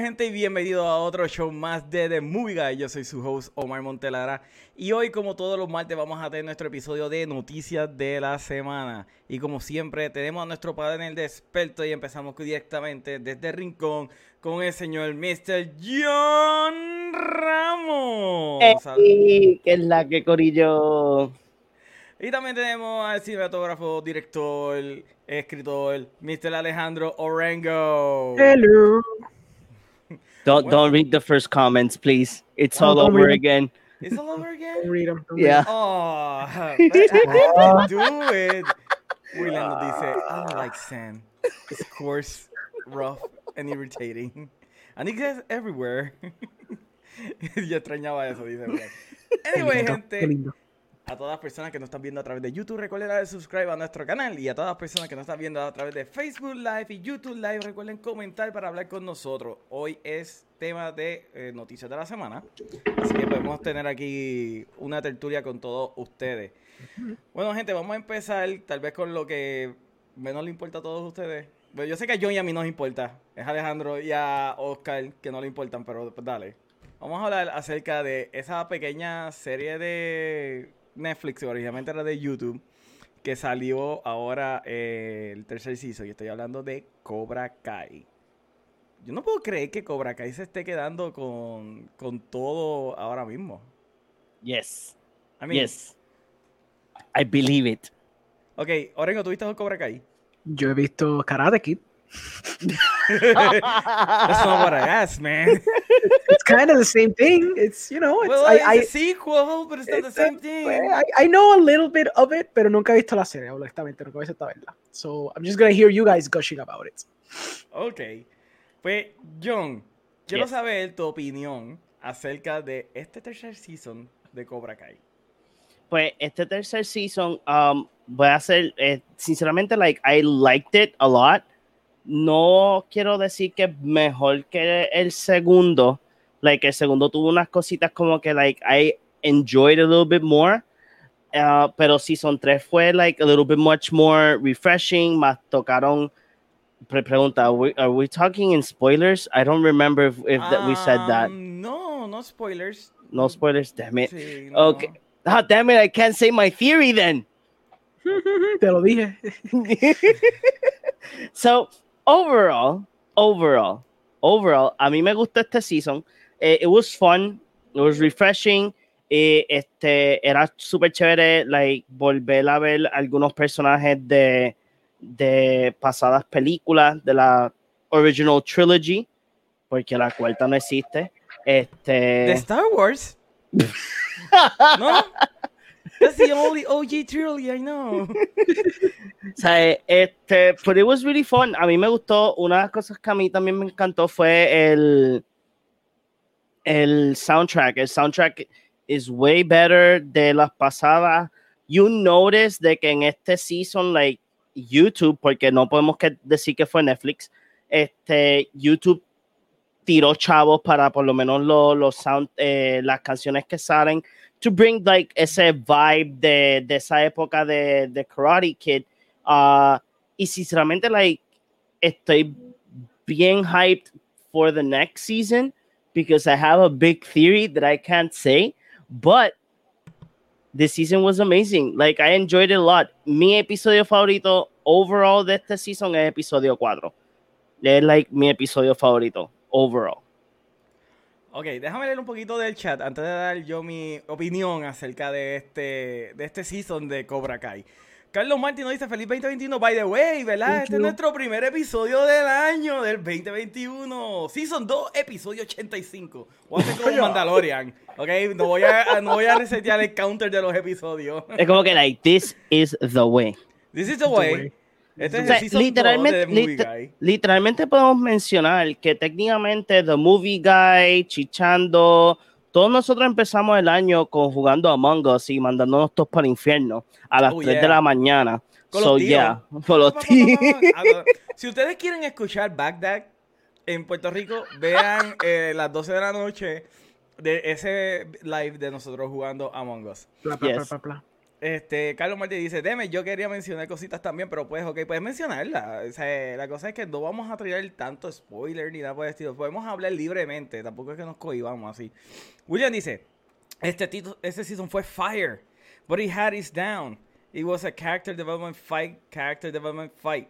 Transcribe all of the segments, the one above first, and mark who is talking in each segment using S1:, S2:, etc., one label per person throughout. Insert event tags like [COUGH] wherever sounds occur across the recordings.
S1: Gente y bienvenido a otro show más de The Movie Guy. Yo soy su host Omar Montelara y hoy como todos los martes vamos a tener nuestro episodio de noticias de la semana. Y como siempre tenemos a nuestro panel de expertos y empezamos directamente desde Rincón con el señor Mr. John Ramos.
S2: Hey, que es la que corillo.
S1: Y también tenemos al cinematógrafo, director, escritor, Mr. Alejandro Orengo.
S3: Hello.
S2: Don't
S1: Well-
S2: don't read the first comments, please. It's
S3: Oh,
S2: all over again.
S1: Is it all over again?
S3: Don't read 'em, don't
S2: Yeah.
S1: Oh, [LAUGHS] do it. William nos dice, oh, I don't like sand. It's coarse, rough, and irritating. And it gets everywhere. [LAUGHS] Yo extrañaba eso, dice William. Anyway, gente,
S3: qué lindo.
S1: A todas las personas que nos están viendo a través de YouTube, recuerden darle subscribe a nuestro canal. Y a todas las personas que nos están viendo a través de Facebook Live y YouTube Live, recuerden comentar para hablar con nosotros. Hoy es tema de eh, noticias de la semana. Así que podemos tener aquí una tertulia con todos ustedes. Bueno, gente, vamos a empezar tal vez con lo que menos le importa a todos ustedes. Bueno, yo sé que a John y a mí nos importa. Es a Alejandro y a Oscar que no le importan, pero dale. Vamos a hablar acerca de esa pequeña serie de Netflix, que originalmente era de YouTube, que salió ahora eh, el tercer season. Y estoy hablando de Cobra Kai. Yo no puedo creer que Cobra Kai se esté quedando con, con todo ahora mismo.
S2: Yes.
S1: I mean,
S2: yes. I believe it.
S1: Ok, Orengo, ¿tuviste Cobra Kai?
S3: Yo he visto Karate Kid.
S1: That's not what I asked, man.
S3: It's kind of the same thing. It's, you know, it's,
S1: well,
S3: I,
S1: it's
S3: I,
S1: a sequel, but it's not the
S3: it's
S1: same
S3: a-
S1: thing.
S3: I, I know a little bit of it, pero nunca he visto la serie, honestamente, nunca he visto esta verla. So, I'm just gonna hear you guys gushing about it.
S1: Ok. Pues, John, quiero
S2: Yes.
S1: saber tu opinión acerca de este tercer season de Cobra Kai.
S2: Pues este tercer season, um, voy a hacer, eh, sinceramente, like, I liked it a lot. No quiero decir que es mejor que el segundo. Like, el segundo tuvo unas cositas como que, like, I enjoyed a little bit more. Uh, pero season 3 fue, like, a little bit much more refreshing. Más tocaron. Pre pregunta, are we, are we talking in spoilers? I don't remember if, if that we said that.
S1: Um, No, no spoilers.
S2: No spoilers, damn it.
S1: Sí, no.
S2: Okay. Ah, damn it, I can't say my theory then. [LAUGHS]
S3: Te lo dije. [LAUGHS]
S2: So, overall, overall, overall, a mí me gustó este season. Eh, it was fun, it was refreshing. eh, este, era súper chévere like, volver a ver algunos personajes de, de pasadas películas de la original trilogy, porque la cuarta no existe.
S1: De
S2: Este,
S1: Star Wars. [LAUGHS] no. That's the only OG trilogy I know. [LAUGHS]
S2: O sea, este, but it was really fun. A mí me gustó. Una de las cosas que a mí también me encantó fue el, el soundtrack. El soundtrack is way better de las pasadas. You notice de que en este season, like YouTube, porque no podemos que decir que fue Netflix, este, YouTube tiró chavos para por lo menos lo- los sound, eh, las canciones que salen to bring like ese vibe de, de esa época de, de Karate Kid. Uh, y sinceramente, like, estoy bien hyped for the next season because I have a big theory that I can't say, but this season was amazing. Like, I enjoyed it a lot. Mi episodio favorito overall de este season es episodio 4. Es like mi episodio favorito overall.
S1: Ok, déjame leer un poquito del chat antes de dar yo mi opinión acerca de este, de este season de Cobra Kai. Carlos Martín nos dice feliz 2021, by the way, ¿verdad?
S3: Thank
S1: este es nuestro primer episodio del año, del 2021. Season 2, episodio 85. Voy a hacer como Mandalorian, ¿ok? No voy a, [LAUGHS] no voy a resetear el counter de los episodios.
S2: Es como que, like, this is the way.
S1: This is the way.
S3: way.
S1: Este
S2: O sea, literalmente,
S1: 2 de The Movie
S2: lit-
S1: Guy.
S2: literalmente podemos mencionar que técnicamente The Movie Guy, Chichando, todos nosotros empezamos el año con jugando Among Us y mandándonos todos para el infierno a las
S1: Oh,
S2: 3
S1: yeah.
S2: de la mañana.
S1: Con
S2: so,
S1: los
S2: yeah, con los.
S1: Si ustedes quieren escuchar Bagdad en Puerto Rico, vean [LAUGHS] eh, las 12 de la noche de ese live de nosotros jugando Among Us.
S3: Bla, bla,
S2: Yes.
S3: bla.
S1: Este, Carlos Martí dice, deme, yo quería mencionar cositas también, pero pues, ok, puedes mencionarla. O la cosa es que no vamos a traer tanto spoiler ni nada por el estilo. Podemos hablar libremente, tampoco es que nos cohibamos así. William dice, este, tito, este season fue fire, but he had his down. It was a character development fight, character development fight.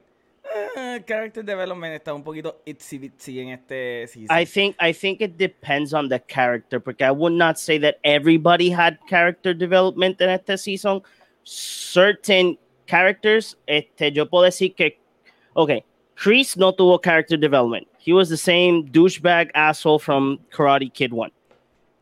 S1: Uh, character development está un poquito itsy bitsy en este season.
S2: I think I think it depends on the character because I would not say that everybody had character development in este season. Certain characters, este, yo puedo decir que, okay, Chris no tuvo character development. He was the same douchebag asshole from Karate Kid 1.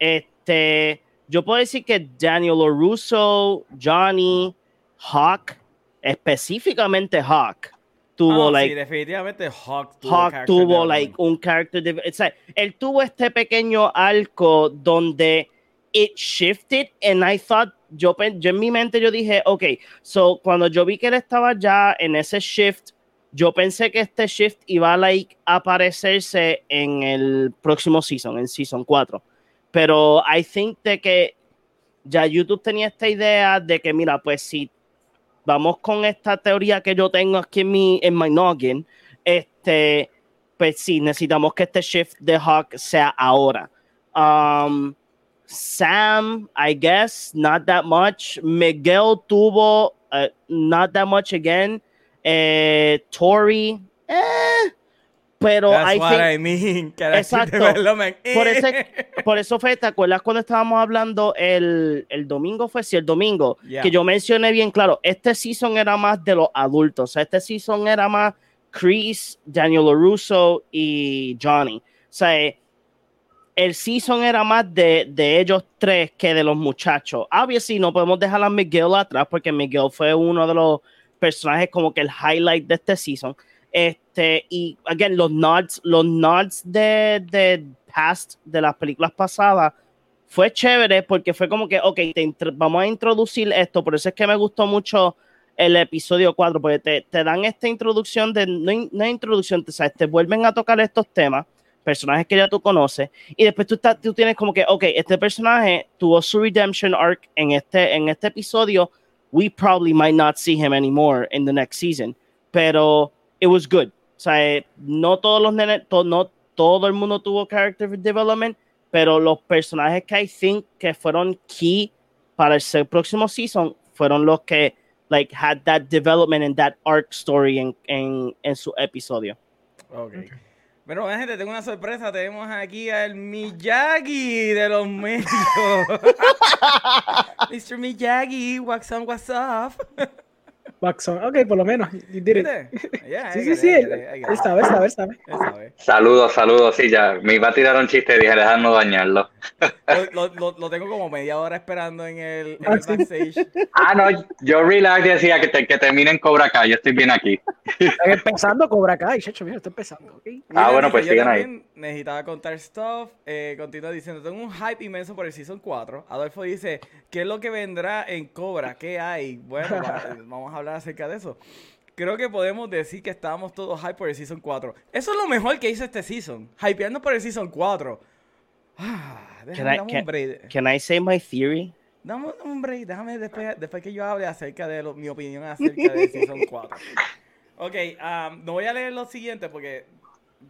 S2: Este, yo puedo decir que Daniel Russo, Johnny, Hawk, específicamente Hawk, tuvo
S1: Ah,
S2: like
S1: sí, definitivamente Hawk tuvo,
S2: Hawk tuvo like un character o sea, él tuvo este pequeño arco donde it shifted and I thought yo, yo en mi mente yo dije ok so cuando yo vi que él estaba ya en ese shift yo pensé que este shift iba like, a aparecerse en el próximo season en season 4 pero I think de que ya YouTube tenía esta idea de que mira pues si vamos con esta teoría que yo tengo aquí en mi en my noggin este, pues sí, necesitamos que este shift de Hawk sea ahora. Um, Sam, I guess, not that much. Miguel tuvo uh, not that much again. Eh, Tori, eh, pero
S1: That's
S2: I
S1: what
S2: think,
S1: I mean.
S2: Exacto. por, ese, por eso [LAUGHS] fue, ¿te acuerdas cuando estábamos hablando el, el domingo? Fue sí, el domingo,
S1: Yeah.
S2: que yo mencioné bien claro, este season era más de los adultos, o sea, este season era más Chris, Daniel LaRusso y Johnny. O sea, el season era más de, de ellos tres que de los muchachos. Obviously, no podemos dejar a Miguel atrás porque Miguel fue uno de los personajes como que el highlight de este season. Este, y again, los nods, los nods de, de past de las películas pasadas fue chévere porque fue como que, ok, te vamos a introducir esto, por eso es que me gustó mucho el episodio 4, porque te, te dan esta introducción de, no, in- no introducción, te, sabes, te vuelven a tocar estos temas, personajes que ya tú conoces, y después tú, estás- tú tienes como que, ok, este personaje tuvo su redemption arc en este, en este episodio, we probably might not see him anymore in the next season, pero it was good. O sea, eh, no todos los nenes, to- no todo el mundo tuvo character development, pero los personajes que I think que fueron key para el próximo season fueron los que like had that development and that arc story en, en, en su episodio.
S1: Ok. Pero bueno, gente, tengo una sorpresa. Tenemos aquí al Miyagi de los medios. [LAUGHS] [LAUGHS] Mr. Miyagi, what's on, what's up? [LAUGHS]
S3: Ok, por lo menos.
S1: Yeah,
S3: Sí, sí, sí. Él, él sabe, sabe, sabe.
S4: Saludos, saludos, sí, ya. Me iba a tirar un chiste y dije, dejadnos dañarlo.
S1: Lo, lo- tengo como media hora esperando en el, en
S3: Ah,
S1: el backstage.
S4: Ah, no, yo relax decía que, te, que termine en Cobra Kai, yo estoy bien aquí.
S3: Están empezando Cobra Kai, chacho, mira, está empezando, ¿ok?
S4: Ah, bueno, pues sigan ahí.
S1: necesitaba contar stuff. Eh, continúa diciendo, tengo un hype inmenso por el Season 4. Adolfo dice, ¿qué es lo que vendrá en Cobra? ¿Qué hay? Bueno, va- vamos a hablar acerca de eso. Creo que podemos decir que estábamos todos hype por el Season 4. Eso es lo mejor que hizo este Season. Hypeando por el Season 4. Ah,
S2: Can
S1: déjame,
S2: I,
S1: dame un
S2: can,
S1: break.
S2: can I say my theory?
S1: Dame un break, déjame después, después que yo hable acerca de lo- mi opinión acerca de Season 4. [LAUGHS] Ok, um, no voy a leer lo siguiente porque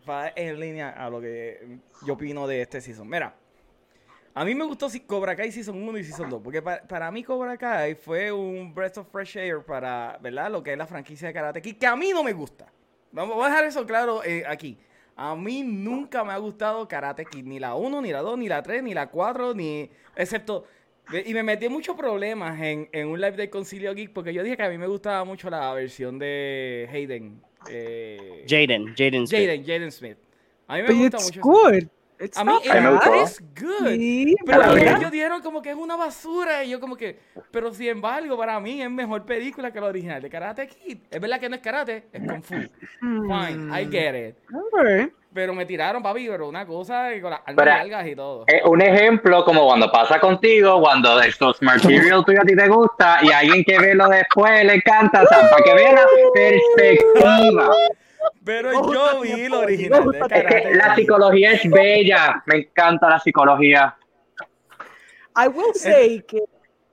S1: va en línea a lo que yo opino de este Season. Mira, a mí me gustó si- Cobra Kai Season 1 y Season 2, porque pa- para, mí Cobra Kai fue un breath of fresh air para, ¿verdad? Lo que es la franquicia de Karate Kid, que a mí no me gusta. Vamos voy a dejar eso claro eh, aquí. A mí nunca me ha gustado Karate Kid, ni la 1, ni la 2, ni la 3, ni la 4, ni... Excepto... Y me metí en muchos problemas en, en un live de Concilio Geek porque yo dije que a mí me gustaba mucho la versión de Hayden. eh,
S2: Jaden, Jaden Smith.
S1: Jaden, Jaden Smith. A mí me
S3: But
S1: gusta
S3: it's
S1: mucho.
S3: good. It's
S1: A mí es good.
S3: Sí,
S1: Pero
S4: Está bien.
S1: ellos dieron como que es una basura y yo como que, pero sin embargo para mí es mejor película que la original de Karate Kid. Es verdad que no es karate, es kung fu. Fine, I get it.
S3: Alright.
S1: Pero me tiraron, papi, pero una cosa y con las armas largas y todo.
S4: Eh, un ejemplo como cuando pasa contigo, cuando estos material tuyo a ti te gusta y alguien que ve lo después le encanta, o sea, para que vean la perspectiva.
S1: Pero [LAUGHS]
S3: no
S1: yo vi
S3: no
S1: original de
S4: Es que la psicología es bella, me encanta la psicología.
S3: I will say que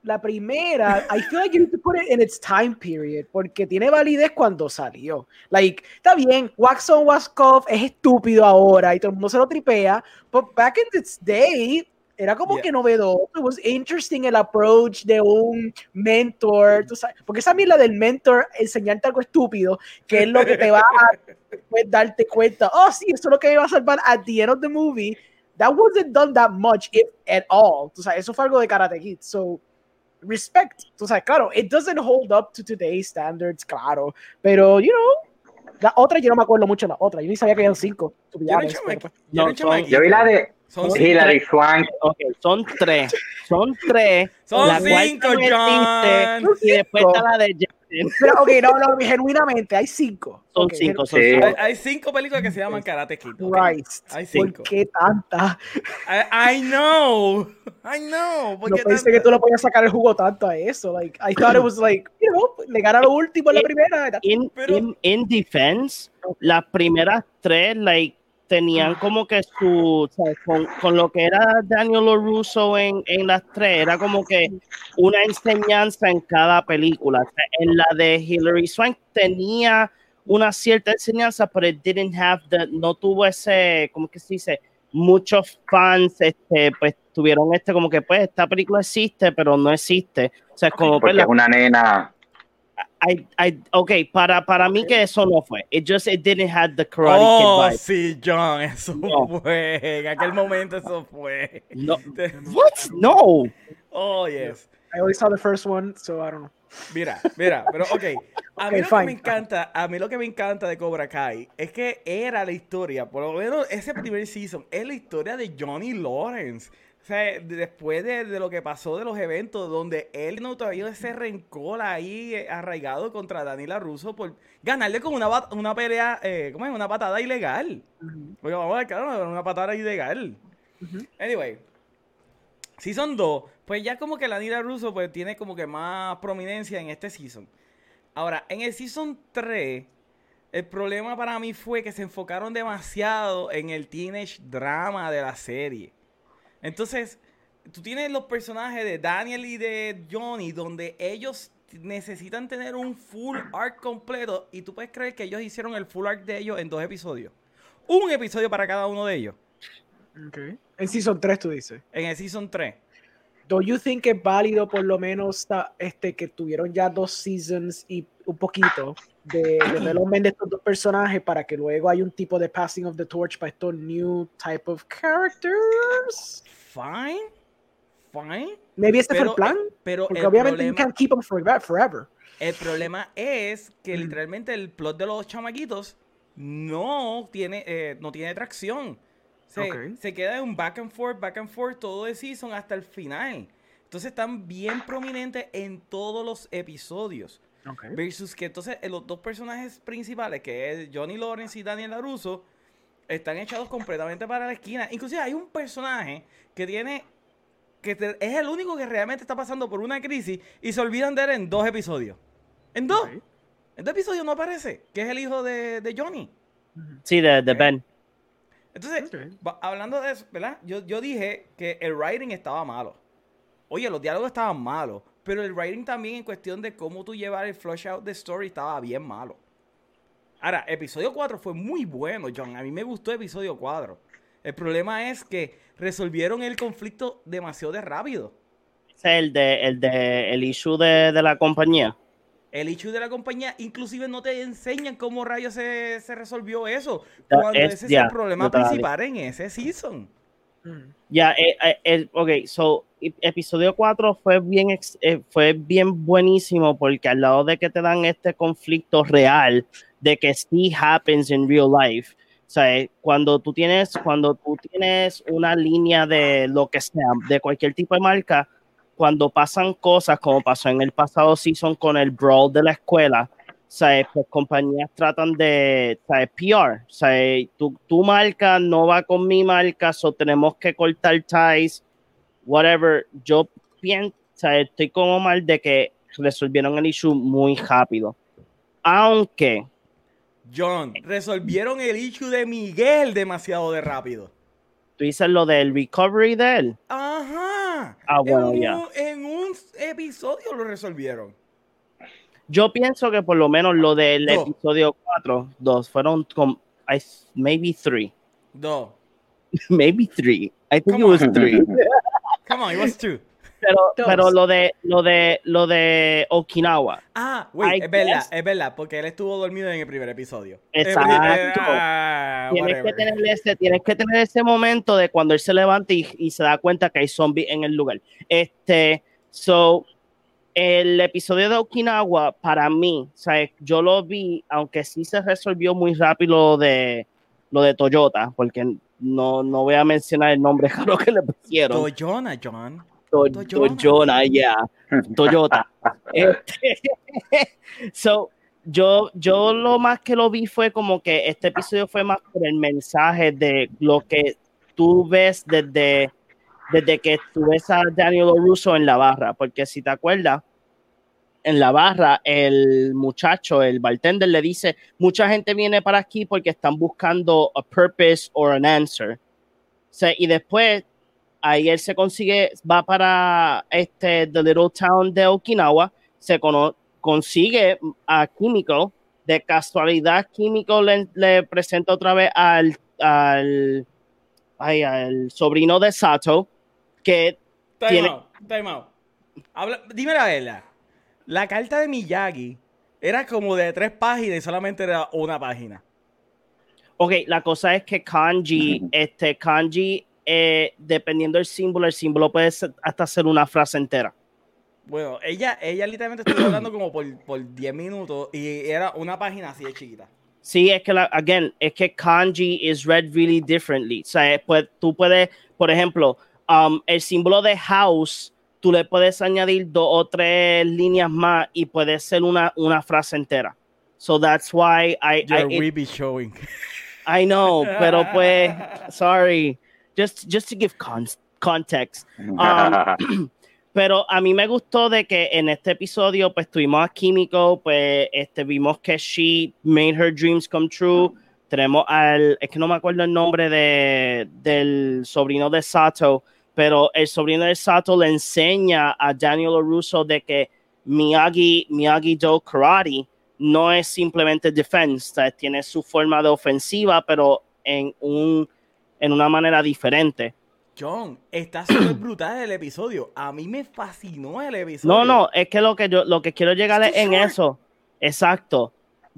S3: la primera, I feel like you need to put it in its time period, porque tiene validez cuando salió. Like, está bien, Wax on, Wax off es estúpido ahora y todo el mundo se lo tripea, but back in its day, era como
S1: Yeah.
S3: que novedoso. It was interesting el approach de un mentor, tú sabes, porque esa mierda del mentor, enseñarte algo estúpido, que es lo que te va a [LAUGHS] pues, darte cuenta, oh, sí, eso es lo que me va a salvar at the end of the movie. That wasn't done that much, if at all. Tú sabes, eso fue algo de Karate Kid. So, respect. Tú sabes, claro, it doesn't hold up to today's standards, claro. Pero, you know, la otra yo no me acuerdo mucho de la otra. Yo ni sabía que habían cinco.
S1: Yo
S2: No.
S4: Yo vi la de
S1: Son.
S4: Hilary Swank.
S2: Ok, son tres. Son tres.
S1: Son
S2: La cual
S1: cinco,
S2: no existe,
S1: John.
S2: Y después está la de Justin.
S3: Pero, ok, no, no, genuinamente, hay cinco.
S2: Son
S3: Ok,
S2: cinco, son
S4: Sí.
S2: cinco.
S1: Hay, hay cinco películas que se llaman Karate Kid. ok.
S3: Christ.
S1: Hay
S3: ¿Por
S1: cinco.
S3: qué tanta?
S1: I, I know. I know. ¿Por
S3: No
S1: qué
S3: pensé
S1: tanta?
S3: que tú le podías sacar el jugo tanto a eso. Like, I thought it was like, you know, le gana lo último en la primera.
S2: In,
S1: Pero-
S2: in, in defense, las primeras tres, like, tenían como que su, o sea, con, con lo que era Daniel LaRusso en, en las tres, era como que una enseñanza en cada película. O sea, en la de Hilary Swank tenía una cierta enseñanza, pero it didn't have the, no tuvo ese, ¿cómo que se dice? Muchos fans, este, pues tuvieron este como que, pues, esta película existe, pero no existe. O sea, es como, pues,
S4: Porque
S2: la
S4: es una nena.
S2: I, I, okay, para, para mí que eso no fue. It just, it didn't have the Karate
S1: Oh,
S2: Kid vibe.
S1: sí, John, eso
S2: No.
S1: fue. En aquel momento eso fue.
S2: No. What? No.
S1: Oh, yes.
S3: I only saw the first one, so I don't know.
S1: Mira, mira, pero ok. [LAUGHS] A mí lo que me encanta, a mí lo que me encanta de Cobra Kai es que era la historia, por lo menos ese primer season, es la historia de Johnny Lawrence. O sea, de- después de, de lo que pasó de los eventos, donde él no todavía ese rencor ahí eh, arraigado contra Daniela Russo por ganarle con una, una pelea, eh, ¿cómo es? Una patada ilegal. Porque vamos a ver, claro, una patada ilegal. Anyway, Season 2, pues ya como que la Nira Russo pues tiene como que más prominencia en este season. Ahora, en el Season 3, el problema para mí fue que se enfocaron demasiado en el teenage drama de la serie. Entonces, tú tienes los personajes de Daniel y de Johnny donde ellos necesitan tener un full arc completo y tú puedes creer que ellos hicieron el full arc de ellos en dos episodios. Un episodio para cada uno de ellos.
S3: Okay. En Season 3 tú dices.
S1: En el Season 3.
S3: ¿Do you think es válido por lo menos este, que tuvieron ya dos seasons y un poquito de development de estos dos personajes para que luego haya un tipo de passing of the torch para estos new type of characters?
S1: Fine. Fine.
S3: Maybe este fue el plan.
S1: pero
S3: Porque
S1: el
S3: obviamente you
S1: problema,
S3: can't keep them forever. forever.
S1: el problema es que
S3: Mm.
S1: literalmente el plot de los chamaquitos no tiene, eh, no tiene tracción. Se queda en un back and forth, back and forth todo el season hasta el final. Entonces están bien prominentes en todos los episodios. Versus que entonces eh, los dos personajes principales, que es Johnny Lawrence y Daniel LaRusso, están echados completamente para la esquina. Inclusive hay un personaje que tiene que te- es el único que realmente está pasando por una crisis y se olvidan de él en dos episodios. En dos. En dos episodios no aparece, que es el hijo de, de Johnny.
S2: Sí, de, de. Ben.
S1: Entonces, hablando de eso, ¿verdad? Yo, yo dije que el writing estaba malo. Oye, los diálogos estaban malos, pero el writing también en cuestión de cómo tú llevar el flush out de story estaba bien malo. Ahora, episodio 4 fue muy bueno, John. A mí me gustó episodio 4. El problema es que resolvieron el conflicto demasiado de rápido.
S2: Ese es el de el de el issue de, de la compañía.
S1: El issue de la compañía, inclusive no te enseñan cómo rayos se, se resolvió eso. Cuando
S2: es-
S1: ese es el problema principal en ese season.
S3: Mm.
S2: Ya, eh, eh, eh, ok, so, episodio 4 fue bien, eh, fue bien buenísimo porque al lado de que te dan este conflicto real de que sí happens in real life, o sea, eh, cuando tú tienes, cuando tú tienes una línea de lo que sea, de cualquier tipo de marca, cuando pasan cosas como pasó en el pasado season con el brawl de la escuela, ¿sabes? Pues compañías tratan de, ¿sabes? PR, ¿sabes? Tu, tu marca no va con mi marca, so tenemos que cortar ties, whatever, yo pienso, estoy como mal de que resolvieron el issue muy rápido. Aunque...
S1: John, resolvieron el issue de Miguel demasiado de rápido.
S2: Tú dices lo del recovery de él.
S1: Ajá. Ah,
S2: bueno,
S1: en
S2: ya.
S1: Un, en un episodio lo resolvieron.
S2: Yo pienso que por lo menos lo del episodio 4, 2, fueron con, I, maybe 3.
S1: 2. [LAUGHS]
S2: maybe 3. I think it was 3. [LAUGHS]
S1: Come on, it was two.
S2: Pero, pero lo de lo de lo de Okinawa.
S1: Ah, wait, es verdad, es verdad, porque él estuvo dormido en el primer episodio.
S2: Exacto.
S1: Primer- ah,
S2: Tienes que, tener ese, tienes que tener ese momento de cuando él se levanta y, y se da cuenta que hay zombies en el lugar. Este, so, el episodio de Okinawa, para mí, sea, yo lo vi, aunque sí se resolvió muy rápido lo de, lo de Toyota, porque no, no voy a mencionar el nombre [LAUGHS] raro que le pusieron.
S1: Toyona, John.
S2: To-
S1: Toyota.
S2: Toyota, yeah. Toyota. [LAUGHS] Este, [LAUGHS] so, yo, yo lo más que lo vi fue como que este episodio fue más por el mensaje de lo que tú ves desde, desde que tú ves a Daniel Russo en la barra, porque si te acuerdas, en la barra el muchacho, el bartender le dice, mucha gente viene para aquí porque están buscando a purpose or an answer. O sea, y después ahí él se consigue, va para este The Little Town de Okinawa, se cono- consigue a Químico, de casualidad Químico le, le presenta otra vez al, al, ay, al sobrino de Sato, que
S1: Time
S2: Tiene-
S1: out, time out. Habla- dime la verdad. La carta de Miyagi era como de tres páginas y solamente era una página.
S2: Ok, la cosa es que kanji, este kanji, eh, dependiendo del símbolo, el símbolo puede ser- hasta ser una frase entera.
S1: Bueno, ella, ella literalmente estuvo [CLEARS THROAT] hablando como por, por 10 minutos y era una página así de chiquita.
S2: Sí, es que, la, again, es que kanji is read really differently. O sea, eh, pues, tú puedes, por ejemplo, um, el símbolo de house, tú le puedes añadir dos o tres líneas más y puede ser una, una frase entera. So that's why I, I,
S1: Your
S2: it-
S1: we be showing.
S2: I know, pero pues, [LAUGHS] sorry, just, just to give con- context. Um, [LAUGHS] pero a mí me gustó de que en este episodio, pues tuvimos a Químico, pues este, vimos que she made her dreams come true. Tenemos al, es que no me acuerdo el nombre de, del sobrino de Sato, pero el sobrino de Sato le enseña a Daniel Russo de que Miyagi, Miyagi Do Karate no es simplemente defense, tiene su forma de ofensiva, pero en, un, en una manera diferente.
S1: John, está súper [CLEARS THROAT] brutal el episodio. A mí me fascinó el episodio.
S2: No, no, es que lo que yo lo que quiero llegar es en
S1: short.
S2: eso. Exacto.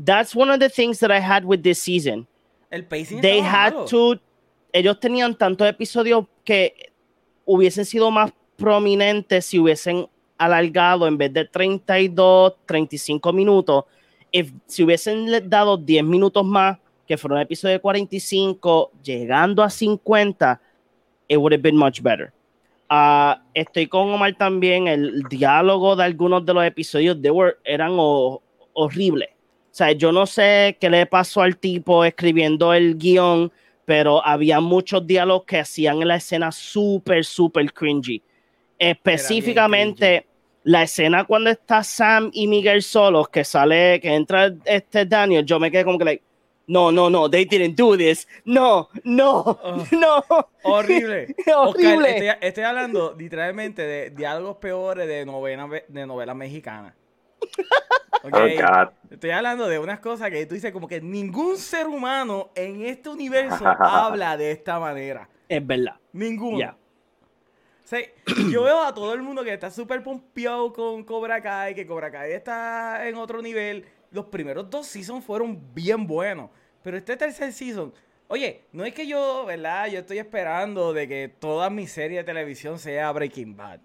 S2: That's one of the things that I had with this season.
S1: El pacing
S2: They had
S1: malo.
S2: to ellos tenían tantos episodios que hubiesen sido más prominentes si hubiesen alargado en vez de 32, 35 minutos. If, si hubiesen dado 10 minutos más, que fuera un episodio de 45, llegando a 50, it would have been much better. Ah, estoy con Omar también. El diálogo de algunos de los episodios they were- eran ho- horribles. O sea, yo no sé qué le pasó al tipo escribiendo el guion, pero había muchos diálogos que hacían la escena súper, súper cringy. Específicamente, la escena cuando está Sam y Miguel solos, que sale, que entra este Daniel, yo me quedé como que, like, no, no, no, they didn't do this. No, no,
S1: Oh. [LAUGHS]
S2: no.
S1: Horrible. [LAUGHS]
S2: Horrible.
S1: Oscar, estoy, estoy hablando literalmente de diálogos peores de novelas de novelas mexicanas. [LAUGHS]
S4: Oh.
S1: Estoy hablando de unas cosas que tú dices como que ningún ser humano en este universo [LAUGHS] habla de esta manera.
S2: Es verdad.
S1: Ninguno.
S2: Ya.
S1: O sea, yo veo a todo el mundo que está súper pompeado con Cobra Kai, que Cobra Kai está en otro nivel. Los primeros dos seasons fueron bien buenos. Pero este tercer season, oye, no es que yo, ¿verdad? Yo estoy esperando de que toda mi serie de televisión sea Breaking Bad.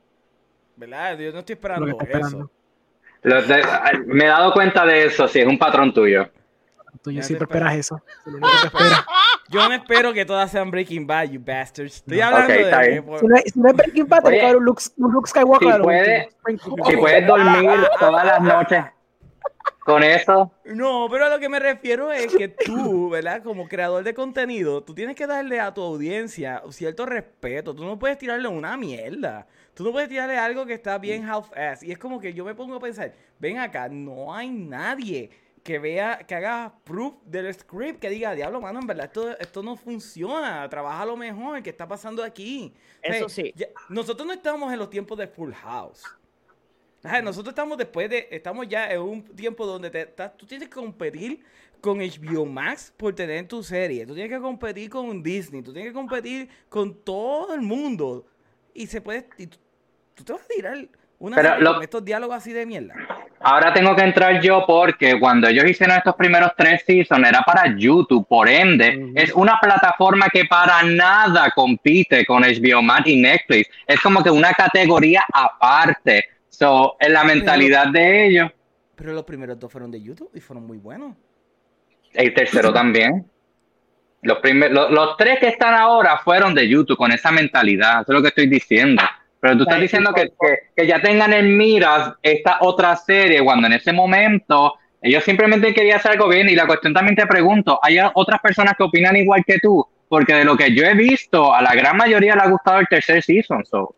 S1: ¿Verdad? Yo no estoy esperando, eso.
S3: esperando.
S4: Lo de- me he dado cuenta de eso, si es un patrón tuyo.
S3: Tú yo
S1: te
S3: siempre esperas eso. Es lo único que esperas. [LAUGHS]
S1: Yo no espero que todas sean Breaking Bad, you bastards. Estoy hablando
S4: Ok, está
S1: de que...
S4: bien.
S1: por-
S3: Si no, es- si no es Breaking Bad,
S4: Oye,
S3: que haber un Luke, Skywalker.
S4: si puede- Si puedes dormir todas las noches con eso,
S1: No, pero a lo que me refiero es que tú, ¿verdad? Como creador de contenido, tú tienes que darle a tu audiencia cierto respeto. Tú no puedes tirarle una mierda. Tú no puedes tirarle algo que está bien half-ass. Y es como que yo me pongo a pensar, ven acá, no hay nadie que vea, que haga proof del script, que diga, diablo, mano, en verdad esto, esto no funciona, trabaja lo mejor, ¿qué está pasando aquí? O sea,
S2: Eso sí.
S1: ya- nosotros no estamos en los tiempos de Full House. Ajá, Nosotros estamos después de, estamos ya en un tiempo donde te, estás- tú tienes que competir con HBO Max por tener tu serie, tú tienes que competir con Disney, tú tienes que competir con todo el mundo y se puede, y tú, tú te vas a tirar una
S4: Pero lo-
S1: con estos diálogos así de mierda.
S4: Ahora tengo que entrar yo porque cuando ellos hicieron estos primeros tres seasons era para YouTube, por ende, es una plataforma que para nada compite con HBO Max y Netflix. Es como que una categoría aparte. So, en la mentalidad de ellos,
S1: Pero los primeros dos fueron de YouTube y fueron muy buenos.
S4: el tercero también. Los, primer- lo- los tres que están ahora fueron de YouTube con esa mentalidad, eso es lo que estoy diciendo. Pero tú estás diciendo que, que- que ya tengan en miras esta otra serie cuando en ese momento ellos simplemente querían hacer algo bien y la cuestión también te pregunto, ¿hay otras personas que opinan igual que tú? Porque de lo que yo he visto, a la gran mayoría le ha gustado el tercer season. So,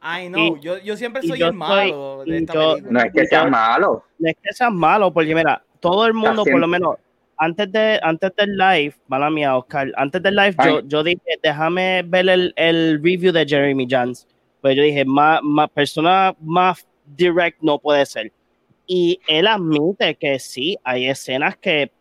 S1: Ay, no, yo, yo siempre soy
S2: yo
S1: el malo
S2: estoy-
S1: de esta
S2: yo-
S4: no es que sea malo.
S2: No es que seas malo, porque mira, todo el mundo, por lo menos, antes de antes del live, mala mía, Oscar, antes del live, yo, yo dije, déjame ver el, el review de Jeremy Jans. Pues yo dije, más, más persona más direct no puede ser. Y él admite que sí, hay escenas que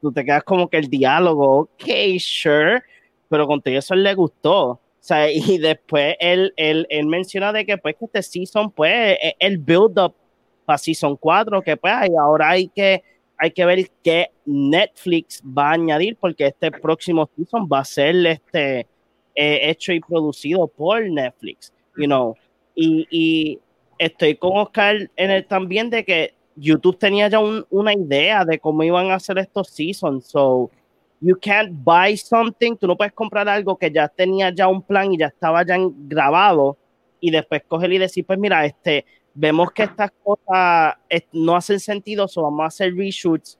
S2: tú te quedas como que el diálogo, ok, sure, pero con todo eso le gustó. O sea, [LAUGHS] y después él, él, él menciona de que pues este season, pues, e- el build up para Season 4, que pues ay, ahora hay que, hay que ver qué Netflix va a añadir, porque este próximo season va a ser este, eh, hecho y producido por Netflix, you know. Y, y estoy con Oscar en el también de que YouTube tenía ya un- una idea de cómo iban a hacer estos seasons, so you can't buy something, tú no puedes comprar algo que ya tenía ya un plan y ya estaba ya grabado y después coger y decir, pues mira, este, vemos que estas cosas no hacen sentido, so vamos a hacer reshoots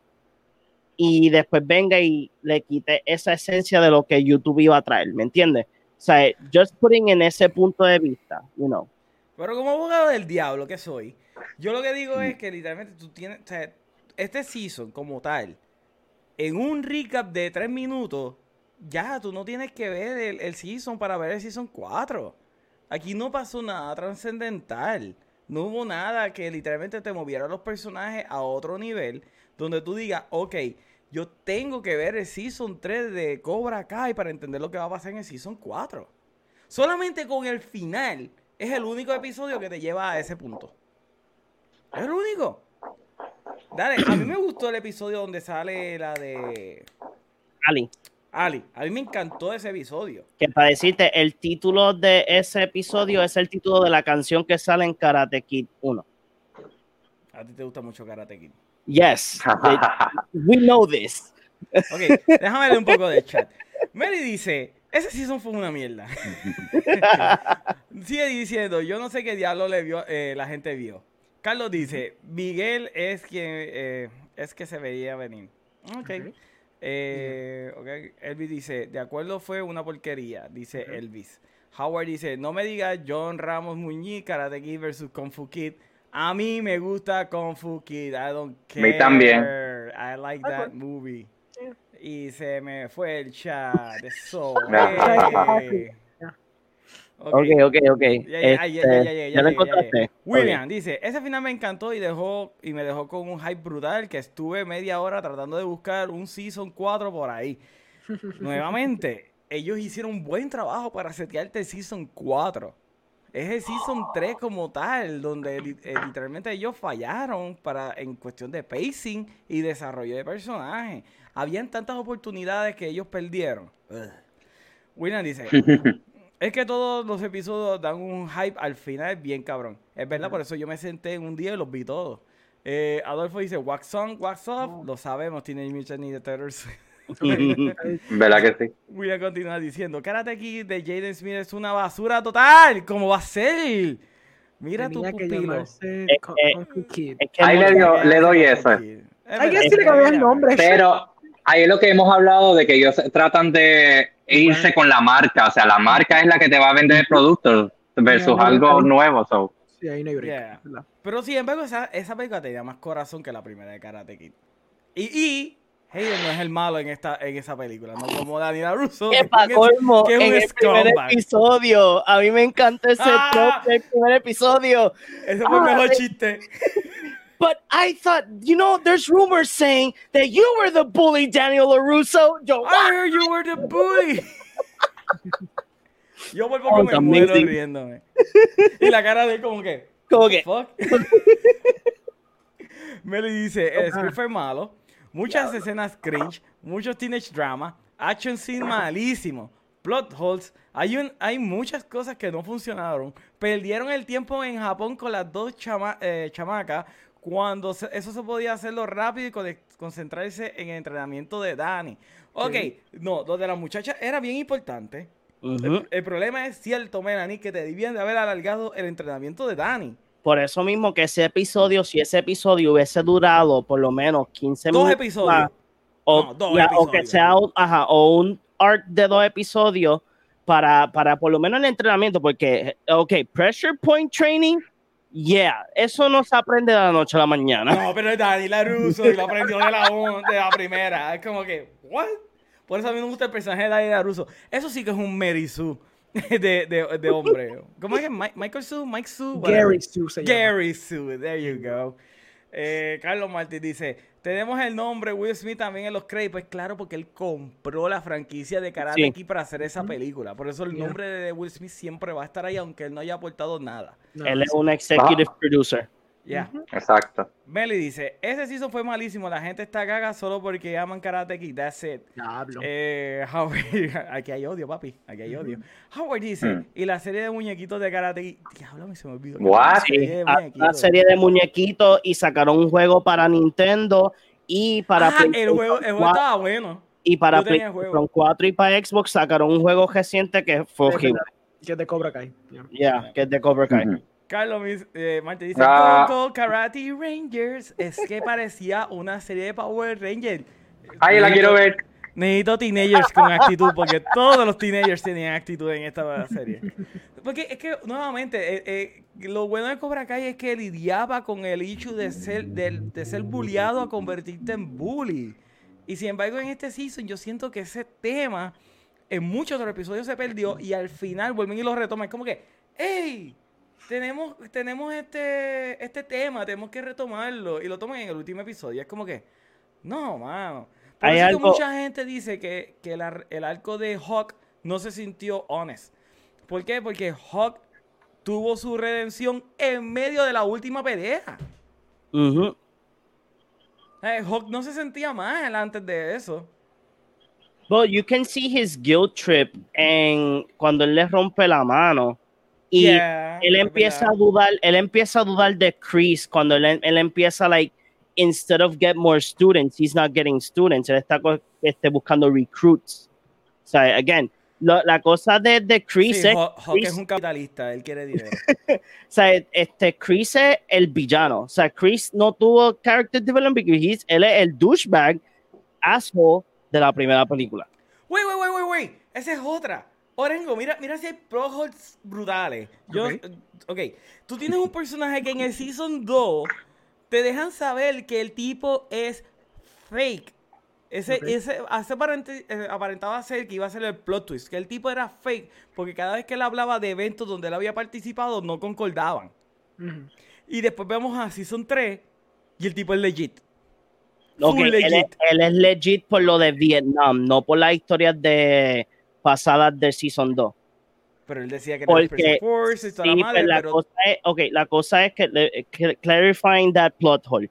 S2: y después venga y le quite esa esencia de lo que YouTube iba a traer, ¿me entiendes? O sea, just putting en ese punto de vista, you know.
S1: Pero como abogado del diablo que soy, yo lo que digo es que literalmente tú tienes, o sea, este season como tal, en un recap de tres minutos, ya tú no tienes que ver el, el season para ver el season 4. Aquí no pasó nada trascendental. No hubo nada que literalmente te moviera los personajes a otro nivel, donde tú digas, ok, yo tengo que ver el season 3 de Cobra Kai para entender lo que va a pasar en el season 4. Solamente con el final es el único episodio que te lleva a ese punto. Es el único. Dale, a mí me gustó el episodio donde sale la de
S2: Ali,
S1: Ali. A mí me encantó ese episodio.
S2: que para decirte, el título de ese episodio es el título de la canción que sale en Karate Kid 1.
S1: A ti te gusta mucho Karate Kid.
S2: Yes, [LAUGHS] we know this.
S1: Ok, déjame leer un poco de chat. Mary dice, ese season fue una mierda. [LAUGHS] Sigue diciendo, yo no sé qué diablo le vio, eh, la gente vio. Carlos dice, Miguel es quien eh, es que se veía venir. Ok. Eh, ok. Elvis dice, de acuerdo fue una porquería, dice Elvis. Howard dice, no me digas John Ramos Muñiz, Karate Kid versus Kung Fu Kid. A mí me gusta Kung Fu Kid. I don't care.
S4: mí también.
S1: I like that movie.
S3: Yeah.
S1: Y se me fue el chat. Hey. [LAUGHS] Ok.
S2: Ok, ok, ok.
S1: Ya, ya, ya, ya,
S2: Este,
S1: ya, ya,
S2: ¿ya
S1: ya,
S2: lo
S1: ya, ya.
S2: encontraste?
S1: William dice, ese final me encantó y dejó y me dejó con un hype brutal que estuve media hora tratando de buscar un season 4 por ahí. [LAUGHS] Nuevamente, ellos hicieron un buen trabajo para setearte el season 4. Es el season 3 como tal, donde eh, literalmente ellos fallaron para en cuestión de pacing y desarrollo de personajes. Habían tantas oportunidades que ellos perdieron. William dice, [LAUGHS] es que todos los episodios dan un hype al final bien cabrón. Es verdad, por eso yo me senté en un día y los vi todos. Eh, Adolfo dice, wax on, wax off. Lo sabemos, Teenage Mutant Ninja Turtles. [LAUGHS] [LAUGHS]
S4: ¿Verdad que sí?
S1: William continúa diciendo, Karate Kid de Jaden Smith es una basura total. ¿Cómo va a ser? Mira tu
S3: Tenía que
S1: pupilo.
S2: Eh, eh, que
S4: Ahí le doy eso.
S3: Hay que decirle cambiar el nombre.
S4: Pero ahí es lo que hemos hablado de que ellos tratan de irse con la marca. O sea, la marca es la que te va a vender el producto versus algo nuevo. so.
S3: Sí, ahí no hay break.
S1: Yeah.
S3: ¿verdad?
S1: Pero sin embargo, esa, esa película tenía más corazón que la primera de Karate Kid. Y, y Hayden no es el malo en esta en esa película, no como Daniela Russo.
S2: Que
S1: que
S2: pa'
S1: es-
S2: colmo,
S1: que es
S2: en el primer episodio. A mí me encanta ese
S1: Ah.
S2: trope del primer episodio.
S1: Ese fue el
S2: Ah,
S1: mejor
S2: eh.
S1: chiste. [LAUGHS]
S2: But I thought, you know, there's rumors saying that you were the bully, Daniel LaRusso. Yo,
S1: I heard you were the bully. [LAUGHS] Yo poco
S2: Oh,
S1: me
S2: it's
S1: muero riéndome. Y la cara de él como que,
S2: como que,
S1: fuck. [LAUGHS] Meli dice, el script fue malo, muchas escenas cringe, muchos teenage drama, action scene malísimo, plot holes, hay, un, hay muchas cosas que no funcionaron, perdieron el tiempo en Japón con las dos chama- eh, chamacas, cuando se- eso se podía hacerlo rápido y con- concentrarse en el entrenamiento de Dani. Ok, no, lo de las muchachas era bien importante. El, el problema es cierto, Melanie, que te debían de haber alargado el entrenamiento de Dani.
S2: Por eso mismo que ese episodio, si ese episodio hubiese durado por lo menos 15
S1: Dos
S2: minutos
S1: episodios.
S2: más, o,
S1: No, dos
S2: ya, o que
S1: episodios.
S2: sea un, ajá, o un arc de dos episodios para, para por lo menos el entrenamiento, porque, ok, pressure point training, yeah, eso no se aprende de la noche a la mañana.
S1: No, pero es Dani la ruso y lo aprendió de la, un- de la primera. Es como que, ¿what? Por eso a mí me gusta el personaje de Dani la ruso. Eso sí que es un Mary Sue [LAUGHS] de, de, de hombre. ¿Cómo es que Mi- Michael Sue? Mike Sue?
S3: Gary Sue se llama.
S1: Gary Sue, there you go. Eh, Carlos Martí dice, tenemos el nombre Will Smith también en los créditos. Pues claro, porque él compró la franquicia de Karate
S2: Sí.
S1: Kid para hacer esa película. Por eso el
S3: Yeah.
S1: nombre de Will Smith siempre va a estar ahí, aunque él no haya aportado nada.
S3: No,
S2: Él es un executive producer.
S1: Ya.
S4: Exacto.
S1: Meli dice, ese season fue malísimo, la gente está gaga solo porque aman Karate Kid, that's it.
S3: Diablo.
S1: Eh, [LAUGHS] Howard, aquí hay odio, papi, aquí hay odio. Howard dice,
S4: Mm.
S1: y la serie de muñequitos de Karate Kid, diablo, me se me olvidó.
S4: What?
S1: La serie de
S2: Ah, serie de muñequitos y sacaron un juego para Nintendo y para
S1: Ah, el juego, el juego
S2: 4,
S1: estaba bueno.
S2: y para PlayStation 4 y para Xbox sacaron un juego reciente que fue
S3: Es
S2: horrible.
S3: Que te cobra Kai. Yeah.
S2: Yeah, que es de Cobra Kai.
S1: Carlos eh, Marte dice,
S4: Ah.
S1: Karate Rangers, es que parecía una serie de Power Rangers.
S4: Ay, la quiero ver.
S1: Necesito teenagers con actitud, porque todos los teenagers tenían actitud en esta serie. Porque es que, nuevamente, eh, eh, lo bueno de Cobra Kai es que lidiaba con el issue de ser, de, de ser bulliado a convertirte en bully. Y sin embargo, en este season yo siento que ese tema en muchos los episodios se perdió y al final vuelven y lo retoman. Es como que, ¡hey! Tenemos, tenemos este, este tema, tenemos que retomarlo. Y lo toman en el último episodio. Es como que, no, mano. Por
S2: Hay
S1: eso es que
S2: algo-
S1: mucha gente dice que, que el, ar- el arco de Hawk no se sintió honest. ¿Por qué? Porque Hawk tuvo su redención en medio de la última pelea. Eh, Hawk no se sentía mal antes de eso.
S2: But you can see his guilt trip en cuando él le rompe la mano y
S1: Yeah,
S2: él empieza a
S1: verdad.
S2: dudar, él empieza a dudar de Chris cuando él, él empieza like instead of get more students, he's not getting students, él está este, buscando recruits. O sea, again, lo- la cosa de, de Chris
S1: Sí,
S2: es,
S1: Hawk,
S2: Chris-
S1: es un capitalista, él quiere [LAUGHS] dinero.
S2: o sea, este, Chris es el villano. O sea, Chris no tuvo character development porque he's- él es el douchebag asshole de la primera película.
S1: Wait, wait, wait, wait, wait. Esa es otra. Orengo, mira, mira si hay pro holds brutales. Yo,
S3: Ok.
S1: eh, ok, tú tienes un personaje que en el Season 2 te dejan saber que el tipo es fake. Ese, ese, hace aparente- eh, aparentaba ser que iba a ser el plot twist, que el tipo era fake, porque cada vez que él hablaba de eventos donde él había participado no concordaban. Y después vemos a Season 3 y el tipo es legit.
S2: Ok,
S1: Full
S2: él, es,
S1: legit.
S2: él es legit por lo de Vietnam, no por las historias de pasadas de Season 2.
S1: Pero él decía que
S2: Porque
S1: Special Force y toda
S2: Sí,
S1: la madre,
S2: pero la,
S1: pero
S2: cosa es, okay, la cosa es que, le- que- clarifying that plot hole.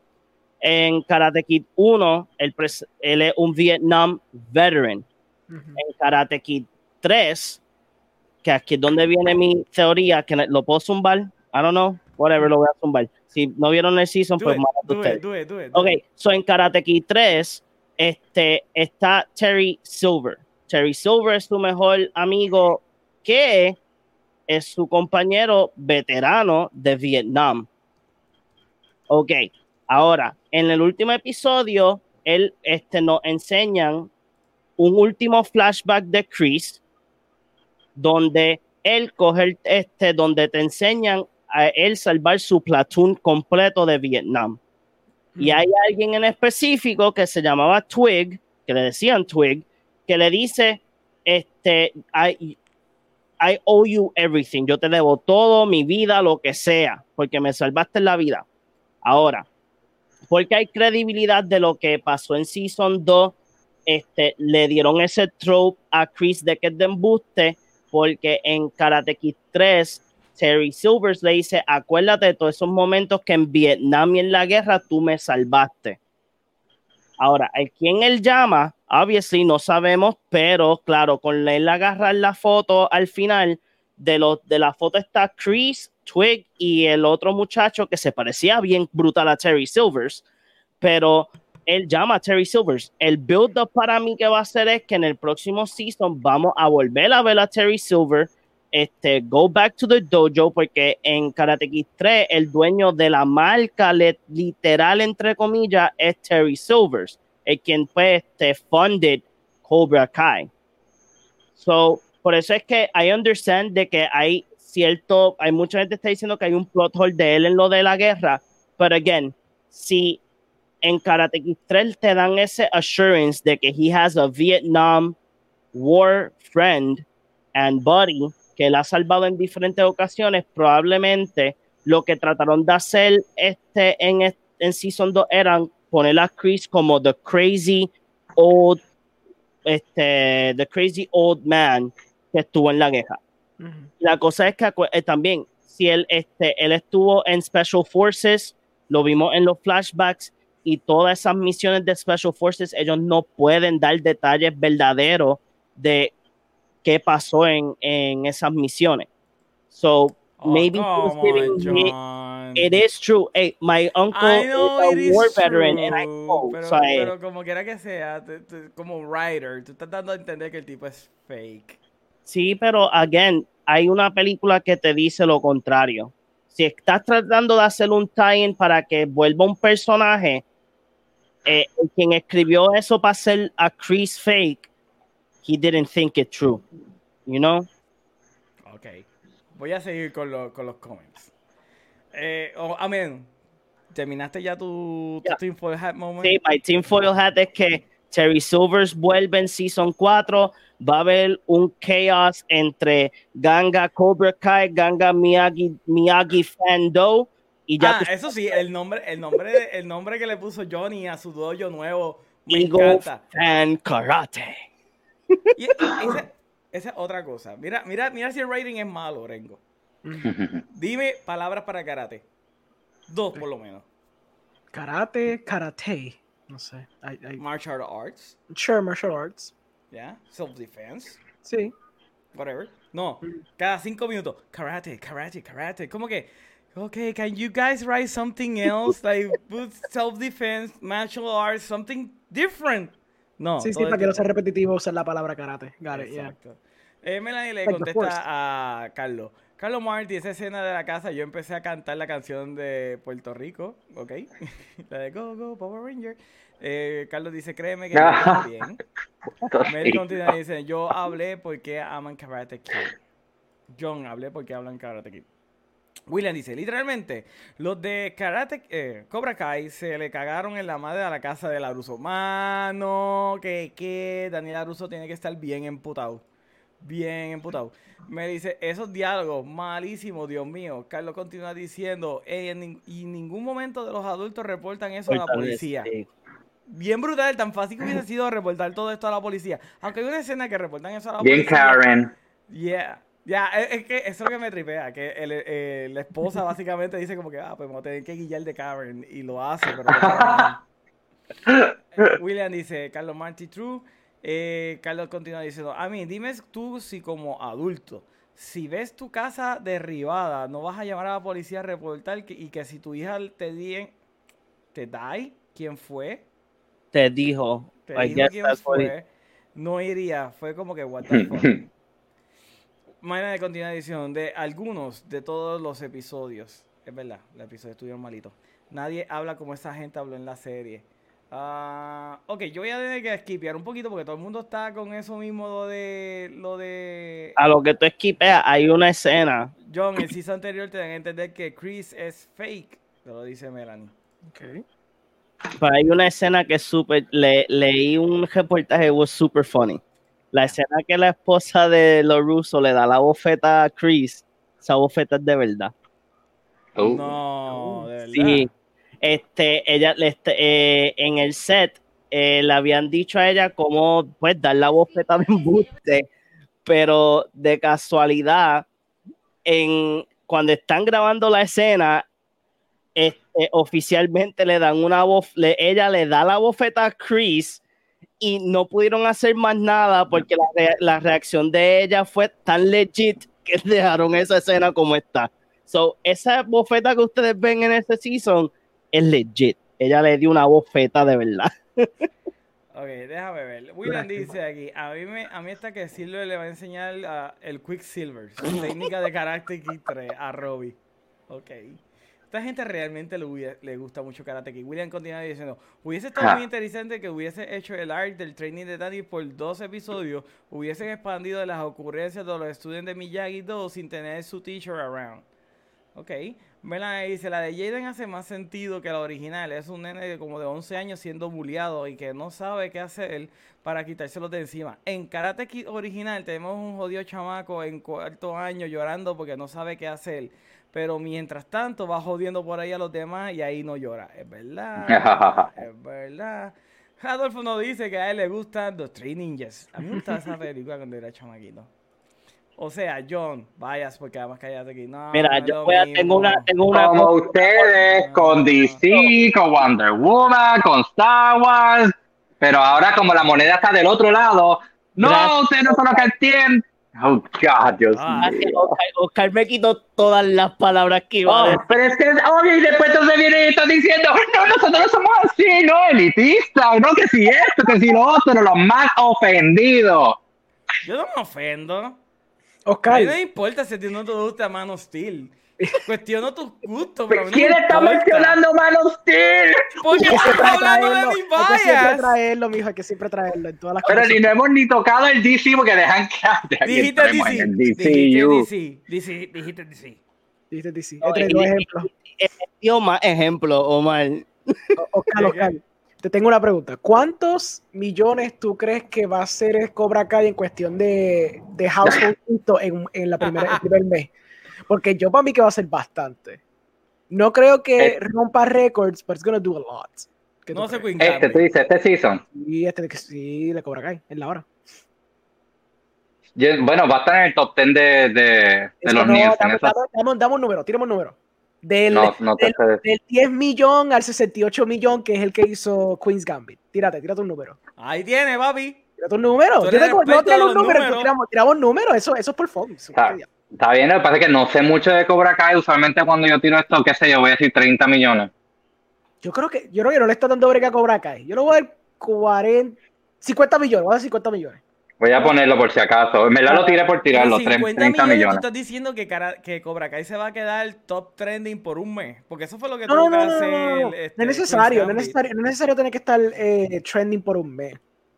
S2: En Karate Kid 1, él, pres- él es un Vietnam veteran.
S3: Ujú.
S2: En Karate Kid 3, que aquí es donde viene mi teoría, que lo puedo zumbar, I don't know, whatever, lo voy a zumbar. Si no vieron el season,
S1: do
S2: pues
S1: it, do
S2: ustedes.
S1: it, do it, do it,
S2: Ok, so en Karate Kid 3 este, está Terry Silver. Terry Silver es su mejor amigo que es su compañero veterano de Vietnam. Ok, ahora, en el último episodio, él, este, nos enseñan un último flashback de Chris, donde él coge el, este, donde te enseñan a él salvar su platoon completo de Vietnam. Y hay alguien en específico que se llamaba Twig, que le decían Twig, que le dice, este, I, I owe you everything, yo te debo todo, mi vida, lo que sea, porque me salvaste la vida. Ahora, porque hay credibilidad de lo que pasó en Season 2, este, le dieron ese trope a Chris de que es de embuste, porque en Karate Kid 3, Terry Silvers le dice, acuérdate de todos esos momentos que en Vietnam y en la guerra tú me salvaste. Ahora, el quien él llama, obviously no sabemos, pero claro, con él agarrar la foto al final, de, lo, de la foto está Chris, Twig y el otro muchacho que se parecía bien brutal a Terry Silvers, pero él llama a Terry Silvers. El build up para mí que va a hacer es que en el próximo season vamos a volver a ver a Terry Silver, este, go back to the dojo, porque en Karate Kid 3 el dueño de la marca literal, entre comillas, es Terry Silvers, el quien fue este, funded Cobra Kai. So, por eso es que I understand de que hay cierto, hay mucha gente que está diciendo que hay un plot hole de él en lo de la guerra, pero again, si en Karate Kid 3 te dan ese assurance de que he has a Vietnam War friend and buddy que él ha salvado en diferentes ocasiones, probablemente lo que trataron de hacer este en, en Season 2 eran poner a Chris como the crazy old este the crazy old man que estuvo en la guerra. Uh -huh. La cosa es que eh, también si él este él estuvo en Special Forces, lo vimos en los flashbacks y todas esas misiones de Special Forces, ellos no pueden dar detalles verdaderos de qué pasó en, en esas misiones. So,
S1: Oh,
S2: maybe
S1: on,
S2: it is true. Hey, my uncle
S1: know
S2: is a
S1: is
S2: war veteran,
S1: true,
S2: and I know.
S1: pero,
S2: so I-
S1: pero como quiera que sea, tú- tú- como writer, tú estás dando a entender que el tipo es fake.
S2: Sí, pero again, hay una película que te dice lo contrario. Si estás tratando de hacer un tie-in para que vuelva un personaje, eh, quien escribió eso para hacer a Chris fake, he didn't think it true. You know?
S1: Ok. Voy a seguir con, lo- con los comments. Eh, oh, I mean, ¿terminaste ya tu, tu. Team for Hat moment?
S2: Sí, my team foil hat es que Terry Silvers vuelve en Season 4. Va a haber un chaos entre Ganga Cobra Kai, Ganga Miyagi, Miyagi Fando. Y ya
S1: ah, eso sí, el nombre, el nombre, el nombre que le puso Johnny a su dojo nuevo me
S2: Eagle
S1: encanta.
S2: Fan Karate.
S1: Y, esa, esa es otra cosa. Mira, mira, mira si el rating es malo, Rengo. Dime palabras para karate. Dos por lo menos.
S3: Karate, karate. No sé. I, I,
S1: Martial arts,
S3: sure, martial arts.
S1: ¿ya? Self defense,
S3: Sí.
S1: whatever. No, cada cinco minutos. Karate, karate, karate. Como que, okay, can you guys write something else? [LAUGHS] Like, put self defense, martial arts, something different. No.
S3: Sí, sí, para que no sea repetitivo usar la palabra karate. Got it, yeah.
S1: Exacto. Eh, Melanie le contesta a Carlos. Carlos Marty, esa escena de la casa, yo empecé a cantar la canción de Puerto Rico, ¿ok? [LAUGHS] la de Go, Go, Power Ranger. Eh, Carlos dice, créeme que yo también. Mary continúa y dice, yo hablé porque aman Karate Kid. John, hablé porque hablan Karate Kid. William dice, literalmente, los de Karate, eh, Cobra Kai se le cagaron en la madre a la casa de Laruso. Mano, que, que Daniel Laruso tiene que estar bien emputado. Bien emputado. Me dice, esos diálogos, malísimos, Dios mío. Carlos continúa diciendo, "Ey, en nin- y en ningún momento de los adultos reportan eso a la policía.
S2: Sí.
S1: Bien brutal, tan fácil que hubiese sido reportar todo esto a la policía. Aunque hay una escena que reportan eso a la
S4: Bien
S1: policía.
S4: Karen.
S1: Yeah. Ya, es, es que eso es lo que me tripea, que el- eh, la esposa [LAUGHS] básicamente dice como que, ah, pues vamos a tener que guillar de Karen, y lo hace, pero... no [LAUGHS] William dice, Carlos Marty True, eh, Carlos continúa diciendo, a mí, dime tú si como adulto, si ves tu casa derribada, no vas a llamar a la policía a reportar que- y que si tu hija te di te die, ¿quién fue?
S2: Te dijo.
S1: Te
S2: I
S1: dijo quién fue, no iría. Fue como que, what the fuck. [LAUGHS] Mañana de continuación de algunos de todos los episodios. Es verdad, los episodios estuvieron malitos. Nadie habla como esa gente habló en la serie. Ah, ok, yo voy a tener que skipear un poquito porque todo el mundo está con eso mismo lo de lo de
S2: A lo que tú esquipeas, hay una escena.
S1: John, el season anterior te dan a entender que Chris es fake. Te lo dice Melanie.
S3: Okay.
S2: Pero hay una escena que es súper. Le, leí un reportaje, was super funny. La escena que la esposa de los rusos le da la bofeta a Chris, esa bofeta es de verdad.
S4: Uh.
S1: No, de verdad.
S2: Sí. Este, ella, le- este, eh, en el set, eh, le habían dicho a ella cómo pues dar la bofeta de embuste, pero de casualidad, en, cuando están grabando la escena, este, oficialmente le dan una voz, ella le da la bofeta a Chris y no pudieron hacer más nada porque la, rea- la reacción de ella fue tan legit que [LAUGHS] dejaron esa escena como está. So, esa bofeta que ustedes ven en este season es legit. Ella le dio una bofeta de verdad. [LAUGHS]
S1: Ok, déjame ver. William dice aquí, a mí, me, a mí esta que Silver le va a enseñar ah, el Quicksilver, su técnica de Kid 3 a Robbie. Ok. Esta gente realmente le, hubiera- le gusta mucho Karate Kid. William continúa diciendo, hubiese estado
S4: Ah.
S1: muy interesante que hubiese hecho el art del training de Danny por dos episodios, hubiesen expandido las ocurrencias de los estudiantes de Miyagi 2 sin tener su teacher around. Ok. Melanie dice, la de Jaden hace más sentido que la original. Es un nene de como de 11 años siendo bulleado y que no sabe qué hacer para quitárselo de encima. En Karate Kid original tenemos un jodido chamaco en cuarto año llorando porque no sabe qué hacer. Pero mientras tanto va jodiendo por ahí a los demás y ahí no llora. Es verdad. [LAUGHS] es verdad. Adolfo nos dice que a él le gustan los Three Ninjas. A mí me gustaba esa película cuando era chamaquito. O sea, John, vayas porque además cállate aquí. No,
S2: Mira,
S1: no
S2: yo voy a- tengo una, tengo una
S4: Como
S2: cosa-
S4: ustedes con DC, con Wonder Woman, con Star Wars, pero ahora como la moneda está del otro lado, no, ustedes no son lo que entienden. Oh, God, Dios
S1: Ah,
S4: mío.
S2: Oscar, Oscar me quitó todas las palabras que iba a
S4: Oh,
S2: decir.
S4: pero es que es obvio y después entonces viene y está diciendo, no, nosotros no somos así, no, elitistas, no, que si esto, que si lo otro, los más ofendidos.
S1: Yo no me ofendo. A
S3: Oscar,
S1: mí no me importa si a ti no te gusta Man of Steel. Cuestiono tus gustos, pero
S4: ¿Quién está
S1: importa.
S4: mencionando Man of Steel?
S1: Porque
S3: siempre
S1: hablando de
S3: traerlo,
S1: mi
S3: hay que siempre traerlo, mijo, hay que siempre traerlo en todas las
S4: Pero ni no hemos ni tocado el DC porque dejan que dejan que
S1: Dijiste DC. Dijiste. DC. DC. Dijiste DC.
S3: Dijiste DC.
S2: No,
S3: He traído
S2: y-
S3: dos ejemplos.
S2: Dio más ejemplo, Omar.
S3: Oscar, Oscar, te tengo una pregunta. ¿Cuántos millones tú crees que va a ser el Cobra Kai en cuestión de, de household [LAUGHS] en, en la primera, el primer mes? Porque yo para mí que va a ser bastante. No creo que
S4: Eh.
S3: rompa récords, but it's gonna do a lot. ¿Qué tú
S1: No? Queen
S4: Este, tú dices, este season.
S3: Sí, este que sí, le Cobra Kai, en la hora.
S4: Yo- bueno, va a estar en el top 10 de, de, de los
S3: no,
S4: Nielsen.
S3: dame,
S4: eso-
S3: dame- dame- dame un número, tiramos un número. Del,
S4: no, no te
S3: del, del 10 millón al 68 millón, que es el que hizo Queen's Gambit. Tírate, tírate un número.
S1: Ahí tiene, papi.
S3: Tírate un número. Yo no tiramos
S1: de
S3: un
S1: los
S3: número,
S1: números.
S3: tiramos, tiramos un número. Eso, eso es por Fox.
S4: Está bien, lo que pasa es que no sé mucho de Cobra Kai. Usualmente cuando yo tiro esto, qué sé yo, voy a decir 30 millones.
S3: Yo creo que yo creo que no le está dando brega a Cobra Kai. Yo le voy a dar 40, 50 millones. Voy a dar 50 millones.
S4: Voy a ponerlo por si acaso. En verdad lo tiré por tirarlo,
S1: Con
S4: 30
S1: 50
S4: millones.
S1: millones, tú estás diciendo que, cara- que Cobra Kai se va a quedar top trending por un mes. Porque eso fue lo que
S3: No,
S1: tuvo
S3: no,
S1: que
S3: no, no,
S1: hacer.
S3: no, no. No
S1: este,
S3: es
S1: Queen's
S3: necesario, no es
S1: Gambit.
S3: necesario, no es necesario tener que estar eh, trending por un mes.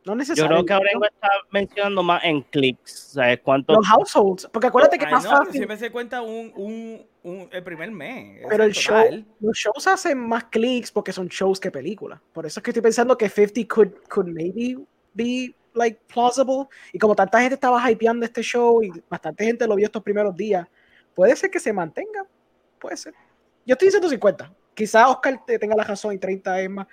S3: No
S2: Yo creo que ahora está mencionando más en clics. ¿Sabes cuánto?
S3: Los households, porque acuérdate que
S1: Ay,
S3: más
S1: no, pero
S3: fácil.
S1: siempre se cuenta un, un, un- el primer mes.
S3: Pero el show, los shows hacen más clics porque son shows que películas. Por eso es que estoy pensando que 50 could, could maybe be like plausible. Y como tanta gente estaba hypeando este show y bastante gente lo vio estos primeros días, puede ser que se mantenga. Puede ser. Yo estoy diciendo 50. Quizás Oscar te tenga la razón y 30 es más.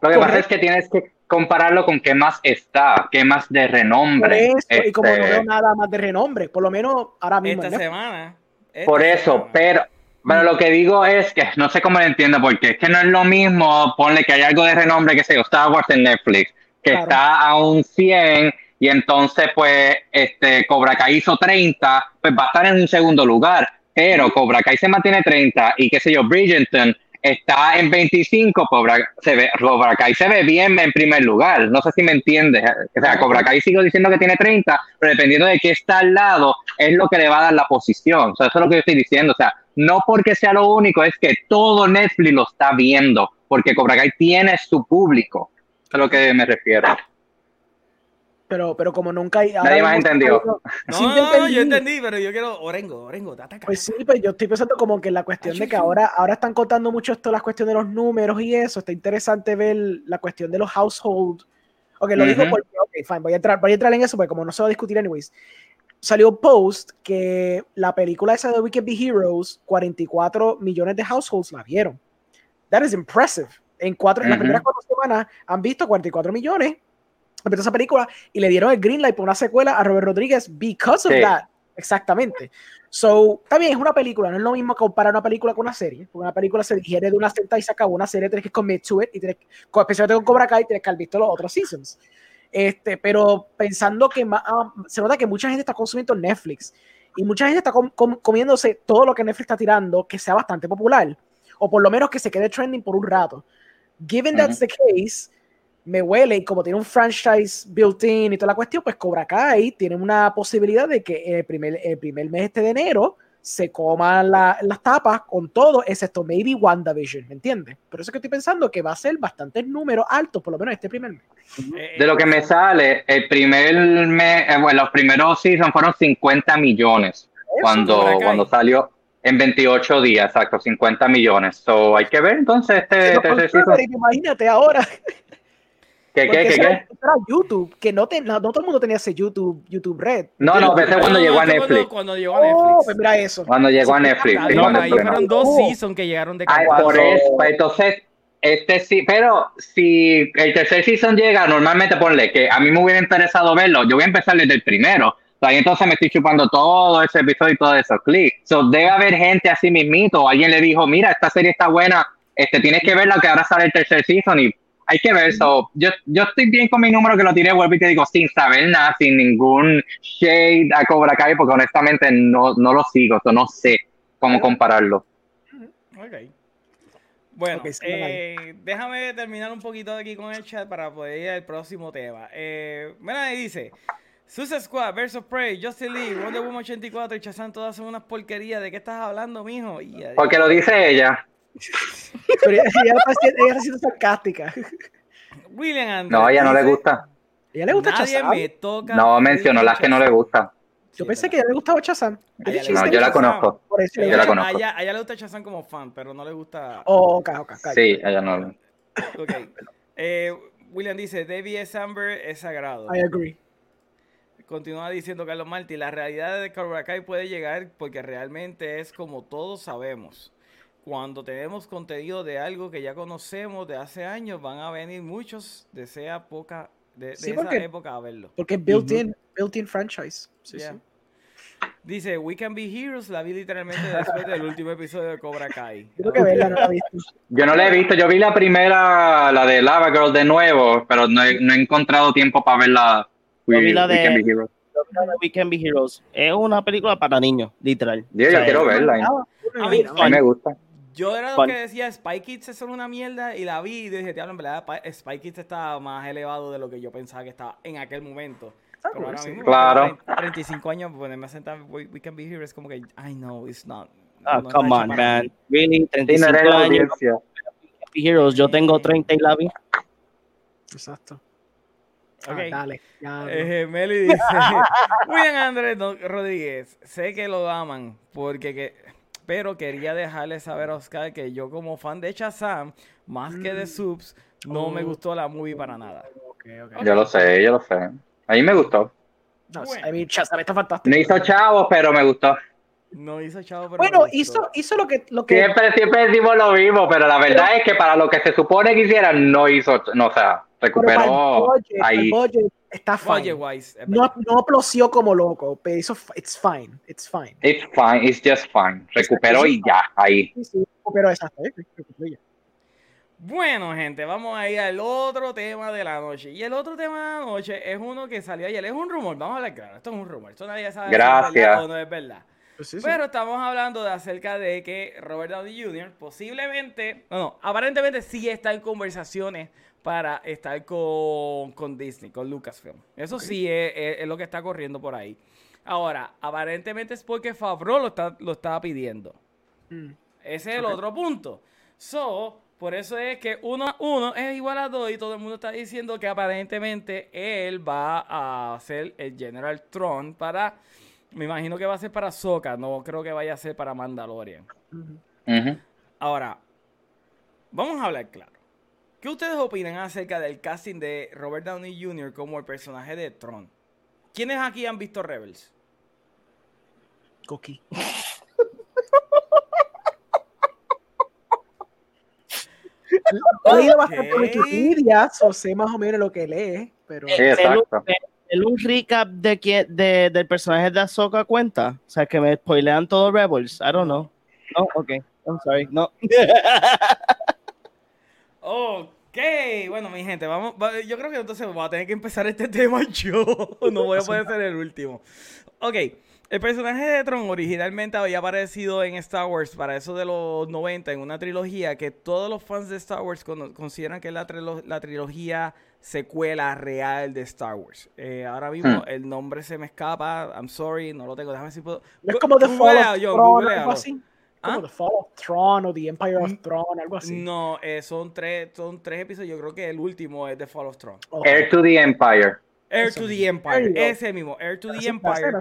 S4: Lo que pasa es que tienes que compararlo con qué más está, qué más de
S3: Por
S4: renombre.
S3: eso, y como no
S4: Este,
S3: veo nada más de renombre, por lo menos ahora mismo.
S1: Esta semana. esta
S4: Por eso,
S1: semana.
S4: pero, pero lo que digo es que no sé cómo lo entiendo, porque es que no es lo mismo, ponle que hay algo de renombre, que sé yo, Star Wars en Netflix, que
S3: Claro.
S4: está a un 100 y entonces pues este Cobra Kai hizo 30, pues va a estar en un segundo lugar, pero Cobra Kai se mantiene 30 y qué sé yo, Bridgerton está en 25, Cobra, se ve, Cobra Kai se ve bien en primer lugar, no sé si me entiendes, o sea, Cobra Kai sigo diciendo que tiene 30, pero dependiendo de qué está al lado, es lo que le va a dar la posición, o sea, eso es lo que yo estoy diciendo, o sea, no porque sea lo único, es que todo Netflix lo está viendo, porque Cobra Kai tiene su público, es a lo que me refiero.
S3: Pero, pero como nunca hay. ahora
S4: Nadie más entendió.
S1: No, [LAUGHS]
S3: Sí,
S1: no,
S3: te
S1: no, yo
S3: entendí.
S1: pero yo quiero Orengo, Orengo, date acá.
S3: Pues sí, pues yo estoy pensando como que la cuestión de que ahora, ahora están contando mucho esto, las cuestiones de los números y eso. Está interesante ver la cuestión de los household. Ok, lo digo
S4: Ujú.
S3: porque, ok, fine, voy a, entrar, voy a entrar en eso porque como no se va a discutir anyways. Salió un post que la película esa de We Can Be Heroes, 44 millones de households la vieron. That is impressive. En, cuatro, en las primeras cuatro semanas han visto 44 millones de esa película y le dieron el green light por una secuela a Robert Rodríguez because of
S4: Sí.
S3: that. Exactamente. So, también es una película, no es lo mismo comparar una película con una serie, porque una película se digiere de una senta y se acabó, una serie tienes que commit to it, y tienes, especialmente con Cobra Kai, tienes que haber visto los otros seasons. Este, pero pensando que ah, se nota que mucha gente está consumiendo Netflix y mucha gente está com- com- comiéndose todo lo que Netflix está tirando que sea bastante popular, o por lo menos que se quede trending por un rato. Given that's the case, me huele y como tiene un franchise built-in y toda la cuestión, pues Cobra Kai tiene una posibilidad de que el primer, el primer mes este de enero se coman la- las tapas con todo, excepto maybe WandaVision, ¿me entiendes? Por eso es que estoy pensando que va a ser bastantes números altos, por lo menos este primer mes.
S4: De lo que me sale, el primer mes, eh, bueno, los primeros seasons fueron 50 millones cuando, cuando salió en 28 días, exacto, 50 millones. So, hay que ver entonces este
S3: pero,
S4: season.
S3: imagínate ahora,
S4: ¿Qué, qué, qué,
S3: era-
S4: qué?
S3: era YouTube, que no, te- no, no todo el mundo tenía ese YouTube, YouTube Red.
S4: No, no, pero ese cuando llegó a Netflix.
S1: Cuando, cuando llegó a
S3: Oh,
S1: Netflix.
S3: pues mira eso.
S4: Cuando llegó a Netflix.
S1: Bien,
S4: cuando
S1: ahí fueron dos
S3: Oh.
S1: seasons que llegaron de
S4: Ay, por eso, pues, entonces, este sí, pero si el tercer season llega, normalmente ponle que a mí me hubiera interesado verlo, yo voy a empezar desde el primero. O sea, y entonces me estoy chupando todo ese episodio y todo eso, clic. So, debe haber gente así mismito, alguien le dijo, mira, esta serie está buena, este, tienes que verla que ahora sale el tercer season y hay que ver eso. Yo, yo estoy bien con mi número que lo tiré, vuelvo y te digo, sin saber nada, sin ningún shade a Cobra Kai, porque honestamente no, no lo sigo, so, no sé cómo compararlo.
S1: Ok. Bueno, eh, déjame terminar un poquito aquí con el chat para poder ir al próximo tema. Eh, mira, ahí dice: Suicide Squad versus Prey, Justin Lee, Wonder Woman 84 y Shazam todas son unas porquerías. ¿De qué estás hablando, mijo? Y,
S4: Porque lo dice ella.
S3: Pero ella, ella está siendo- ella sarcástica.
S1: William Andrés
S4: No, a ella no le gusta.
S3: ¿A ella le gusta
S1: Nadie me toca.
S4: No mencionó las que no le gusta.
S3: Yo pensé que a ella le gustaba
S1: le
S4: No, yo la conozco.
S3: Por eso
S4: Yo la conozco.
S1: A ella, a ella le gusta Shazam como fan, pero no le gusta.
S3: Oh, ok, ok, ok.
S4: Sí, ella no.
S1: Ok. Eh, William dice: Debbie S. Amber es sagrado.
S3: I agree.
S1: Continúa diciendo Carlos Martí, la realidad de Cobra Kai puede llegar porque realmente es como todos sabemos. Cuando tenemos contenido de algo que ya conocemos de hace años, van a venir muchos de esa época, de, de
S3: Sí,
S1: esa
S3: porque-
S1: época a verlo.
S3: Porque es built-in, franchise. Sí,
S1: Yeah.
S3: sí.
S1: Dice, We Can Be Heroes, la vi literalmente después del último episodio de Cobra Kai. [LAUGHS]
S3: Tengo que verla, no la he visto.
S4: Yo no la he visto. Yo vi la primera, la de Lava Girl de nuevo, pero no he, no he encontrado tiempo para ver la.
S2: Yo vi la
S4: We Can
S2: de-
S4: Be Heroes.
S2: We Can Be Heroes. Es una película para niños, literal.
S4: Yo,
S2: O sea,
S4: yo quiero verla.
S1: A mí,
S4: A mí me gusta.
S1: Yo era lo que decía, Spy Kids es solo una mierda y la vi y dije, diablo, en verdad, Spy Kids está más elevado de lo que yo pensaba que estaba en aquel momento. Pero
S3: cool,
S1: ahora mismo,
S4: Claro.
S1: con 35 años, ponerme a sentar, we, we can be here, es como que, I know, it's not.
S2: Ah,
S1: no
S2: come on, man.
S1: mí.
S2: Really,
S4: Sí, no
S2: 35
S4: eres la
S2: años. Heroes. Yo tengo 30 y la vi.
S3: Exacto. Ah,
S1: Ok.
S3: dale. Ya, no.
S1: Eh, Meli dice, [LAUGHS] William Andrés no- Rodríguez, sé que lo aman, porque que, pero quería dejarle saber a Oscar que yo como fan de Shazam, más que de
S3: Mm.
S1: Subs, no me
S3: Oh.
S1: gustó la movie para nada.
S4: Yo lo sé, yo lo sé. A mí me gustó.
S3: No,
S1: Bueno.
S3: I mean, Shazam está fantástico.
S4: No hizo chavos, pero me gustó.
S1: No hizo chavo, pero
S3: Bueno,
S1: me gustó.
S3: hizo, hizo lo que, lo que
S4: Siempre, siempre decimos lo mismo, pero la verdad es que para lo que se supone que hiciera, no hizo, no, o sea, recuperó
S3: budget,
S4: ahí.
S3: está fine.
S1: wise,
S3: No, no ploció como loco, pero hizo, it's fine, it's fine.
S4: It's fine, it's just fine. Recuperó y ya, ahí.
S3: Sí, sí, exacto, eh, recuperó ya.
S1: Bueno, gente, vamos a ir al otro tema de la noche. Y el otro tema de la noche es uno que salió ayer. Es un rumor, vamos a hablar claro. Esto es un rumor. Esto nadie sabe si es
S4: Gracias.
S1: verdad o no es verdad.
S3: Pues sí, sí.
S1: Pero estamos hablando de acerca de que Robert Downey Jr. posiblemente, no, no, aparentemente sí está en conversaciones para estar con, con Disney, con Lucasfilm. Eso sí es, es- es lo que está corriendo por ahí. Ahora, aparentemente es porque Favreau lo está, lo estaba pidiendo.
S3: Mm.
S1: Ese es el otro punto. So, Por eso es que uno a uno es igual a dos y todo el mundo está diciendo que aparentemente él va a ser el General Tron para, me imagino que va a ser para Soka, no creo que vaya a ser para Mandalorian. Ahora, vamos a hablar claro. ¿Qué ustedes opinan acerca del casting de Robert Downey Jr. como el personaje de Tron? ¿Quiénes aquí han visto Rebels?
S3: Coqui. He leído bastante. Wikipedia, o sé más o menos lo que lee, pero
S4: Sí, exacto.
S2: ¿El un recap de, quién- de del personaje de Ahsoka cuenta? O sea, que me spoilean todo Rebels. I don't know. No, ok. I'm sorry. No. [LAUGHS]
S1: Ok, bueno, mi gente, vamos, va- yo creo que entonces vamos a tener que empezar este [LAUGHS] tema yo. No voy a poder ser el último. Ok, el personaje de Tron originalmente había aparecido en Star Wars para eso de los 90 en una trilogía que todos los fans de Star Wars consideran que es la, trilo- la trilogía secuela real de Star Wars. Eh, ahora mismo
S4: Hmm.
S1: el nombre se me escapa, I'm sorry, no lo tengo, déjame si puedo...
S3: es como The Fall of algo así. Como
S1: ¿Ah?
S3: The Fall of o The Empire of algo así.
S1: No, eh, son, tres, son tres episodios, yo creo que el último es The Fall of Throne.
S3: Ok.
S4: Air to the Empire.
S1: Air
S3: Eso
S1: to the Empire, ese mismo, Air to the Empire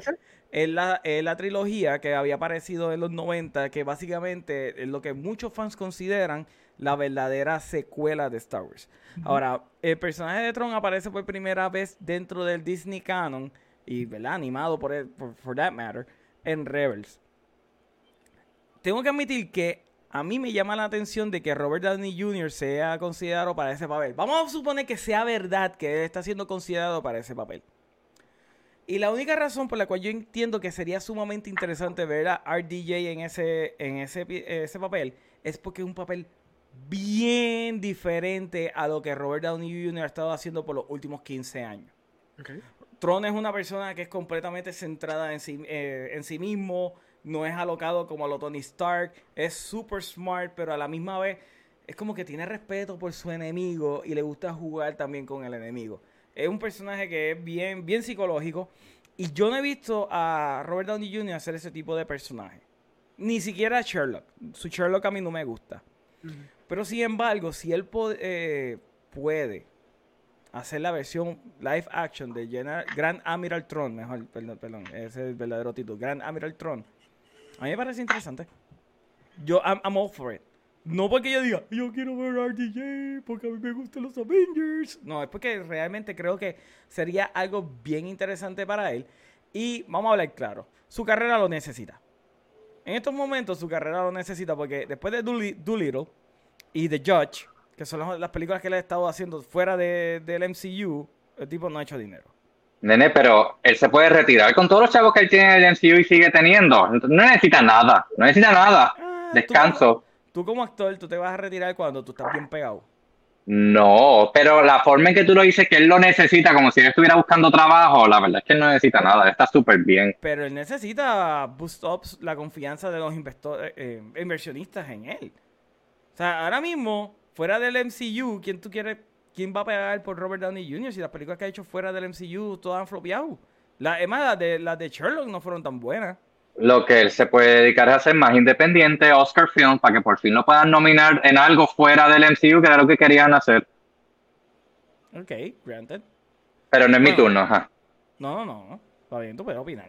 S1: es la, es la trilogía que había aparecido en los 90, que básicamente es lo que muchos fans consideran la verdadera secuela de Star Wars. Ahora, el personaje de Tron aparece por primera vez dentro del Disney Canon y, ¿verdad? Animado por, el- por for that matter, en Rebels. Tengo que admitir que a mí me llama la atención de que Robert Downey Jr. sea considerado para ese papel. Vamos a suponer que sea verdad que él está siendo considerado para ese papel. Y la única razón por la cual yo entiendo que sería sumamente interesante ver a RDJ en ese, en ese, ese papel es porque es un papel bien diferente a lo que Robert Downey Jr. ha estado haciendo por los últimos 15 años. Tron es una persona que es completamente centrada en sí, eh, en sí mismo, no es alocado como lo Tony Stark, es super smart, pero a la misma vez es como que tiene respeto por su enemigo y le gusta jugar también con el enemigo. Es un personaje que es bien, bien psicológico y yo no he visto a Robert Downey Jr. hacer ese tipo de personaje. Ni siquiera a Sherlock. Su Sherlock a mí no me gusta. Pero sin embargo, si él eh, puede hacer la versión live action de General- Grand Admiral Tron, mejor, perdón, perdón, ese es el verdadero título, Grand Admiral Tron, a mí me parece interesante. Yo, I'm, I'm all for it. No porque yo diga, yo quiero ver a RDJ porque a mí me gustan los Avengers. No, es porque realmente creo que sería algo bien interesante para él. Y vamos a hablar claro, su carrera lo necesita. En estos momentos su carrera lo necesita porque después de Dooli- Doolittle y The Judge, que son las, las películas que él ha estado haciendo fuera de, del MCU, el tipo no ha hecho dinero.
S4: Nene, pero él se puede retirar con todos los chavos que él tiene en el MCU y sigue teniendo. No necesita nada, no necesita nada.
S1: Ah,
S4: Descanso.
S1: Tú, tú como actor, tú te vas a retirar cuando tú estás bien pegado.
S4: No, pero la forma en que tú lo dices que él lo necesita, como si él estuviera buscando trabajo, la verdad es que él no necesita nada, él está súper bien.
S1: Pero él necesita boost up la confianza de los investo- eh, inversionistas en él. O sea, ahora mismo, fuera del MCU, ¿quién tú quieres, quién va a pagar por Robert Downey Jr. si las películas que ha hecho fuera del MCU todas han flopeado? La, es más, las de, las de Sherlock no fueron tan buenas.
S4: Lo que él se puede dedicar es a ser más independiente, Oscar Film, para que por fin lo puedan nominar en algo fuera del MCU, que era lo que querían hacer.
S1: Ok, granted.
S4: Pero no es mi turno, ajá.
S1: No, no, no. Está bien, tú puedes opinar.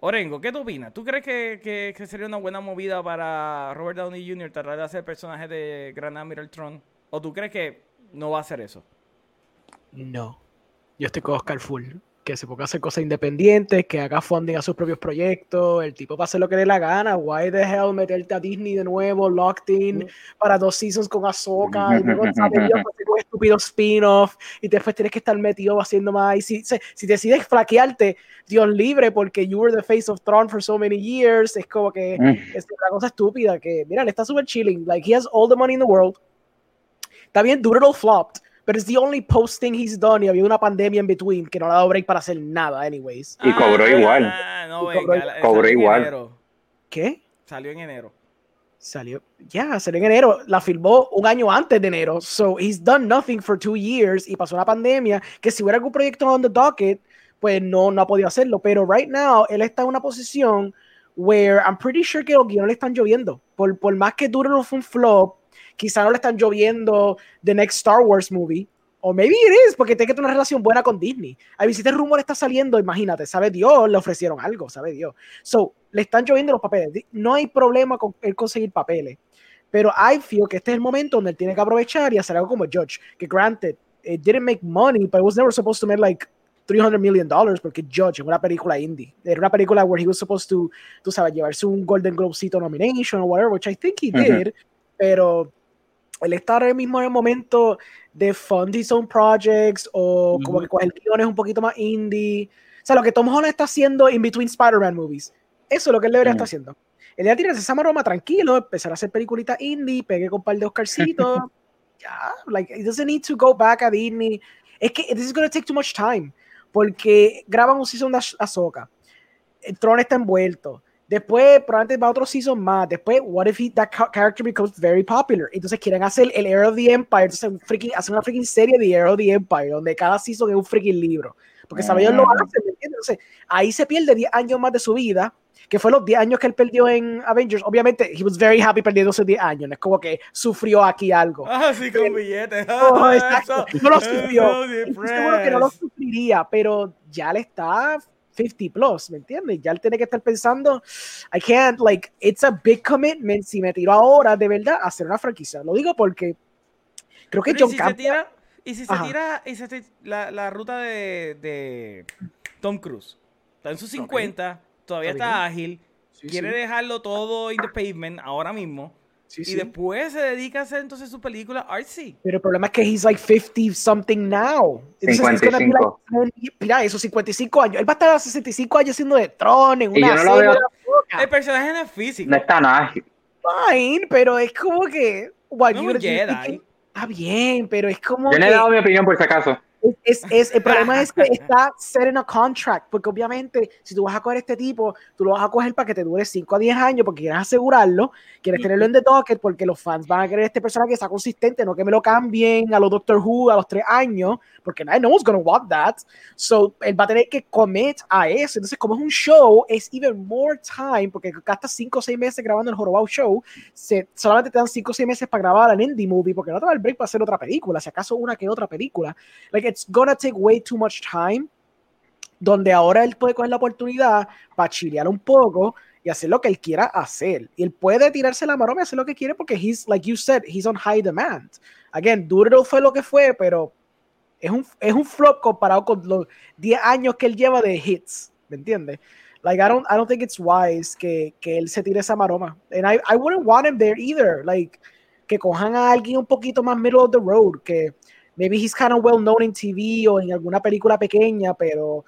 S1: Orengo, ¿qué tú opinas? ¿Tú crees que, que- que sería una buena movida para Robert Downey Jr. tratar de hacer personaje de Grand Admiral Tron? ¿O tú crees que no va a hacer eso?
S3: No. Yo estoy con Oscar Full. Que se ponga a hacer cosas independientes, que haga funding a sus propios proyectos. El tipo hacer lo que le dé la gana. Why the hell meterte a Disney de nuevo, locked in, para dos seasons con Ahsoka. Y [LAUGHS] luego Dios, pues, hacer un estúpido spin-off. Y después tienes que estar metido haciendo más. Y si, si, si decides flaquearte, Dios libre, porque you were the face of Throne for so many years. Es como que
S4: Mm.
S3: es una cosa estúpida. Que, mira, le está súper chilling. Like, he has all the money in the world. Está bien, Doolittle flopped, but it's the only posting he's done y había una pandemia in between que no le ha dado break para hacer nada, anyways.
S4: Y cobró igual.
S1: Ah, no,
S3: Y cobró-
S1: venga,
S4: cobró
S1: salió en
S4: igual.
S1: enero.
S3: ¿Qué?
S1: Salió en enero.
S3: Salió, ya, salió en enero. La filmó un año antes de enero. So he's done nothing for two years y pasó una pandemia que si hubiera algún proyecto on the docket, pues no, no ha podido hacerlo. Pero right now, él está en una posición where I'm pretty sure que los guiones le están lloviendo. Por, por más que Doolittle fue un flop quizá no le están lloviendo the next Star Wars movie. O maybe it is, porque tiene que tener una relación buena con Disney. A si este rumor está saliendo, imagínate, sabe Dios, le ofrecieron algo, sabe Dios. So, le están lloviendo los papeles. No hay problema con él conseguir papeles. Pero I feel que este es el momento donde él tiene que aprovechar y hacer algo como Judge. Que granted, it didn't make money, but it was never supposed to make like 300 million dollars porque Judge es una película indie. Era una película where he was supposed to, tú sabes, llevarse un Golden Globecito nomination or whatever, which I think he did. Pero él está ahora mismo en el momento de fund his own projects o como que coger guiones un poquito más indie. O sea, lo que Tom Holland está haciendo in between Spider-Man movies. Eso es lo que él debería estar haciendo. Él ya tiene esa maroma tranquilo, empezar a hacer peliculitas indie, pegue con un par de Oscarcitos. [LAUGHS] ya, like, it doesn't need to go back a Disney. Es que this is going to take too much time. Porque graban un season de Ahsoka. El Tron está envuelto. Después, probablemente va otro season más. Después, what if he, that character becomes very popular? Entonces quieren hacer el Heir of the Empire. Entonces, un freaking, hacen una freaking serie de Heir of the Empire, donde cada season es un freaking libro. Porque sabe ellos lo
S4: Mm.
S3: hacen, ¿me? Entonces, ahí se pierde 10 años más de su vida, que fue los 10 años que él perdió en Avengers. Obviamente, he was very happy perdiendo esos 10 años. No es como que sufrió aquí algo.
S1: Ah, sí, con billetes. [LAUGHS]
S3: Oh,
S1: Ah,
S3: exacto. No lo sufrió. Estoy seguro que no lo sufriría, pero ya le está 50 plus, ¿me entiendes? Ya él tiene que estar pensando, I can't, like, it's a big commitment si me tiro ahora de verdad a hacer una franquicia. Lo digo porque creo que
S1: Pero ¿y
S3: John
S1: si se
S3: Camp
S1: tira, y si se
S3: Ajá.
S1: tira y se la, la ruta de, de Tom Cruise? Está en sus 50, todavía
S3: Está
S1: está ágil,
S3: Sí,
S1: quiere
S3: sí,
S1: dejarlo todo in the pavement ahora mismo.
S3: Sí,
S1: Y
S3: sí.
S1: después se dedica a hacer entonces su película artsy.
S3: Pero el problema es que he's like 50 something now. Entonces, he's gonna be
S4: 55.
S3: like, mira, esos 55 años. Él va a estar a los 65 años haciendo de Tron en
S4: Y
S3: una
S4: yo no veo-
S3: de la boca.
S1: El personaje no es físico.
S4: No es tan ágil.
S3: Fine, pero es como que. what,
S1: No
S3: you
S1: Jedi.
S3: Está bien, pero es como
S4: Yo no he dado mi opinión por si acaso.
S3: Es, es- el problema es que [LAUGHS] está set in a contract, porque obviamente si tú vas a coger este tipo, tú lo vas a coger para que te dure 5 a 10 años porque quieres asegurarlo, quieres tenerlo en the docket porque los fans van a querer este personaje que sea consistente, no que me lo cambien a los Doctor Who a los 3 años, porque nadie no one's gonna want that. So, él va a tener que commit a eso. Entonces, como es un show, es even more time, porque gastas 5 o 6 meses grabando el Jorobado Show, se, solamente te dan 5 o 6 meses para grabar el indie movie, porque no te va el break para hacer otra película, si acaso una que otra película. Like, it's gonna take way too much time, donde ahora él puede coger la oportunidad para chilear un poco y hacer lo que él quiera hacer. Y él puede tirarse la maroma y hacer lo que quiere porque he's, like you said, he's on high demand. Again, Doolittle fue lo que fue, pero es un, es un flop comparado con los 10 años que él lleva de hits, ¿me entiendes? Like, I don't, I don't think it's wise que, que él se tire esa maroma. And I, I wouldn't want him there either. Like, que cojan a alguien un poquito más middle of the road, que maybe he's kind of well known in TV o en alguna película pequeña, pero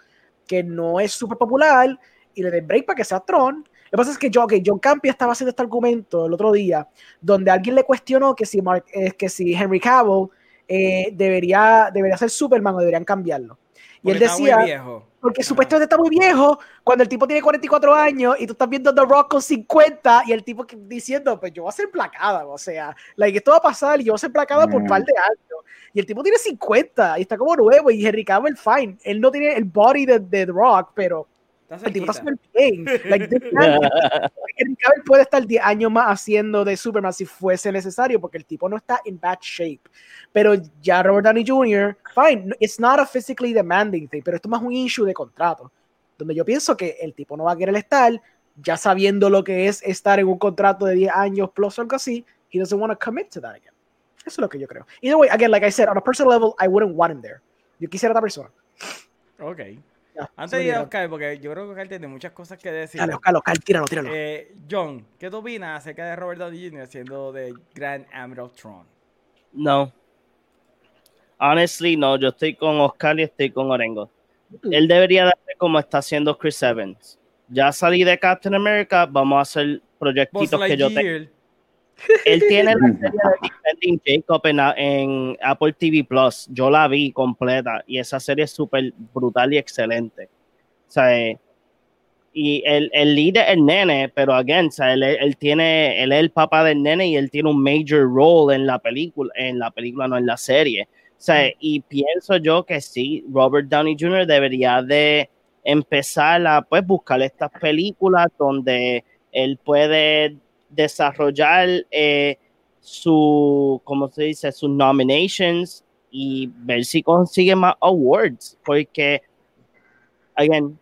S3: que no es súper popular y le den break para que sea Tron. Lo que pasa es que yo, okay, John Campia estaba haciendo este argumento el otro día, donde alguien le cuestionó que si, Mark, eh, que si Henry Cavill eh, debería, debería ser Superman o deberían cambiarlo. Y él
S1: está muy
S3: decía,
S1: viejo.
S3: porque
S1: Ajá.
S3: supuestamente está muy viejo cuando el tipo tiene 44 años y tú estás viendo The Rock con 50 y el tipo diciendo, pues yo voy a ser placada, o sea, like, esto va a pasar y yo voy a ser placada por un
S4: Mm.
S3: par de años. Y el tipo tiene 50 y está como nuevo y Henry Cavill fine. Él no tiene el body de, de The Rock, pero El tipo está
S1: cerquita.
S3: súper bien. Like, [LAUGHS] Henry Cavill puede estar 10 años más haciendo de Superman si fuese necesario, porque el tipo no está in bad shape. Pero ya Robert Downey Jr., fine, it's not a physically demanding thing, pero esto es más un issue de contrato, donde yo pienso que el tipo no va a querer estar, ya sabiendo lo que es estar en un contrato de 10 años plus o algo así, he doesn't want to commit to that again. Eso es lo que yo creo. Either way, again, like I said, on a personal level, I wouldn't want him there. Yo quisiera a otra persona.
S1: Ok.
S3: Ya,
S1: Antes de ir a Oscar, porque yo creo que Oscar tiene muchas cosas que decir.
S3: Dale, Oscar, Oscar, tíralo, tíralo.
S1: Eh, John, ¿qué tú opinas acerca de Robert Downey Jr. siendo de Grand Admiral Tron?
S2: No. Honestly, no. Yo estoy con Oscar y estoy con Orengo. Él debería darle como está haciendo Chris Evans. Ya salí de Captain America, vamos a hacer
S1: Buzz
S2: proyectitos que yo tengo. Él tiene la [LAUGHS] serie de Defending Jacob en, en Apple TV Plus. Yo la vi completa y esa serie es súper brutal y excelente. O sea, eh, y el, el lead es el nene, pero again, o sea, él, él tiene, él es el papá del nene y él tiene un major role en la película, en la película, no en la serie. O sea, y pienso yo que sí, Robert Downey Jr. debería de empezar a pues buscar estas películas donde él puede desarrollar eh, su, ¿cómo se dice? Sus nominations y ver si consigue más awards, porque, again,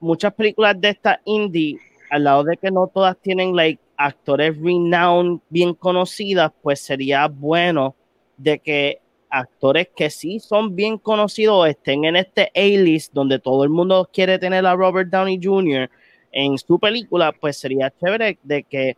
S2: muchas películas de esta indie, al lado de que no todas tienen, like, actores renowned bien conocidas, pues sería bueno de que actores que sí son bien conocidos estén en este A-list donde todo el mundo quiere tener a Robert Downey Jr. en su película, pues sería chévere de que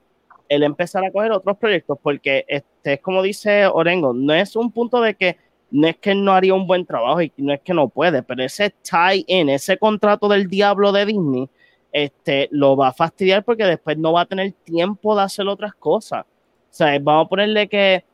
S2: él empezara a coger otros proyectos, porque este es como dice Orengo, no es un punto de que no es que no haría un buen trabajo y no es que no puede, pero ese tie-in, ese contrato del diablo de Disney, este, lo va a fastidiar porque después no va a tener tiempo de hacer otras cosas. O sea, vamos a ponerle que,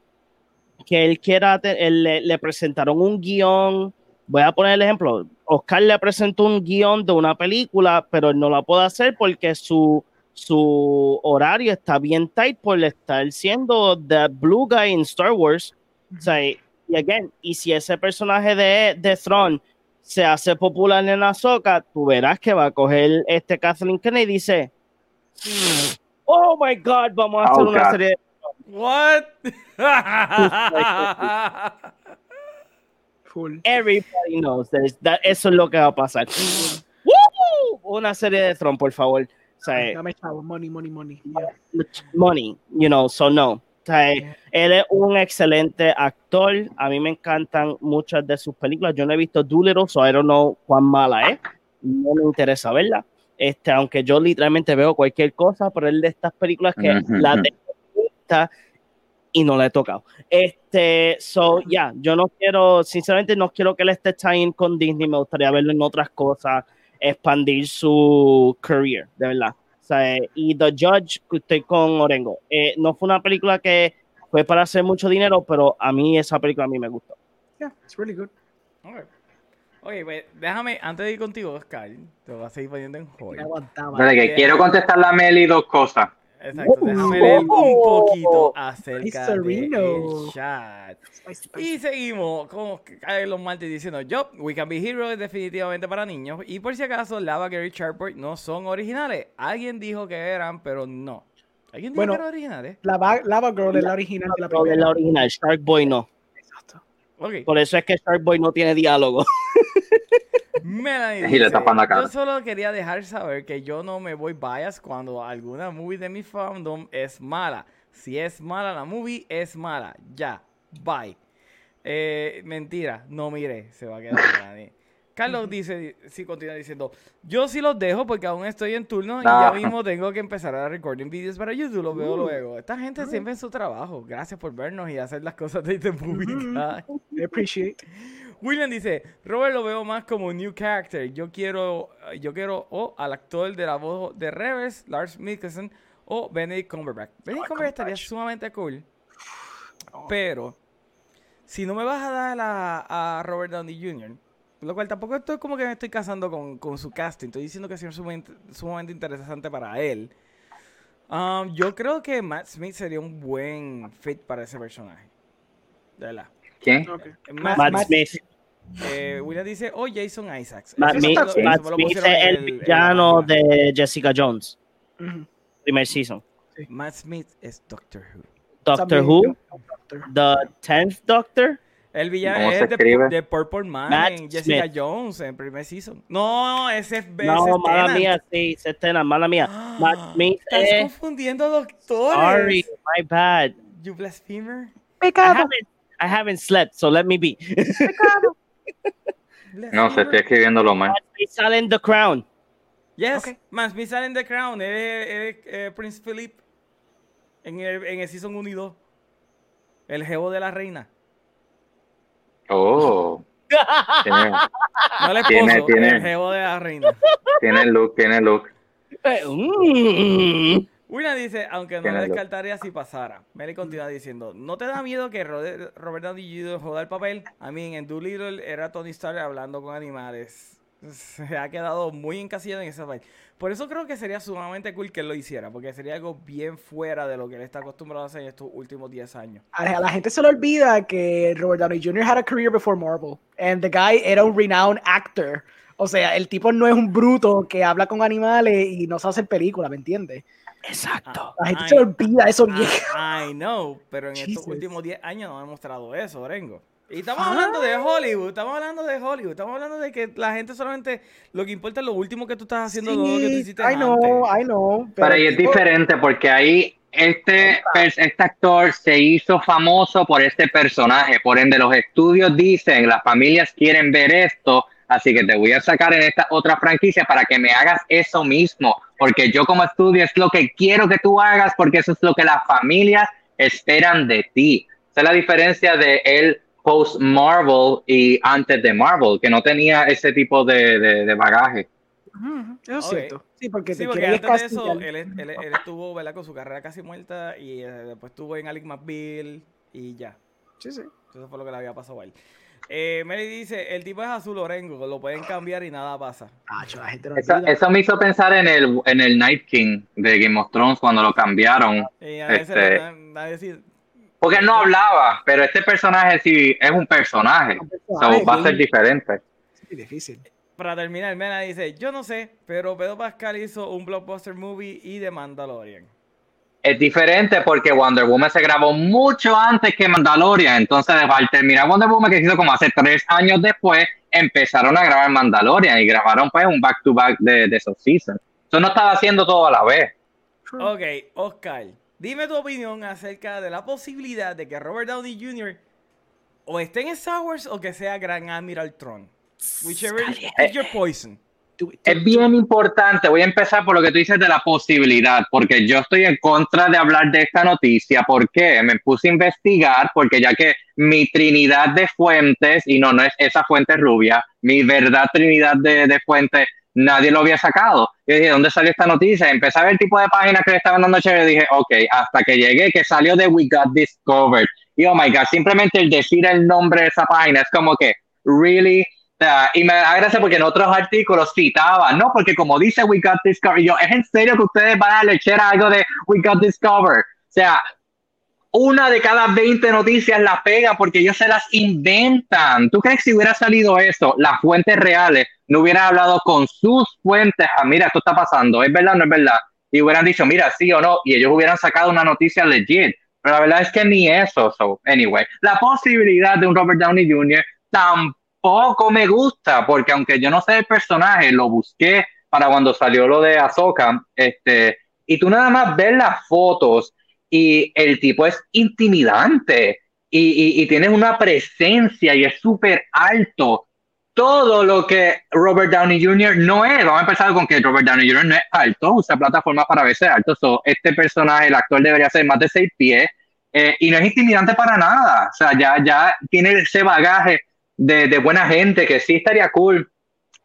S2: que él quiera, él, le, le, presentaron un guion, voy a poner el ejemplo, Oscar le presentó un guion de una película, pero él no la puede hacer porque su, su horario está bien tight por estar siendo The Blue Guy en Star Wars. O sea, y again, y si ese personaje de, de Throne se hace popular en la soca, tú verás que va a coger este Kathleen Kennedy y dice, oh my God, vamos a hacer
S4: Oh,
S2: una
S4: God.
S2: serie de...
S1: What? [LAUGHS]
S3: Full.
S2: Everybody knows that, that eso es lo que va a pasar. ¡Woo! Una serie de Throne, por favor. O sea,
S3: Dame chavo, money, money, money. Yeah.
S2: money, you know, so no. O sea, él es un excelente actor. A mí me encantan muchas de sus películas. Yo no he visto Doolittle, so I don't know cuán mala es. No me interesa verla. Este, aunque yo literalmente veo cualquier cosa, pero él de estas películas que la tengo y no la he tocado. Este, so, ya, yo no quiero, sinceramente, no quiero que él esté tying con Disney. Me gustaría verlo en otras cosas, expandir su career, de verdad. O sea, eh, y The Judge, que estoy con Orengo, eh, no fue una película que fue para hacer mucho dinero, pero a mí esa película a mí me gustó.
S3: Yeah, it's really good.
S1: Ok, Oye, pues déjame, antes de ir contigo, Oscar, te voy a seguir poniendo en.
S4: Espérate, que quiero contestarle a Meli dos cosas.
S1: Exacto,
S3: Uh,
S1: déjame leer un
S2: oh,
S1: poquito acerca del chat. Y seguimos con los martes diciendo, yo, We Can Be Heroes es definitivamente para niños. Y por si acaso, Lava Gary Sharport no son originales. Alguien dijo que eran, pero no. ¿Alguien dijo
S3: Bueno,
S1: que eran originales?
S3: Lava, Lava Girl es la original de la
S2: de
S3: primera.
S2: la original, Shark Boy no.
S3: Exacto.
S2: Por eso es que Shark Boy no tiene diálogo. [LAUGHS]
S1: Melanie [LAUGHS]
S4: Y le
S1: dice,
S4: tapan la cara.
S1: Yo solo quería dejar saber que yo no me voy bias cuando alguna movie de mi fandom es mala. Si es mala la movie, es mala. Ya. Bye. Eh, mentira, no mire, se va a quedar [LAUGHS] Melanie. Carlos dice, sí, continúa diciendo, yo sí los dejo porque aún estoy en turno y ya
S4: Ah.
S1: mismo tengo que empezar a recording videos para YouTube, lo veo luego. Esta gente siempre en su trabajo. Gracias por vernos y hacer las cosas de este movie. guys.
S3: I appreciate.
S1: William dice, Robert lo veo más como un new character. Yo quiero, yo quiero o al actor de la voz de Reverse, Lars Mikkelsen, o Benedict Cumberbatch. Benedict Cumberbatch estaría sumamente cool. Pero, si no me vas a dar a, a Robert Downey Jr., lo cual tampoco estoy como que me estoy casando con, con su casting, estoy diciendo que es sumamente, sumamente interesante para él. Um, yo creo que Matt Smith sería un buen fit para ese personaje. De verdad.
S4: ¿Quién?
S3: Okay.
S1: Matt-
S2: Matt
S3: Matt-
S2: Smith.
S1: Eh, William dice, oh, Jason Isaacs.
S2: Matt, Smith- es el
S1: en la
S2: villano
S1: página.
S2: de Jessica Jones,
S3: Ujú.
S2: primer season.
S1: Matt Smith es Doctor Who.
S2: Doctor Who. The Tenth Doctor.
S1: El villano
S4: ¿Cómo
S1: es de, de Purple Man
S2: Matt
S1: en Jessica
S2: Smith.
S1: Jones en primer season. No, ese es ese
S2: No,
S1: es
S2: mala mía, sí, se estena, mala mía. Matt Smith
S1: Estás
S2: es.
S1: confundiendo doctores.
S2: Sorry, my bad.
S1: You blasphemer.
S2: I
S3: Pecado.
S2: haven't, I haven't slept, so let me be. [LAUGHS]
S4: No, se estoy escribiendo mal.
S2: Matt Smith sale en The Crown.
S1: Yes,
S3: Ok.
S1: Matt Smith sale en The Crown. Él es, él es, eh, Prince Philip en el, en el season 1 y 2. El jevo de la reina.
S4: Oh, tiene,
S1: No el esposo,
S4: Tiene- tiene-
S1: el jevo de la reina.
S4: tiene look, tiene look.
S2: Eh, mm.
S1: William dice, aunque no lo descartaría si pasara. Mary continúa diciendo, ¿no te da miedo que Robert Downey Jr. joda el papel? A mí en Doolittle era Tony Stark hablando con animales. Se ha quedado muy encasillado en ese papel. Por eso creo que sería sumamente cool que él lo hiciera, porque sería algo bien fuera de lo que él está acostumbrado a hacer en estos últimos 10 años.
S3: A la, a la gente se le olvida que Robert Downey Jr. had a career before Marvel. And the guy era un renowned actor. O sea, el tipo no es un bruto que habla con animales y no sabe hacer películas, ¿me entiendes?
S2: Exacto.
S3: La gente
S1: Ay,
S3: se olvida eso bien.
S1: I, I know, pero en estos últimos 10 años no han mostrado eso, Orengo. Y estamos
S3: Ah.
S1: hablando de Hollywood, estamos hablando de Hollywood, estamos hablando de que la gente solamente lo que importa es lo último que tú estás haciendo, no lo que tú hiciste
S3: I know,
S1: antes.
S3: I know.
S4: Pero ahí es diferente porque ahí este, este actor se hizo famoso por este personaje. Por ende, los estudios dicen, las familias quieren ver esto, así que te voy a sacar en esta otra franquicia para que me hagas eso mismo. Porque yo como estudio es lo que quiero que tú hagas, porque eso es lo que las familias esperan de ti. Esa es la diferencia de él post Marvel y antes de Marvel, que no tenía ese tipo de, de- de bagaje.
S3: Eso es cierto. Sí, porque
S1: Sí, porque antes de eso,
S3: castigar.
S1: él, él- él estuvo ¿verdad? con su carrera casi muerta y eh, después estuvo en Alex McBeal y ya.
S3: Sí, sí.
S1: Eso fue lo que le había pasado a él. Eh, Mary dice, el tipo es azul Orengo, lo pueden cambiar y nada pasa.
S3: Ah, la gente no
S4: Eso, me hizo pensar en el, en el Night King de Game of Thrones cuando lo cambiaron.
S1: Y a veces
S4: Este- Porque él no hablaba, pero este personaje sí es un personaje.
S3: Un
S4: So, va a ser diferente.
S3: Sí, difícil.
S1: para terminar, Mena dice, yo no sé, pero Pedro Pascal hizo un blockbuster movie y The Mandalorian.
S4: Es diferente porque Wonder Woman se grabó mucho antes que Mandalorian. Entonces, al terminar Wonder Woman, que se hizo como hace tres años después, empezaron a grabar Mandalorian y grabaron pues un back-to-back de, de esos seasons. Eso no estaba haciendo todo a la vez.
S1: Ok, Oscar, dime tu opinión acerca de la posibilidad de que Robert Downey Jr. o esté en Star Wars o que sea Gran Admiral Tron. Whichever is your poison.
S4: Es bien importante, voy a empezar por lo que tú dices de la posibilidad, porque yo estoy en contra de hablar de esta noticia. ¿Por qué? Me puse a investigar, porque ya que mi trinidad de fuentes, y no, no es esa fuente rubia, mi verdad trinidad de, de fuentes, nadie lo había sacado. Yo dije, ¿dónde salió esta noticia? Empecé a ver el tipo de páginas que le estaban dando chévere dije, ok, hasta que llegué, que salió de We Got Discovered. Y oh my God, simplemente el decir el nombre de esa página es como que, really? Sea, y me da gracia porque en otros artículos citaban, no, porque como dice We Got Discovered, yo, ¿es en serio que ustedes van a lecher algo de We Got Discovered? O sea, una de cada 20 noticias la pegan porque ellos se las inventan. ¿Tú crees que si hubiera salido eso, las fuentes reales no hubieran hablado con sus fuentes? Ah, mira, esto está pasando, ¿es verdad o no es verdad? Y hubieran dicho, mira, sí o no, y ellos hubieran sacado una noticia legit. Pero la verdad es que ni eso. So, anyway, la posibilidad de un Robert Downey Jr. tampoco me gusta, porque aunque yo no sé el personaje, lo busqué para cuando salió lo de Ahsoka, este, y tú nada más ves las fotos y el tipo es intimidante y, y, y tiene una presencia y es súper alto. Todo lo que Robert Downey Jr. no es. Vamos a empezar con que Robert Downey Jr. no es alto, usa plataformas para verse alto. So, este personaje, el actor, debería ser más de seis pies eh, y no es intimidante para nada. O sea, ya, ya tiene ese bagaje de, de buena gente que sí estaría cool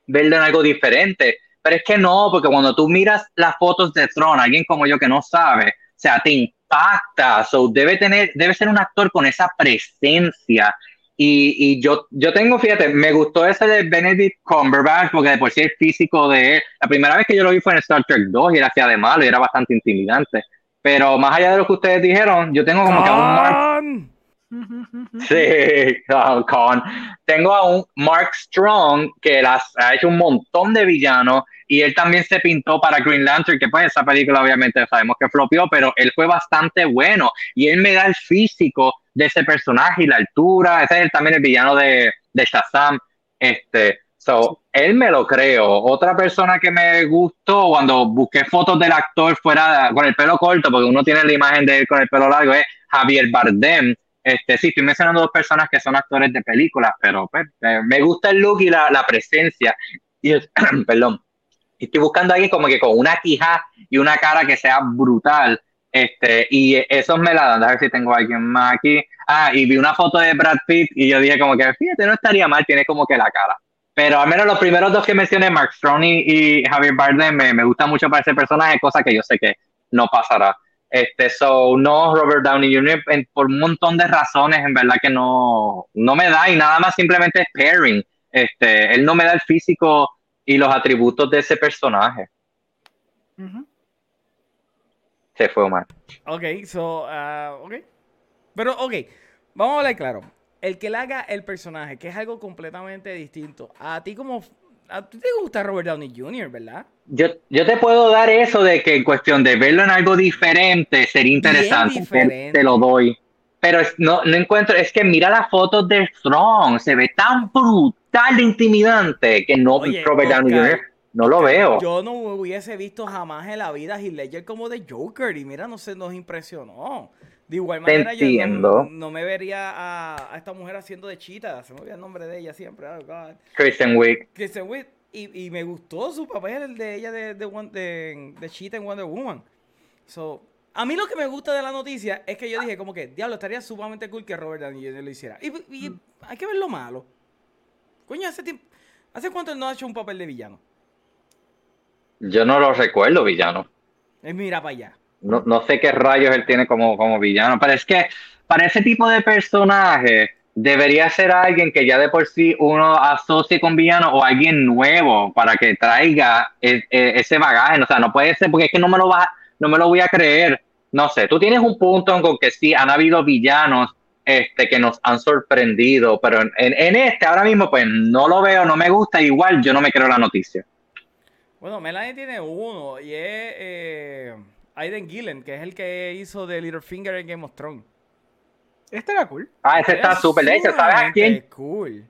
S4: verlo en algo diferente. Pero es que no, porque cuando tú miras las fotos de Tron, alguien como yo que no sabe, o sea, te impacta. So, debe tener, debe ser un actor con esa presencia. Y, y yo, yo tengo, fíjate, me gustó ese de Benedict Cumberbatch, porque de por sí el físico de él, la primera vez que yo lo vi fue en Star Trek 2 y era hacía de malo y era bastante intimidante. Pero más allá de lo que ustedes dijeron, yo tengo como que un sí, [LAUGHS] con, tengo a un Mark Strong que las ha hecho un montón de villanos y él también se pintó para Green Lantern, que pues esa película obviamente sabemos que flopió, pero él fue bastante bueno y él me da el físico de ese personaje y la altura, ese es también el villano de, de Shazam, este, so, él me lo creo. Otra persona que me gustó cuando busqué fotos del actor fuera con el pelo corto, porque uno tiene la imagen de él con el pelo largo, es Javier Bardem. Este, sí, estoy mencionando dos personas que son actores de películas, pero pues, eh, me gusta el look y la, la presencia. Y es- [CLEARS THROAT] perdón, estoy buscando alguien como que con una quija y una cara que sea brutal. Este, y esos me la dan. A ver si tengo a alguien más aquí. Ah, y vi una foto de Brad Pitt y yo dije como que, fíjate, no estaría mal, tiene como que la cara. Pero al menos los primeros dos que mencioné, Mark Strong y, y Javier Bardem, me, me gusta mucho para ese personaje, cosa que yo sé que no pasará. Este, so, no, Robert Downey Jr., en- por un montón de razones, en verdad que no, no me da y nada más simplemente es pairing. Este, él no me da el físico y los atributos de ese personaje. Se fue Omar.
S1: Ok, so, ah, ok. Pero, ok, vamos a hablar claro. El que le haga el personaje, que es algo completamente distinto, a ti como a ti te gusta Robert Downey Jr., ¿verdad?
S4: Yo, yo te puedo dar eso de que en cuestión de verlo en algo diferente sería interesante.
S1: diferente.
S4: Te, te lo doy. Pero es- no, no encuentro, es que mira las fotos de Strong, se ve tan brutal de intimidante que no
S1: Oye,
S4: Robert Downey Jr. no lo veo.
S1: Yo no hubiese visto jamás en la vida a Heath Ledger como de Joker y mira, no se nos impresionó. De igual manera, yo no, me vería a, a esta mujer haciendo de chita. Se me olvida el nombre de ella siempre. Oh, God.
S4: Kristen Wiig.
S1: Kristen Wiig. Y, y me gustó su papel, el de ella de, de, de, de Cheetah en Wonder Woman. So, a mí lo que me gusta de la noticia es que yo dije como que, diablo, estaría sumamente cool que Robert Downey Jr. lo hiciera. Y, y hay que ver lo malo. Coño, hace tiempo... ¿Hace cuánto él no ha hecho un papel de villano?
S4: Yo no lo recuerdo, villano.
S1: Es mira para allá.
S4: No, no sé qué rayos él tiene como, como villano, pero es que para ese tipo de personaje debería ser alguien que ya de por sí uno asocie con villano o alguien nuevo para que traiga e- e- ese bagaje. O sea, no puede ser porque es que no me lo va, no me lo voy a creer. No sé, tú tienes un punto con que sí han habido villanos este, que nos han sorprendido, pero en, en- en este ahora mismo pues no lo veo, no me gusta, igual yo no me creo la noticia.
S1: Bueno, Melanie tiene uno y es eh, Aiden Gillen, que es el que hizo de Littlefinger en Game of Thrones.
S3: Este era cool.
S4: Ah, ese está
S1: Es
S4: súper de hecho, ¿sabes a quién?
S1: Cool.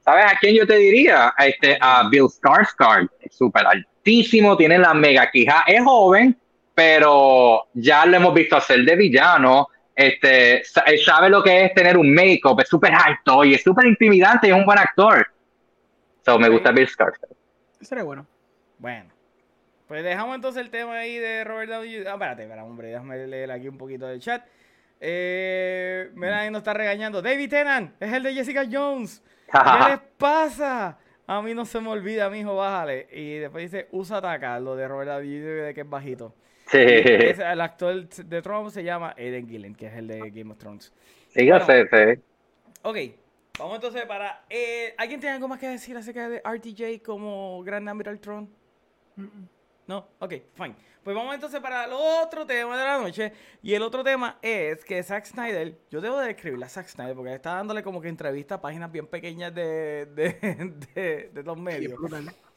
S4: ¿Sabes a quién yo te diría? A, este, a Bill Skarsgård, es súper altísimo, tiene la mega quija, es joven, pero ya lo hemos visto hacer de villano, este, él sabe lo que es tener un make-up, es súper alto y es súper intimidante y es un buen actor. So, me gusta Bill Skarsgård.
S3: Ese era bueno.
S1: Bueno. Pues dejamos entonces el tema ahí de Robert Downey Jr. Ah, espérate, espera, hombre, déjame leer aquí un poquito del chat. Eh, Melanie nos está regañando. David Tennant es el de Jessica Jones. [LAUGHS] ¿Qué les pasa? A mí no se me olvida, mijo, bájale. Y después dice, usa ataca, lo de Robert Downey Jr. de que es bajito.
S4: Sí,
S1: el actor de Trump se llama Aiden Gillen, que es el de Game of Thrones.
S4: sí, yo sé, sí.
S1: Ok, vamos entonces para... eh, ¿Alguien tiene algo más que decir acerca de RTJ como Grand Admiral Tron? No, ok, fine. Pues vamos entonces para el otro tema de la noche. Y el otro tema es que Zack Snyder, yo debo de escribirle a Zack Snyder porque está dándole como que entrevista a páginas bien pequeñas de, de, [LAUGHS] de, de los medios.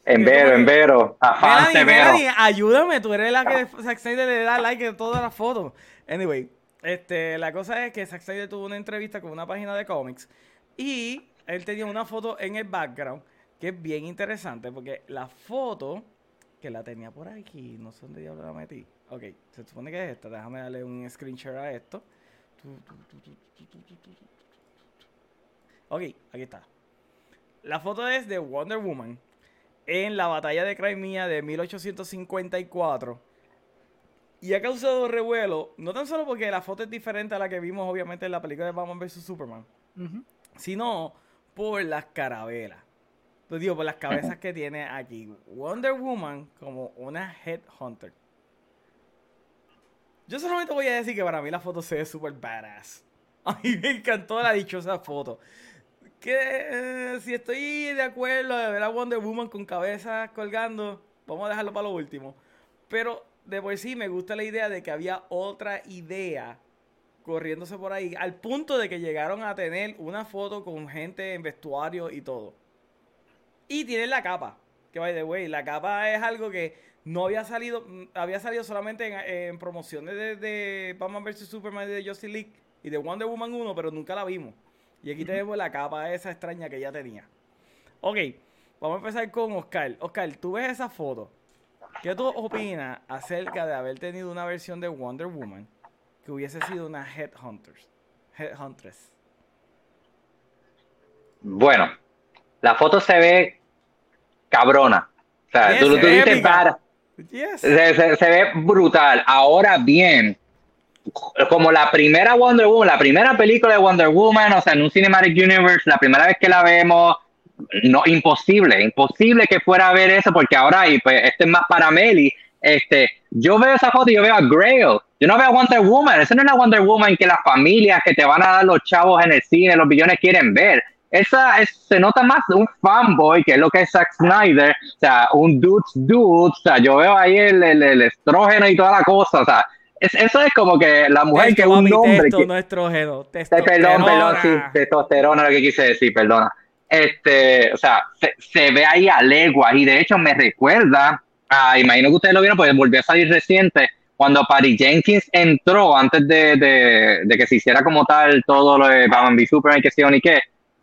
S4: En vero, en vero, a fan
S1: Melanie,
S4: severo.
S1: Melanie, ayúdame, tú eres la que Zack Snyder le da like a todas las fotos. Anyway, este, la cosa es que Zack Snyder tuvo una entrevista con una página de cómics y él tenía una foto en el background que es bien interesante porque la foto que la tenía por aquí, no sé dónde diablo la metí. Ok, se supone que es esta, déjame darle un screen share a esto. Ok, aquí está. La foto es de Wonder Woman en la batalla de Crimea de 1854. Y ha causado revuelo, no tan solo porque la foto es diferente a la que vimos obviamente en la película de Batman vs. Superman, sino por las carabelas. Entonces digo, por las cabezas que tiene aquí. Wonder Woman como una headhunter. Yo solamente voy a decir que para mí la foto se ve súper badass. [LAUGHS] A mí me encantó la dichosa foto. Que eh, si estoy de acuerdo de ver a Wonder Woman con cabeza colgando, vamos a dejarlo para lo último. Pero de por sí me gusta la idea de que había otra idea corriéndose por ahí, al punto de que llegaron a tener una foto con gente en vestuario y todo. Y tienen la capa, que by the way, la capa es algo que no había salido, mm, había salido solamente en, en promociones de, de Batman vs Superman y de Justice League y de Wonder Woman 1, pero nunca la vimos. Y aquí tenemos la capa esa extraña que ya tenía. Ok, vamos a empezar con Oscar. Oscar, tú ves esa foto. ¿Qué tú opinas acerca de haber tenido una versión de Wonder Woman que hubiese sido una Headhunters? Headhuntress.
S4: Bueno, la foto se ve cabrona. O sea,
S1: Yes,
S4: tú, tú
S1: se ve
S4: dices para,
S1: Yes.
S4: se, se- se ve brutal. Ahora bien, como la primera Wonder Woman, la primera película de Wonder Woman, o sea, en un Cinematic Universe, la primera vez que la vemos, no, imposible, imposible que fuera a ver eso, porque ahora, y pues este es más para Meli, este, yo veo esa foto y yo veo a Grail, yo no veo a Wonder Woman, esa no es la Wonder Woman que las familias que te van a dar los chavos en el cine, los billones quieren ver. Esa es, se nota más un fanboy, que es lo que es Zack Snyder, o sea, un dude's dude, o sea, yo veo ahí el, el, el estrógeno y toda la cosa, o sea, es, eso es como que la mujer
S1: Testo,
S4: que es un
S1: papi,
S4: hombre
S1: testo,
S4: que,
S1: no estrógeno.
S4: Ay, Perdón, perdón, sí,
S1: testosterona.
S4: testosterona lo que quise decir, perdona. este, o sea, se, se ve ahí a leguas y de hecho me recuerda, a, imagino que ustedes lo vieron porque volvió a salir reciente, cuando Patty Jenkins entró antes de, de, de que se hiciera como tal todo lo de Batman v Superman, que sí o ni qué,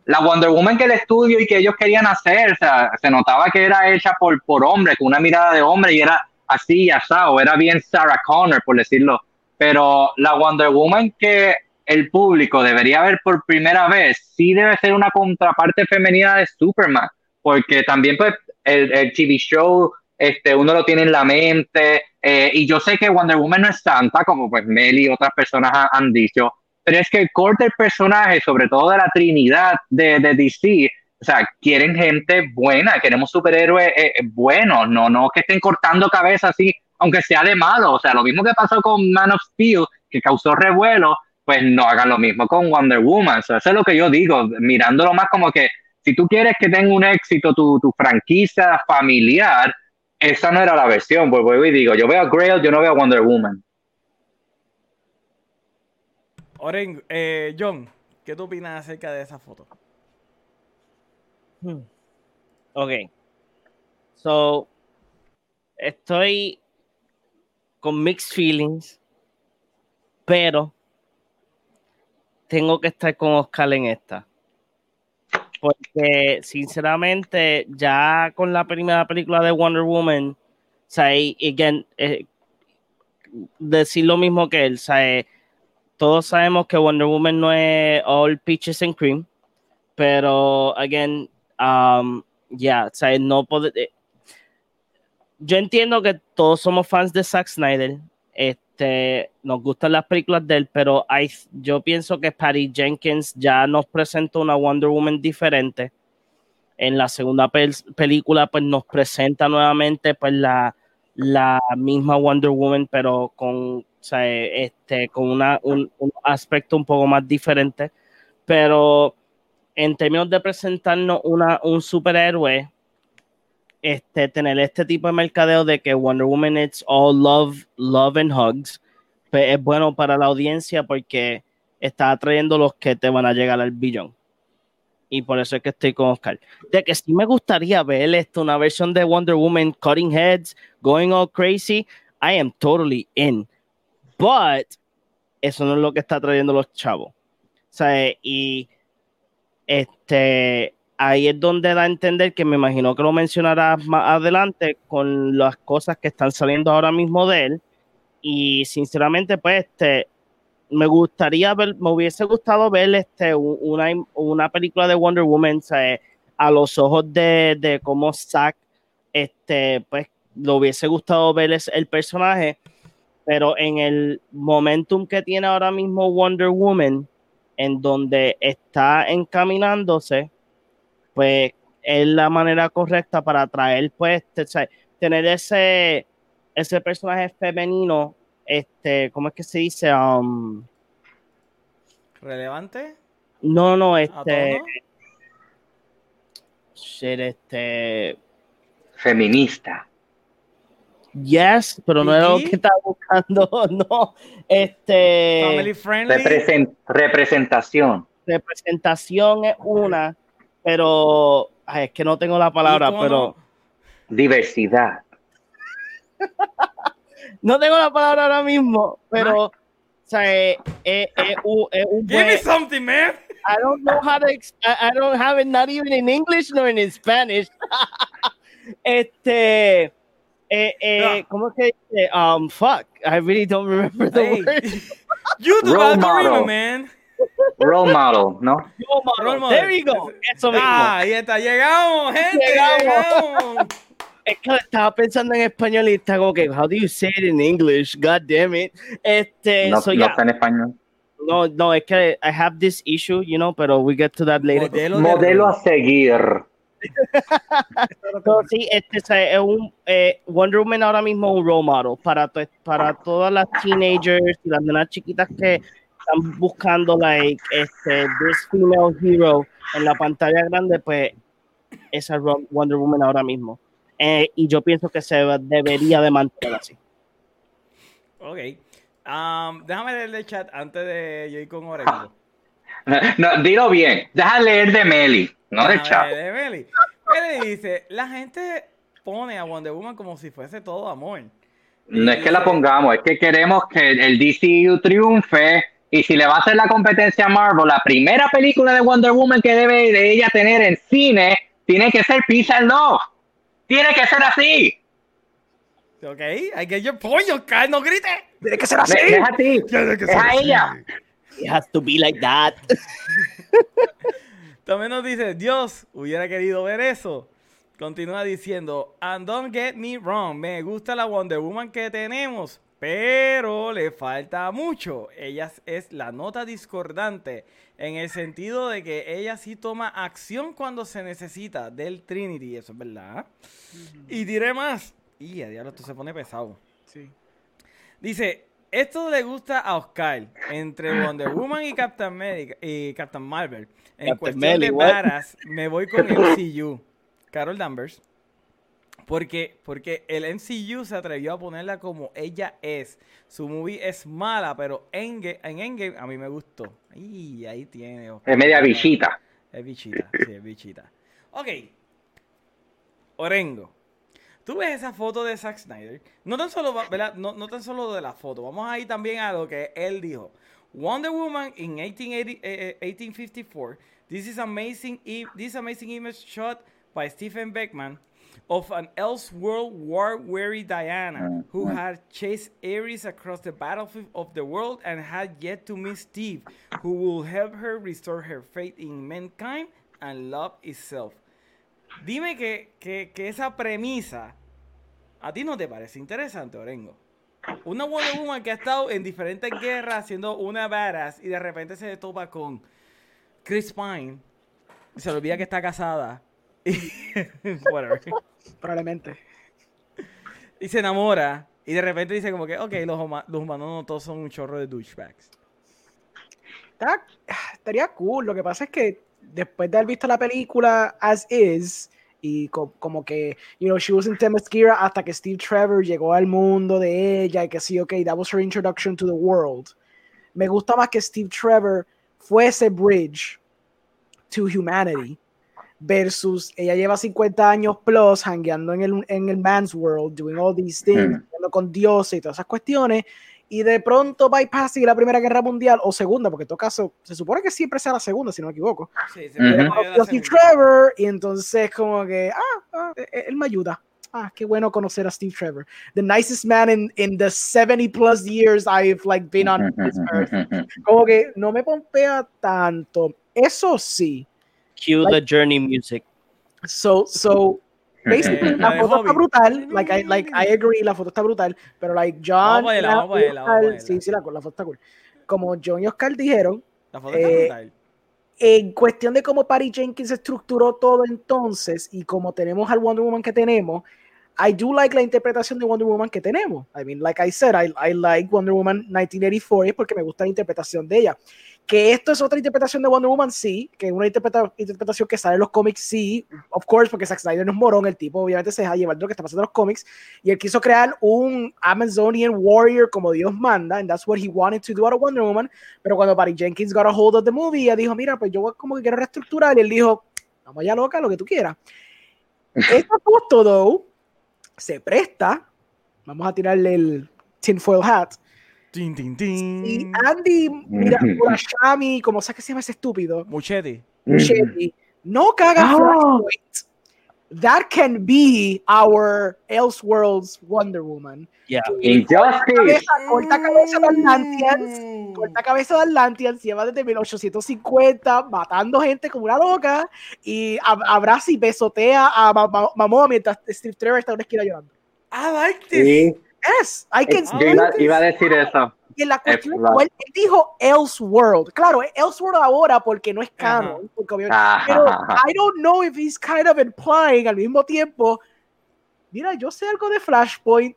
S4: la Wonder Woman que el estudio y que ellos querían hacer, o sea, se notaba que era hecha por, por hombre, con una mirada de hombre y era así, asado, era bien Sarah Connor, por decirlo. Pero la Wonder Woman que el público debería ver por primera vez, sí debe ser una contraparte femenina de Superman, porque también pues el, el TV show, este, uno lo tiene en la mente, eh, y yo sé que Wonder Woman no es santa, como pues Mel y otras personas ha, han dicho, pero es que el personaje, sobre todo de la Trinidad de, DC, o sea, quieren gente buena, queremos superhéroes eh, buenos, no, no que estén cortando cabezas así, aunque sea de malo. O sea, lo mismo que pasó con Man of Steel, que causó revuelo, pues no hagan lo mismo con Wonder Woman. Eso es lo que yo digo, mirándolo más como que si tú quieres que tenga un éxito tu, tu franquicia familiar, esa no era la versión. Pues voy y digo, yo veo a Grail, yo no veo a Wonder Woman.
S1: Oren, eh, John, ¿qué tú opinas acerca de esa foto?
S2: Hmm. Ok. So, estoy con mixed feelings, pero tengo que estar con Oscar en esta. Porque, sinceramente, ya con la primera película de Wonder Woman, o sea, again, eh, decir lo mismo que él, o sea, todos sabemos que Wonder Woman no es all peaches and cream, pero, again, um, ya, yeah, o sea, no. Eh, yo entiendo que todos somos fans de Zack Snyder. Este, nos gustan las películas de él, pero hay, yo pienso que Patty Jenkins ya nos presentó una Wonder Woman diferente. En la segunda pel película, pues nos presenta nuevamente pues la, la misma Wonder Woman, pero con, o sea, este, con una, un, aspecto un poco más diferente. Pero en términos de presentarnos una, un superhéroe, este, tener este tipo de mercadeo de que Wonder Woman it's all love, love and hugs, pues es bueno para la audiencia porque está atrayendo los que te van a llegar al billón. Y por eso es que estoy con Oscar. De que sí me gustaría ver esto, una versión de Wonder Woman cutting heads, going all crazy. I am totally in. But eso no es lo que está trayendo los chavos. Sea, y este, ahí es donde da a entender que me imagino que lo mencionarás más adelante con las cosas que están saliendo ahora mismo de él. Y sinceramente, pues, este, me gustaría ver, me hubiese gustado ver este, una, una película de Wonder Woman sea, a los ojos de, de cómo Zack, este, pues, lo hubiese gustado ver el personaje, pero en el momentum que tiene ahora mismo Wonder Woman, en donde está encaminándose, pues es la manera correcta para atraer, pues, tener ese, ese personaje femenino, este, ¿cómo es que se dice? Um,
S1: ¿Relevante?
S2: No, no, este. Shit, este.
S4: Feminista.
S2: Yes, pero no era lo que estaba buscando, [LAUGHS] no. Este.
S1: Family friendly.
S4: Represent, representación.
S2: Representación es una, pero ay, es que no tengo la palabra, pero.
S1: No?
S4: Diversidad.
S2: No tengo la palabra ahora mismo, pero. O sea, es un, es un
S1: Give me something, man.
S2: I don't know how to. I, I don't have it not even in English nor in Spanish. [LAUGHS] este. Eh, eh, ¿Cómo es que dice? Um, fuck, I really don't remember the
S1: Hey.
S2: word. [LAUGHS]
S1: YouTube
S4: Role
S1: algorithm, man.
S4: Role model, ¿no?
S2: Role model.
S1: Role model.
S2: There you go. Eso mismo.
S1: Ah, ahí está, llegamos, gente,
S2: Llegamos.
S1: llegamos.
S2: Es que estaba pensando en español y está como que, how do you say it in English? God damn it. Este,
S4: No,
S2: so
S4: no
S2: yeah.
S4: está en español.
S2: No, no, es que I have this issue, you know, pero we get to that later.
S1: Modelo de
S4: Modelo a seguir. [LAUGHS]
S2: So, sí, este o sea, es un eh, Wonder Woman ahora mismo es un role model para, para todas las teenagers y las nenas chiquitas que están buscando like este this female hero en la pantalla grande, pues esa Wonder Woman ahora mismo. Eh, y yo pienso que se debería de mantener así.
S1: Ok. Um, déjame leer el chat antes de yo ir con Orengo. [LAUGHS]
S4: No, dilo bien. Deja leer de Meli. no del chat.
S1: de Meli. Meli dice, la gente pone a Wonder Woman como si fuese todo amor.
S4: No es que la pongamos, es que queremos que el DCU triunfe. Y si le va a hacer la competencia a Marvel, la primera película de Wonder Woman que debe de ella tener en cine tiene que ser Peace and Love. Tiene que ser así.
S1: Ok, I get your point, Oscar, no grites.
S3: Tiene que ser así.
S4: Es a ti. Es a ella.
S2: It has to be like that. [LAUGHS]
S1: También nos dice, Dios, hubiera querido ver eso. Continúa diciendo, and don't get me wrong, me gusta la Wonder Woman que tenemos, pero le falta mucho. Ella es la nota discordante en el sentido de que ella sí toma acción cuando se necesita del Trinity, eso es verdad. Y diré más. Y a diablo, esto se pone pesado.
S3: Sí.
S1: Dice, esto le gusta a Oscar entre Wonder Woman y Captain, America, y Captain Marvel. En
S2: Captain
S1: cuestión de varas, me voy con MCU. Carol Danvers. Porque, porque el MCU se atrevió a ponerla como ella es. Su movie es mala, pero Endgame- en Endgame a mí me gustó. Y ahí tiene.
S4: Es media bichita.
S1: Es bichita, sí, es bichita. Ok. Orengo. Tú ves esa foto de Zack Snyder. No tan solo, ¿verdad? No, no tan solo de la foto. Vamos a ir también a lo que él dijo. Wonder Woman in 1880, eh, eh, 1854. This is amazing. This amazing image shot by Stephen Beckman of an Elseworld war-weary Diana who had chased Ares across the battlefield of the world and had yet to meet Steve, who will help her restore her faith in mankind and love itself. Dime que, que, que esa premisa a ti no te parece interesante, Orengo. Una Wonder Woman que ha estado en diferentes guerras siendo una badass y de repente se topa con Chris Pine y se le olvida que está casada [LAUGHS] whatever,
S3: Probablemente.
S1: y se enamora y de repente dice como que, ok, los, huma- los humanos no todos son un chorro de douchebags.
S3: Está- estaría cool. Lo que pasa es que después de haber visto la película as is y co- como que, you know, she was in Themyscira hasta que Steve Trevor llegó al mundo de ella y que sí, ok, that was her introduction to the world. Me gusta más que Steve Trevor fuese bridge to humanity versus ella lleva 50 años plus hangueando en el, en el man's world, doing all these things,
S4: Mm.
S3: con dioses y todas esas cuestiones, y de pronto bypassing la Primera Guerra Mundial o Segunda, porque en todo caso se supone que siempre sea la Segunda, si no me equivoco.
S1: Sí,
S3: Steve
S1: segunda.
S3: Trevor y entonces como que, ah, ah, eh, él me ayuda. Ah, qué bueno conocer a Steve Trevor. The nicest man in, in the 70 plus years I've like been on this earth. Como que no me pompea tanto. Eso sí.
S2: Cue the journey music.
S3: So, so basically
S1: La
S3: la foto está brutal. Like I, like I agree, la foto está brutal. Pero like John,
S1: Vamos a verla,
S3: y
S1: vamos a verla, vamos a
S3: Oscar-
S1: verla.
S3: sí, sí, la, la foto está cool. Como John y Oscar dijeron,
S1: La foto está
S3: Eh,
S1: brutal.
S3: en cuestión de cómo Patty Jenkins estructuró todo entonces y como tenemos al Wonder Woman que tenemos, I do like la interpretación de Wonder Woman que tenemos. I mean, like I said, I, I like Wonder Woman 1984 es porque me gusta la interpretación de ella. Que esto es otra interpretación de Wonder Woman, sí, que es una interpreta- interpretación que sale en los cómics, sí, of course, porque Zack Snyder no es morón, el tipo obviamente se deja llevar de lo que está pasando en los cómics, y él quiso crear un Amazonian warrior como Dios manda, and that's what he wanted to do out of Wonder Woman, pero cuando Patty Jenkins got a hold of the movie, ella dijo, mira, pues yo como que quiero reestructurar, y él dijo, vamos allá loca, lo que tú quieras. [LAUGHS] Esta foto, though, se presta, vamos a tirarle el tinfoil hat,
S1: Tin, tin, tin.
S3: y Andy, mira, Murashami, como sea que se llama ese estúpido,
S1: Muchetti.
S3: Muschietti, no caga
S4: Oh.
S3: Flashpoint. That can be our Elseworlds Wonder Woman.
S2: Yeah.
S4: Injustice.
S3: Corta cabeza de Atlanteans, corta cabeza de Atlanteans, lleva desde 1850 matando gente como una loca y ab- abraza y besotea a Ma- Ma- Momoa mientras Steve Trevor está en una esquina llorando.
S1: I like this.
S4: Sí,
S3: Yes, I can
S4: yo iba, iba a decir eso.
S3: Y en la cuestión, él, él dijo Elseworld. Claro, Elseworld ahora porque no es canon. porque obviamente-
S4: Ajá,
S3: pero
S4: ajá.
S3: I don't know if he's kind of implying al mismo tiempo. Mira, yo sé algo de Flashpoint.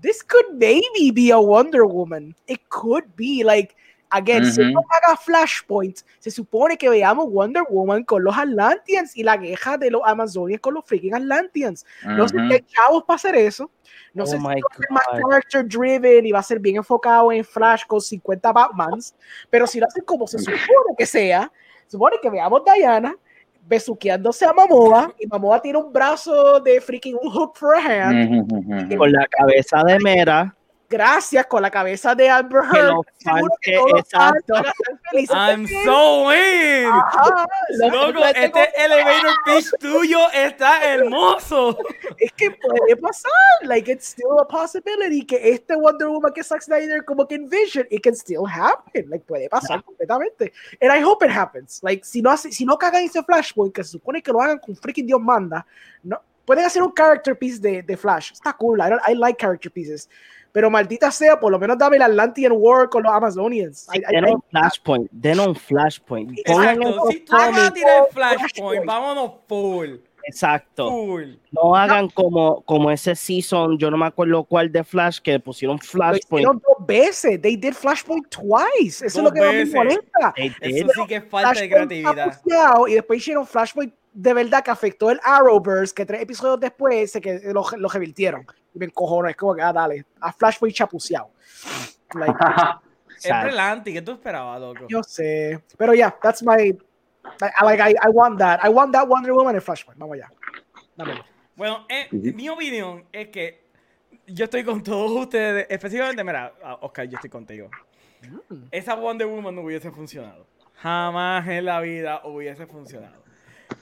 S3: This could maybe be a Wonder Woman. It could be like again, si
S4: Ujú.
S3: no haga Flashpoint, se supone que veamos Wonder Woman con los Atlanteans y la queja de los Amazonians con los freaking Atlanteans. No sé
S4: Ujú.
S3: si hay chavos para hacer eso. No
S2: Oh
S3: sé si va a ser más character driven y va a ser bien enfocado en Flash con 50 Batmans, pero si lo hacen como se supone que sea, se supone que veamos Diana, besuqueándose a Mamoa y Mamoa tiene un brazo de freaking un hook for a hand.
S4: Ujú, ujú.
S2: Con la cabeza de Mera.
S3: Gracias con la cabeza de Amber
S2: Que
S3: Heard. que
S2: exacto.
S1: I'm so in.
S3: Ajá, lo-
S1: Loco, este elevator pitch tuyo está hermoso.
S3: es que puede pasar, like it's still a possibility que este Wonder Woman que Zack Snyder como que envision, it can still happen, like puede pasar completamente. And I hope it happens. Like si no si no cagan ese Flashpoint que se supone que lo hagan con freaking Dios manda, no pueden hacer un character piece de, de Flash. Está cool. I, don't- I like character pieces. Pero maldita sea, por lo menos dame el Atlantean War con los Amazonians.
S2: Den un flashpoint. Den un flashpoint.
S1: Exacto. Si tú vas a tirar Flashpoint, vámonos full.
S2: Exacto.
S1: Full.
S2: No hagan como, como ese season, yo no me acuerdo cuál de Flash, que pusieron
S3: lo
S2: Flashpoint.
S3: hicieron dos veces. They did Flashpoint twice. Eso es
S1: Dos
S3: lo que más me molesta.
S1: Eso sí que es falta de
S3: Flashpoint
S1: creatividad.
S3: anunciado, y después hicieron Flashpoint de verdad que afectó el Arrowverse, que tres episodios después se que lo, lo revirtieron. Y me encojono, es como que, ah, dale, a Flashpoint chapuceado. Like, [LAUGHS] [LAUGHS]
S1: Es
S2: Sad.
S1: brilante. ¿Qué tú esperabas, loco?
S3: yo sé. Pero ya, yeah, that's my. I, like, I, I want that. I want that Wonder Woman en Flashpoint. Vamos allá. Dámelo.
S1: Bueno, eh, mi opinión es que yo estoy con todos ustedes. Específicamente, mira, ah, Oscar, yo estoy contigo.
S3: Mm.
S1: Esa Wonder Woman no hubiese funcionado. Jamás en la vida hubiese funcionado.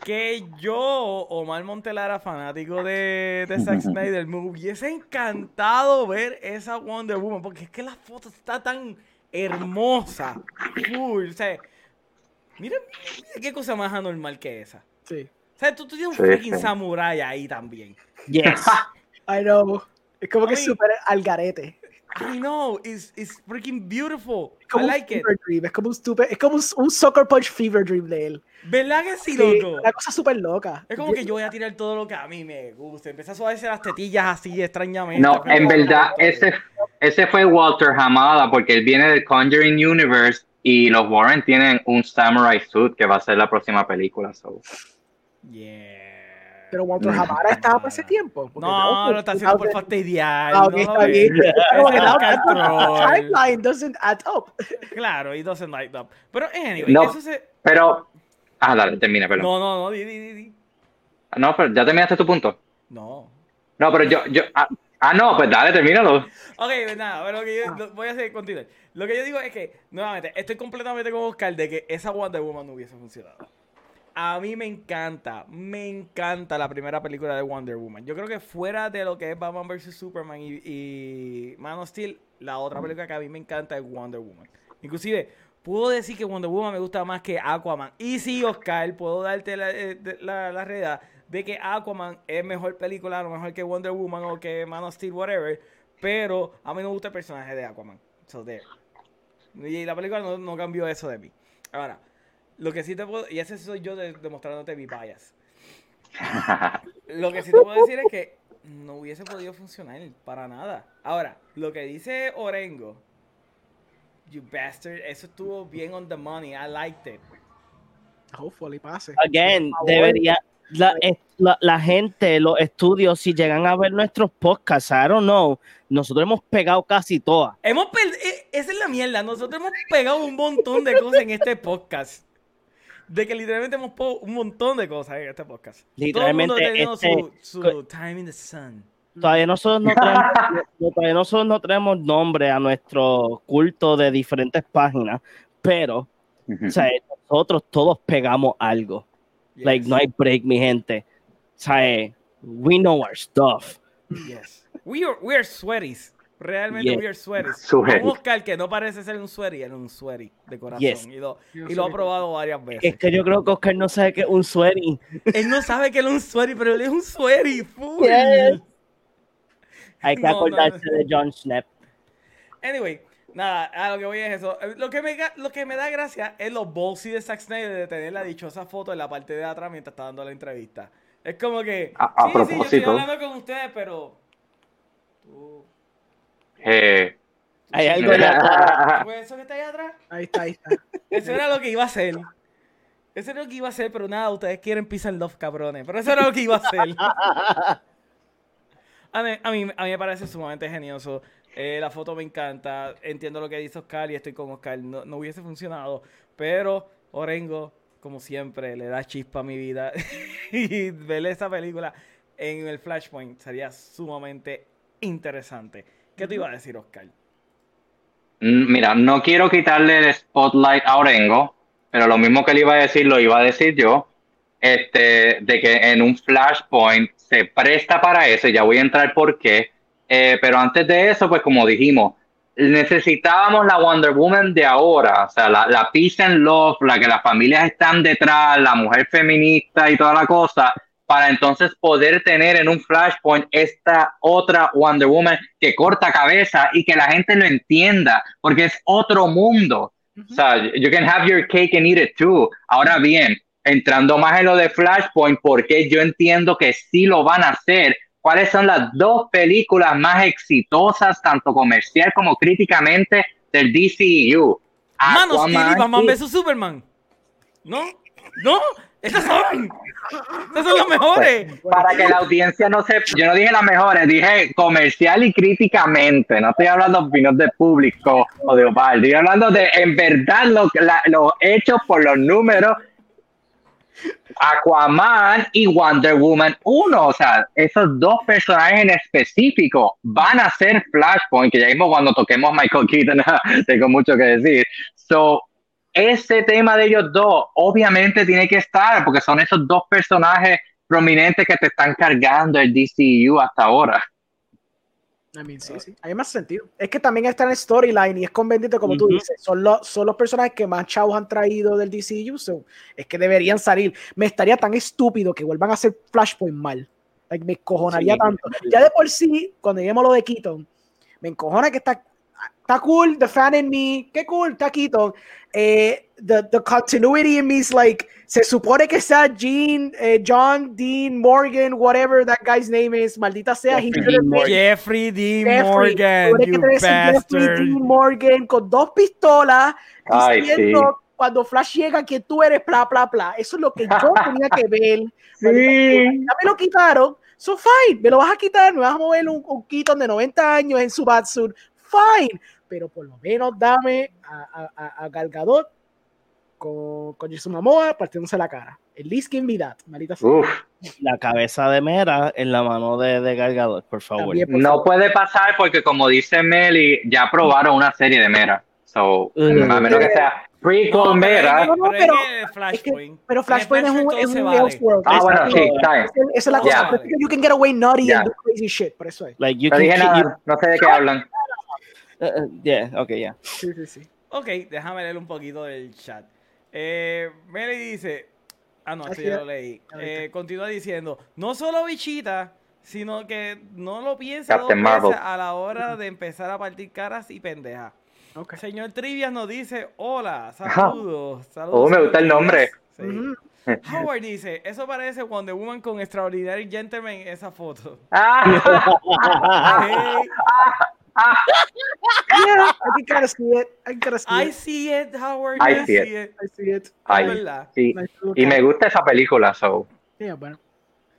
S1: Que yo, Omar Montelara, fanático de, de Zack [LAUGHS] Snyder, me hubiese encantado ver esa Wonder Woman. Porque es que la foto está tan hermosa. Full. O sea, mira, mira qué cosa más anormal que esa.
S3: Sí.
S1: O sea, tú, tú tienes un
S4: Sí,
S1: freaking
S4: sí.
S1: samurai ahí también.
S2: Yes. [LAUGHS]
S3: I know. Es como que súper al garete.
S1: I know, it's, it's freaking beautiful.
S3: Es como
S1: I
S3: un
S1: like it.
S3: fever dream. Es como un stupid, es como un, un Soccer Punch fever dream de él.
S1: ¿Verdad que sí,
S3: Sí,
S1: loco?
S3: una cosa súper loca.
S1: Es como que yo voy a tirar todo lo que a mí me gusta. Empezar a suavecer las tetillas así extrañamente.
S4: No, en verdad, ese, ese fue Walter Hamada, porque él viene del Conjuring Universe y los Warren tienen un Samurai Suit que va a ser la próxima película. So.
S1: Yeah.
S3: Pero Walter. Hamada estaba para ese tiempo.
S1: No, lo está haciendo por
S3: 2000
S1: fastidiar.
S3: Ah, ok,
S1: no
S3: está bien.
S1: ves.
S3: Como que
S1: Ese
S3: la-
S1: es
S3: la
S1: control.
S3: timeline doesn't add up. [LAUGHS]
S1: Claro, it doesn't light up. Pero, anyway,
S4: No.
S1: eso se...
S4: Pero, ah, dale, termina, perdón.
S1: No, no, no, di, di, di, di.
S4: No, pero ya terminaste tu punto.
S1: No.
S4: No, pero yo, yo, ah, ah, no, pues dale, termínalo.
S1: Ok, pues nada, pero lo que yo lo- voy a hacer continuar. Lo que yo digo es que, nuevamente, estoy completamente con Oscar de que esa Wonder Woman no hubiese funcionado. A mí me encanta, me encanta la primera película de Wonder Woman. Yo creo que fuera de lo que es Batman vs. Superman y, y Man of Steel, la otra película que a mí me encanta es Wonder Woman. Inclusive, puedo decir que Wonder Woman me gusta más que Aquaman. Y sí, Oscar, puedo darte la, eh, la, la realidad de que Aquaman es mejor película, a lo mejor que Wonder Woman o que Man of Steel, whatever. Pero a mí no me gusta el personaje de Aquaman. So there. Y la película no, no cambió eso de mí. Ahora, lo que sí te puedo. Y ese soy yo de- demostrándote mi bias. [LAUGHS] Lo que sí te puedo decir es que no hubiese podido funcionar para nada. Ahora, lo que dice Orengo. You bastard, eso estuvo bien on the money. I liked it.
S3: Hopefully pase.
S2: Again, debería. La, la, la gente, los estudios, si llegan a ver nuestros podcasts, I don't know, nosotros hemos pegado casi todas.
S1: Hemos per- eh, esa es la mierda. Nosotros hemos pegado un montón de cosas en este podcast. De que literalmente hemos pegado un montón de cosas en este podcast.
S2: Literalmente,
S1: Todo el mundo
S2: este-
S1: su, su time in the sun.
S2: Todavía nosotros no [LAUGHS] tenemos, todavía nosotros no tenemos nombre a nuestro culto de diferentes páginas, pero o sea, nosotros todos pegamos algo. Like,
S1: Yes.
S2: no hay break, mi gente. O sea, we know our stuff.
S1: Yes. We are, we are sweaties. Realmente
S2: Yes.
S1: we are sweaties.
S4: Sweaty.
S1: Un Oscar que no parece ser un sweaty, es un sweaty de corazón.
S2: Yes.
S1: Y, lo,
S3: Yo
S1: y lo ha probado varias veces.
S2: Es que yo creo que Oscar no sabe que es un sweaty.
S1: Él no sabe que él es un sweaty, pero él es un sweaty. Full.
S2: Yes. Hay que
S1: No,
S2: acordarse
S1: no.
S2: de John Schnapp.
S1: Anyway, nada, a lo que voy es eso. Lo que me, lo que me da gracia es los ballsy de Zack Snyder de tener la dichosa foto en la parte de atrás mientras está dando la entrevista. Es como que.
S4: A- a
S1: sí, sí, yo estoy
S4: propósito.
S1: hablando con ustedes, pero. Tú.
S4: Eh,
S2: Hay algo
S1: ¿Fue [LAUGHS] eso que está ahí atrás?
S3: Ahí está, ahí está. [LAUGHS]
S1: Eso era lo que iba a hacer. Eso era lo que iba a hacer, pero nada, ustedes quieren pisar love, cabrones. Pero eso era lo que iba a hacer. [LAUGHS] A mí, a mí, a mí me parece sumamente genioso. Eh, la foto me encanta. Entiendo lo que dice Oscar y estoy con Oscar. No, no hubiese funcionado. Pero, Orengo, como siempre, le da chispa a mi vida. y ver esta película en el Flashpoint sería sumamente interesante. ¿Qué te iba a decir, Oscar?
S4: Mm, Mira, no quiero quitarle el spotlight a Orengo, pero lo mismo que le iba a decir lo iba a decir yo, este, de que en un Flashpoint se presta para eso, ya voy a entrar por qué, eh, pero antes de eso, pues como dijimos, necesitábamos la Wonder Woman de ahora, o sea, la, la peace and love, la que las familias están detrás, la mujer feminista y toda la cosa, para entonces poder tener en un Flashpoint esta otra Wonder Woman que corta cabeza y que la gente lo entienda, porque es otro mundo. O sea, you can have your cake and eat it too. Ahora bien, entrando más en lo de Flashpoint, porque yo entiendo que sí lo van a hacer. ¿Cuáles son las dos películas más exitosas, tanto comercial como críticamente, del DCU?
S1: Manos
S4: Aquaman
S1: y Batman vs Superman. ¿No? ¿No? Estas son. [LAUGHS] Estas son las mejores.
S4: Para que la audiencia no se... Yo no dije las mejores, dije comercial y críticamente. No estoy hablando de opinión de público o de Opal. Estoy hablando de, en verdad, lo, los hechos por los números. Aquaman y Wonder Woman 1. O sea, esos dos personajes en específico van a ser Flashpoint, que ya mismo cuando toquemos Michael Keaton [LAUGHS] tengo mucho que decir. So, ese tema de ellos dos obviamente tiene que estar porque son esos dos personajes prominentes que te están cargando el DCU hasta ahora.
S3: I mean, sí, sí. Hay más sentido. Es que también está en el storyline y es conveniente, como tú dices. Son, los son los personajes que más chavos han traído del DCU. so, es que deberían salir. Me estaría tan estúpido que vuelvan a hacer Flashpoint mal. Like, me cojonaría
S2: Sí.
S3: tanto. Ya de por sí, cuando lleguemos a lo de Keaton, me encojona que está, está cool, the fan in me, qué cool, está Keaton. Eh, the, the continuity in me is like, se supone que sea Gene, eh, John, Dean, Morgan, whatever that guy's name is, maldita sea.
S2: Jeffrey Dean Morgan.
S1: Jeffrey D.
S3: Jeffrey,
S1: Morgan, you
S3: Jeffrey Morgan con dos pistolas
S4: Ay,
S3: diciendo cuando Flash llega que tú eres bla bla bla. Eso es lo que yo [LAUGHS] tenía que ver. Ya me lo quitaron. So fine, me lo vas a quitar, me vas a mover un, un Keaton de 90 años en su batsuit. Fine, pero por lo menos dame a, a, a, a Gal Gadot con, con Jason Momoa partiéndose la cara. At least give me that, maldita sea.
S4: Uf,
S2: La cabeza de Mera en la mano de, de Gargador, por favor.
S3: También, por
S4: no
S3: favor.
S4: puede pasar porque como dice Meli, ya probaron una serie de Mera. So,
S2: Mm.
S4: a menos que sea prequel
S1: No, pero
S4: Mera.
S1: es-
S3: No, no,
S1: pero
S3: pero-
S1: es que Flashpoint.
S3: Pero
S1: En
S3: Flashpoint es un, es un
S1: vale.
S3: Elseworld.
S4: Ah, bueno, sí, está bien.
S3: esa es la
S1: Ya.
S3: cosa. You can get away naughty
S4: Ya.
S3: and do crazy shit. Por eso es.
S2: Like, you
S4: No dije nada, no sé de qué hablan.
S2: Uh, uh, yeah, okay, yeah.
S3: Sí, sí, sí.
S1: Ok, déjame leer un poquito del chat. Eh, Meli dice. Ah, no, esto ya lo leí. Eh, continúa diciendo: No solo bichita, sino que no lo piensa dos veces a la hora de empezar a partir caras y pendejas.
S3: Ok.
S1: Señor Trivias nos dice: Hola, saludos. saludos
S4: Oh, me gusta el nombre.
S1: Trivias". Sí.
S3: Ujú.
S1: Howard dice: Eso parece Wonder Woman con Extraordinary Gentleman en esa foto.
S4: Ah, [LAUGHS]
S1: Hey, [LAUGHS]
S3: Yeah, I can kind of see it. I can kind of see
S1: I
S3: it.
S1: see it, Howard.
S4: I
S1: I
S4: see
S1: see
S4: it.
S1: it.
S3: I see it.
S4: Ay, sí. Y me gusta esa película, so
S3: Yeah, bueno.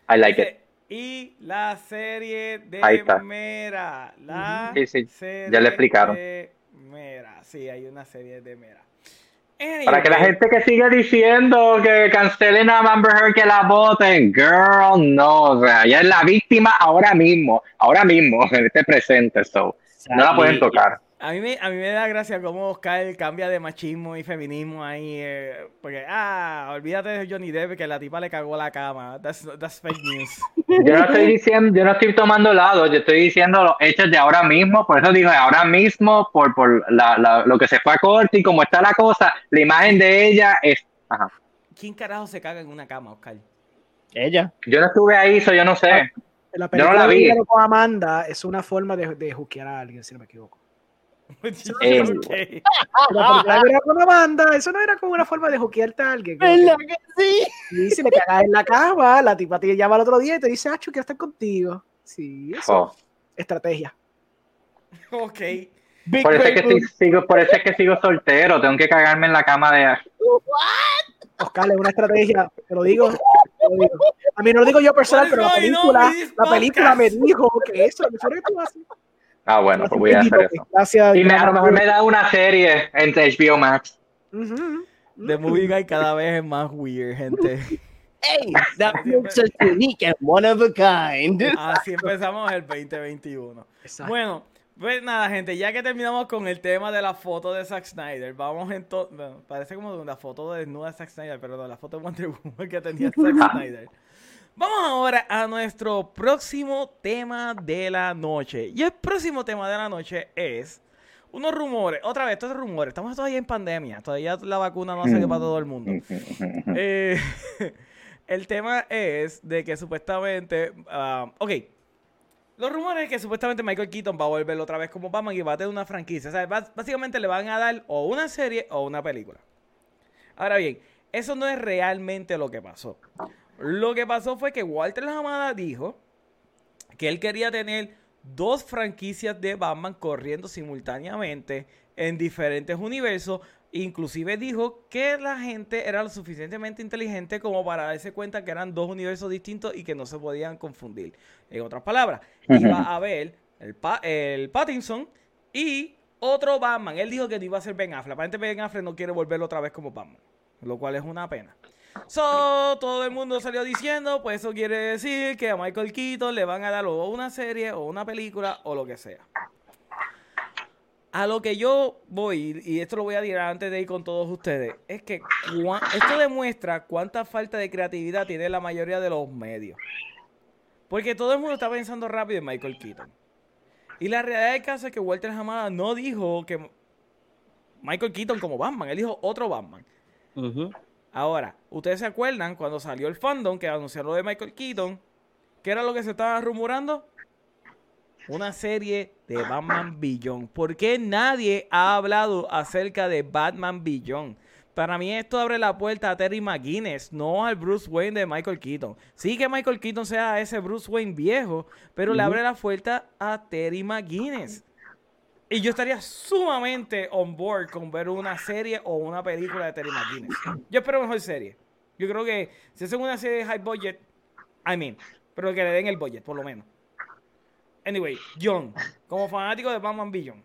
S4: I like it.
S1: Y la serie de
S4: Ahí está.
S1: Mera. La
S4: Sí, sí,
S1: serie
S4: ya le explicaron.
S1: de Mera. Sí, hay una serie de Mera.
S4: Para que la gente que siga diciendo que cancelen a Amber Heard que la voten, girl, no, o sea, ella es la víctima ahora mismo, ahora mismo, en este presente, so, no la pueden tocar.
S1: A mí, me, a mí me da gracia cómo Oscar cambia de machismo y feminismo ahí. eh, porque, ah, olvídate de Johnny Depp que la tipa le cagó la cama. That's, that's fake news. [LAUGHS]
S4: Yo no estoy diciendo, yo no estoy tomando lado, yo estoy diciendo los hechos de ahora mismo, por eso digo ahora mismo, por, por la, la- lo que se fue a corte y cómo está la cosa, la imagen de ella es, ajá.
S1: ¿Quién carajo se caga en una cama, Oscar?
S2: Ella.
S4: Yo no estuve ahí, eso yo no sé. Yo no la vi.
S3: Con Amanda es una forma de, de a alguien, si no me equivoco.
S4: Eh,
S3: Dinero con Amanda, eso no era como una forma de juquearte a alguien. como
S2: ¿Verdad
S3: que-
S2: sí?
S3: Y si le cagas en la cama, la tipa te llama al otro día y te dice, Acho, quiero estar contigo. Sí, eso.
S4: oh.
S3: Estrategia.
S1: Ok.
S2: Big
S4: Por eso es que sigo, por eso es que sigo soltero, tengo que cagarme en la cama de
S3: Oscar, es una estrategia, te lo digo. te lo digo. A mí no lo digo yo personal,
S1: What
S3: pero la película, la película me dijo que eso, eso es lo que tú haces.
S4: Ah, bueno, pues voy a hacer eso.
S3: Gracias.
S4: Y me, a lo mejor me da una serie en HBO Max.
S3: Ujú.
S1: The Movie Guy cada vez es más weird, gente.
S2: Hey, that makes us unique and one of a kind.
S1: Así empezamos el 2021. Bueno, pues nada, gente, ya que terminamos con el tema de la foto de Zack Snyder, vamos entonces. Bueno, parece como una foto de desnuda de Zack Snyder, pero no, la foto de Wonder Woman que tenía Zack Snyder. Vamos ahora a nuestro próximo tema de la noche. Y el próximo tema de la noche es unos rumores. Otra vez, estos rumores. Estamos todavía en pandemia. Todavía la vacuna no salió para todo el mundo. [LAUGHS] Eh, [LAUGHS] el tema es de que supuestamente. ah, ok. Los rumores es que supuestamente Michael Keaton va a volver otra vez como Batman y va a tener una franquicia. O sea, básicamente le van a dar o una serie o una película. Ahora bien, eso no es realmente lo que pasó. Lo que pasó fue que Walter Hamada dijo que él quería tener dos franquicias de Batman corriendo simultáneamente en diferentes universos. Inclusive dijo que la gente era lo suficientemente inteligente como para darse cuenta que eran dos universos distintos y que no se podían confundir. En otras palabras, iba a haber el, Pa- el Pattinson y otro Batman. Él dijo que no iba a ser Ben Affleck. Aparentemente Ben Affleck no quiere volverlo otra vez como Batman. Lo cual es una pena. So, todo el mundo salió diciendo, pues eso quiere decir que a Michael Keaton le van a dar o una serie o una película o lo que sea. A lo que yo voy, y esto lo voy a decir antes de ir con todos ustedes, es que esto demuestra cuánta falta de creatividad tiene la mayoría de los medios. Porque todo el mundo está pensando rápido en Michael Keaton. Y la realidad del caso es que Walter Hamada no dijo que Michael Keaton como Batman, él dijo otro Batman.
S2: Ujú.
S1: Ahora, ¿ustedes se acuerdan cuando salió el fandom que anunciaron lo de Michael Keaton? ¿Qué era lo que se estaba rumorando? Una serie de Batman Beyond. ¿Por qué nadie ha hablado acerca de Batman Beyond? Para mí esto abre la puerta a Terry McGuinness, no al Bruce Wayne de Michael Keaton. Sí que Michael Keaton sea ese Bruce Wayne viejo, pero le abre la puerta a Terry McGuinness. Y yo estaría sumamente on board con ver una serie o una película de Terry McGuinness. Yo espero mejor serie. Yo creo que si hacen una serie de high budget, I mean, pero que le den el budget, por lo menos. Anyway, John, como fanático de Batman Beyond,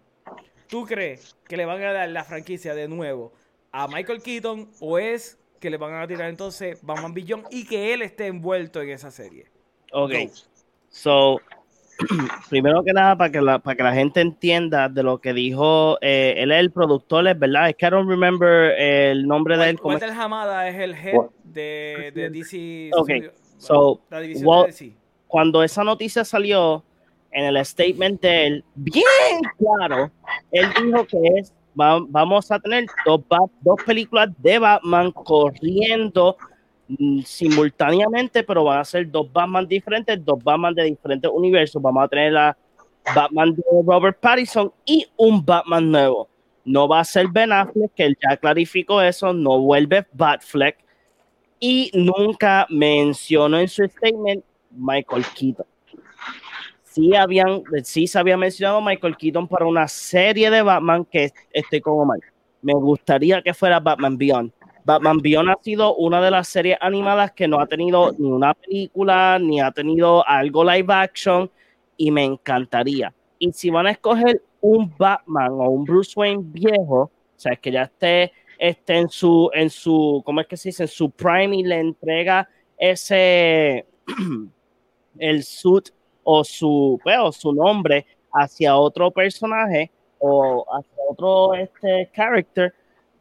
S1: ¿tú crees que le van a dar la franquicia de nuevo a Michael Keaton o es que le van a tirar entonces Batman Beyond y que él esté envuelto en esa serie?
S2: Ok.
S1: Go.
S2: So, [CLEARS THROAT] primero que nada, para que la, para que la gente entienda de lo que dijo, eh, él es el productor, es verdad, es que I don't remember el nombre de él.
S1: Walter Hamada es el head de, de DC
S2: Ok,
S1: Studio-
S2: So,
S1: la división
S2: Wal-
S1: de DC.
S2: cuando esa noticia salió en el statement de él, bien claro, él dijo que es, va- vamos a tener dos, dos películas de Batman corriendo simultáneamente, pero van a ser dos Batman diferentes, dos Batman de diferentes universos. Vamos a tener la Batman de Robert Pattinson y un Batman nuevo. No va a ser Ben Affleck, que él ya clarificó eso, no vuelve Batfleck y nunca mencionó en su statement Michael Keaton. Sí, habían, se había mencionado Michael Keaton para una serie de Batman que estoy como mal. Me gustaría que fuera Batman Beyond. Batman Beyond ha sido una de las series animadas que no ha tenido ni una película, ni ha tenido algo live action, y me encantaría. Y si van a escoger un Batman o un Bruce Wayne viejo, o sea, que ya esté, esté en su, en su, ¿cómo es que se dice? En su prime y le entrega ese, el suit o su, pues, o su nombre hacia otro personaje o hacia otro este character,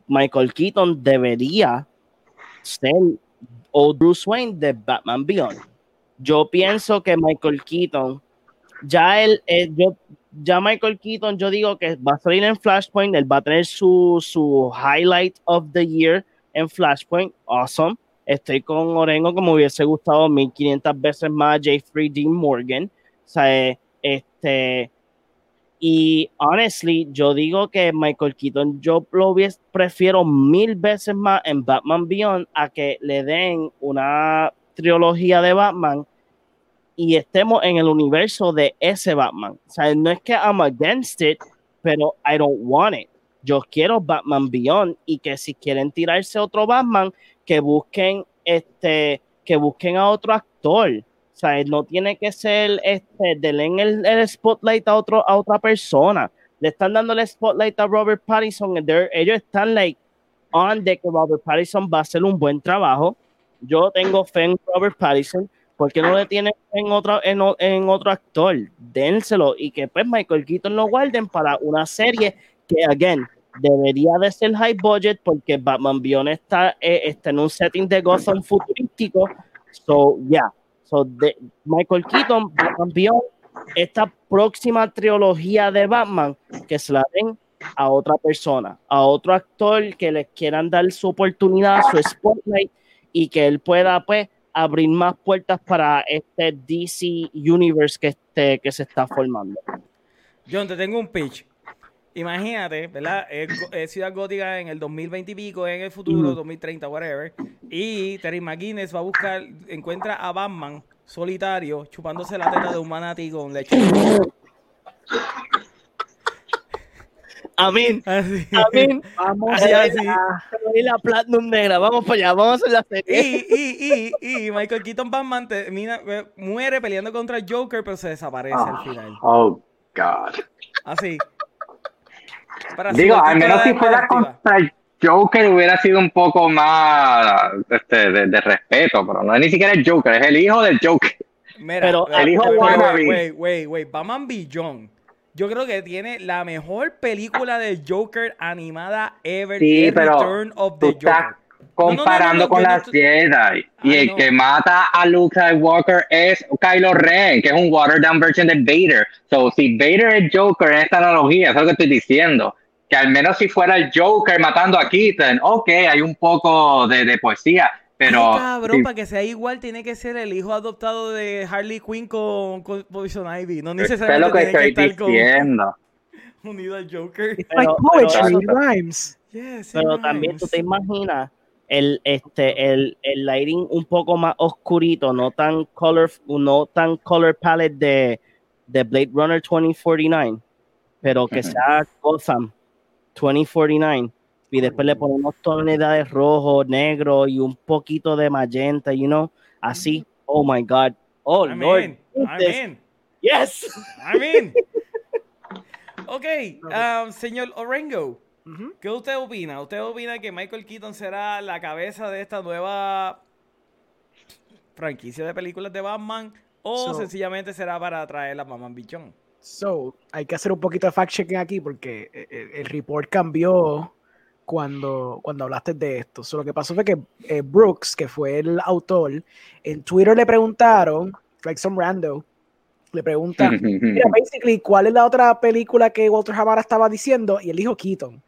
S2: Michael Keaton debería ser o Bruce Wayne de Batman Beyond. Yo pienso que Michael Keaton, ya él, eh, yo, ya Michael Keaton, yo digo que va a salir en Flashpoint, él va a tener su, su highlight of the year en Flashpoint, awesome. Estoy con Orengo como hubiese gustado 1500 veces más Jeffrey Dean Morgan. O sea, eh, este, y honestly, yo digo que Michael Keaton, yo lo prefiero mil veces más en Batman Beyond a que le den una trilogía de Batman y estemos en el universo de ese Batman. O sea, no es que I'm against it, pero I don't want it. Yo quiero Batman Beyond y que si quieren tirarse otro Batman, que busquen este, que busquen a otro actor. O sea, no tiene que ser este, denle el, el spotlight a otro, a otra persona. Le están dando el spotlight a Robert Pattinson. Ellos están like on de que Robert Pattinson va a hacer un buen trabajo. Yo tengo fe en Robert Pattinson. ¿Por qué no le tienen en otro, en, en otro actor? Dénselo y que pues Michael Keaton lo guarden para una serie que, again, debería de ser high budget porque Batman Beyond está, eh, está en un setting de Gotham futurístico. So, yeah. So, de Michael Keaton, Batman esta próxima trilogía de Batman, que se la den a otra persona, a otro actor que les quieran dar su oportunidad, su spotlight y que él pueda, pues, abrir más puertas para este DC Universe que, este, que se está formando.
S1: John, te tengo un pitch. Imagínate, ¿verdad? Es, Ciudad Gótica en el 2020 y pico, en el futuro, 2030, whatever. Y Terry McGuinness va a buscar, encuentra a Batman solitario chupándose la teta de un manatí con leche.
S2: Amén. [LAUGHS]
S1: Así.
S2: Amén.
S3: Vamos
S1: Así,
S3: a.
S2: Y la Platinum Negra, vamos para allá, vamos a hacer la serie.
S1: Y, y, y, y Michael Keaton Batman termina, eh, muere peleando contra el Joker, pero se desaparece al final.
S4: Oh, God.
S1: Así. Para
S4: Digo, al menos si fuera contra Joker hubiera sido un poco más este, de, de respeto, pero no es ni siquiera el Joker, es el hijo del Joker.
S1: Mira,
S2: Pero
S4: el hijo wannabe.
S1: wait, wait, wait, Batman Beyond. Yo creo que tiene la mejor película de Joker animada ever.
S4: Sí,
S1: The
S4: pero
S1: Return of
S4: Tú
S1: the
S4: estás
S1: Joker. No, no, no,
S4: comparando
S1: no,
S4: con las Jedi. Y
S1: Ay,
S4: el que mata a Luke Skywalker es Kylo Ren, que es un watered down version de Vader. So, si Vader es Joker en esta analogía, eso es lo que estoy diciendo. Que al menos si fuera el Joker matando a Keaton, ok, hay un poco de, de poesía. Pero
S1: Ay, cabrón, para que sea igual, tiene que ser el hijo adoptado de Harley Quinn con, con Poison Ivy. No
S4: es lo
S1: necesariamente
S4: que
S1: tiene que
S4: estoy
S1: estar
S4: diciendo.
S1: con, [LAUGHS] unido al Joker.
S3: It's
S2: Pero-
S3: like
S2: pero
S3: poetry,
S2: eso-
S3: it rhymes.
S1: Yes, it
S2: Pero también tú te imaginas el, este, el, el lighting un poco más oscurito, no tan color, no tan color palette de, de Blade Runner 2049, pero que
S4: Ujú.
S2: sea Gotham 2049 y después le ponemos tonalidades rojo, negro y un poquito de magenta, you know, así. Oh my God. Oh
S1: I
S2: Lord.
S1: mean, I
S2: This-
S1: mean,
S2: Yes.
S1: I mean. [LAUGHS] Ok, um, señor Orengo, ¿qué usted opina? ¿Usted opina que Michael Keaton será la cabeza de esta nueva franquicia de películas de Batman? ¿O
S3: So-
S1: sencillamente será para traer a Batman Bichón?
S3: So, hay que hacer un poquito de fact-checking aquí porque eh, el, el report cambió cuando, cuando hablaste de esto. So, lo que pasó fue que eh, Brooks, que fue el autor, en Twitter le preguntaron, like some rando, le pregunta, [LAUGHS] mira, basically, ¿cuál es la otra película que Walter Hamada estaba diciendo? Y él dijo Keaton.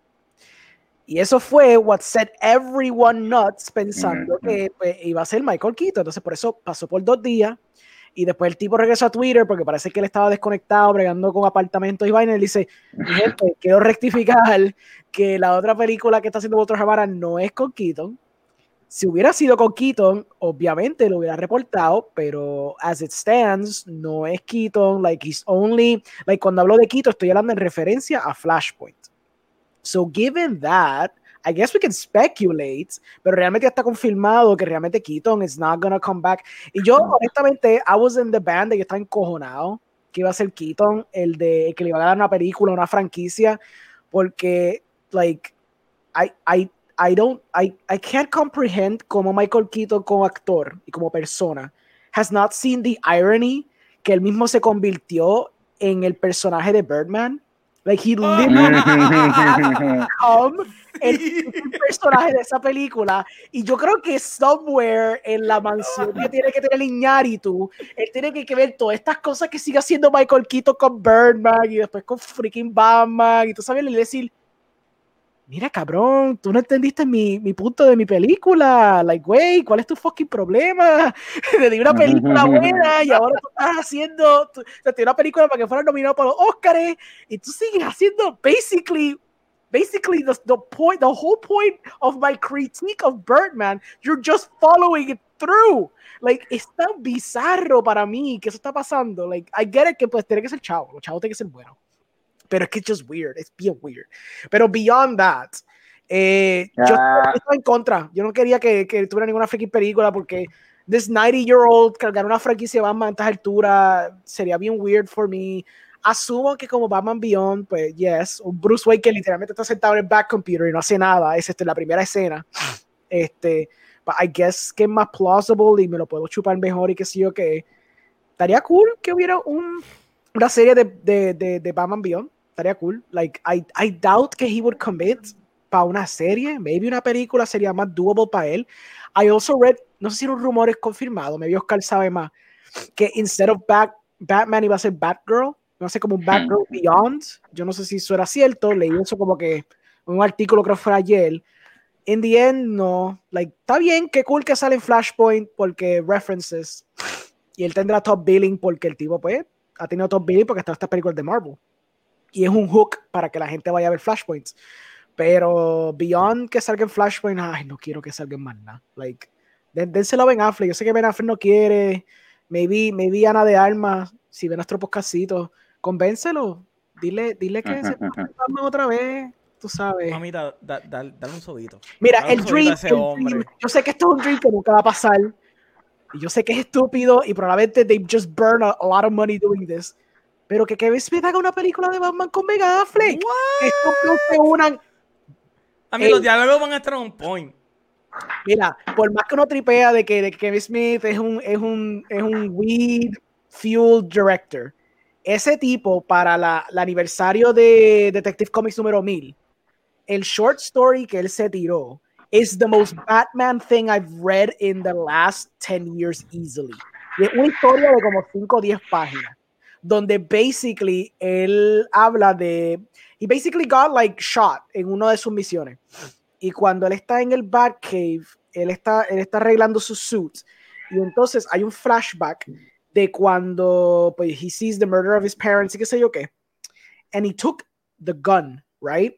S3: Y eso fue what set everyone nuts pensando
S4: Ujú.
S3: que pues, iba a ser Michael Keaton. Entonces, por eso pasó por dos días. Y después el tipo regresó a Twitter porque parece que él estaba desconectado, bregando con apartamentos y vainas. Y dice: [LAUGHS] gente, quiero rectificar que la otra película que está haciendo Walter Hamada no es con Keaton. Si hubiera sido con Keaton, obviamente lo hubiera reportado, pero as it stands, no es Keaton. Like, he's only. Like, cuando hablo de Keaton, estoy hablando en referencia a Flashpoint. So, given that, I guess we can speculate, pero realmente ya está confirmado que realmente Keaton is not gonna come back. Y yo, honestamente, I was in the band yo estaba encojonado que iba a ser Keaton, el de que le iba a dar una película, una franquicia, porque, like, I, I, I don't, I, I can't comprehend cómo Michael Keaton como actor y como persona has not seen the irony que él mismo se convirtió en el personaje de Birdman. Like, he literally [LAUGHS] become el, [LAUGHS] el personaje de esa película. Y yo creo que somewhere en la mansión que tiene que tener Iñárritu, él tiene que, que ver todas estas cosas que sigue haciendo Michael Keaton con Birdman y después con freaking Batman. Y tú sabes, le decir, mira cabrón, tú no entendiste mi, mi punto de mi película. Like, güey, ¿cuál es tu fucking problema? [LAUGHS] Te di una película [LAUGHS] buena y ahora tú estás haciendo, tú- te di una película para que fuera nominado para los Oscars y tú sigues haciendo basically basically the, the point the whole point of my critique of Birdman you're just following it through like es tan bizarro para mí que eso está pasando like I get it que pues tiene que ser chavo los chavos tienen que ser buenos pero es que it's just weird it's bien weird pero beyond that eh, yo
S4: Ah.
S3: estaba en contra yo no quería que, que tuviera ninguna freaking película porque this 90 year old cargar una franquicia de Batman a estas alturas sería bien weird for me asumo que como Batman Beyond, pues yes, un Bruce Wayne que literalmente está sentado en el back computer y no hace nada, es este, la primera escena. Este, but I guess que es más plausible y me lo puedo chupar mejor y que sí o que estaría cool que hubiera un, una serie de, de, de, de Batman Beyond. Estaría cool. Like, I, I doubt que he would commit para una serie. Maybe una película sería más doable para él. I also read, no sé si un rumor es confirmado, maybe Oscar sabe más, que instead of Bat, Batman iba a ser Batgirl, no sé, como un Batgirl Beyond. Yo no sé si eso era cierto, leí eso como que un artículo creo que fue ayer. In the end, no. Like, está bien, qué cool que sale en Flashpoint porque references. Y él tendrá top billing porque el tipo, pues, ha tenido top billing porque está estas películas de Marvel. Y es un hook para que la gente vaya a ver Flashpoints. Pero Beyond que salga en Flashpoint, ay, no quiero que salga en más nada. Like, den- dénselo a Ben Affleck. Yo sé que Ben Affleck no quiere. Maybe, maybe Ana de Armas, si ve nuestro podcastito, convéncelo. Dile, dile que se [LAUGHS] otra vez. Tú sabes.
S1: Mamita, da- da- dale un sobito.
S3: Mira,
S1: Dale
S3: el dream, el dream, yo sé que esto es un dream que nunca va a pasar. Y yo sé que es estúpido y probablemente they just burn a, a lot of money doing this. Pero que Kevin Smith haga una película de Batman con Ben Affleck. Estos dos se unan.
S1: A mí los diálogos van a estar on point.
S3: Mira, por más que uno tripea de que, de que Kevin Smith es un, es un, es un weed fuel director, ese tipo para la, el aniversario de Detective Comics número 1000, el short story que él se tiró is the most Batman thing I've read in the last 10 years easily. Y es una historia de como 5 o 10 páginas, donde basically él habla de... He basically got like shot en una de sus misiones. Y cuando él está en el Batcave, él está, él está arreglando su suit. Y entonces hay un flashback de cuando pues, he sees the murder of his parents y qué sé yo qué. And he took the gun, right?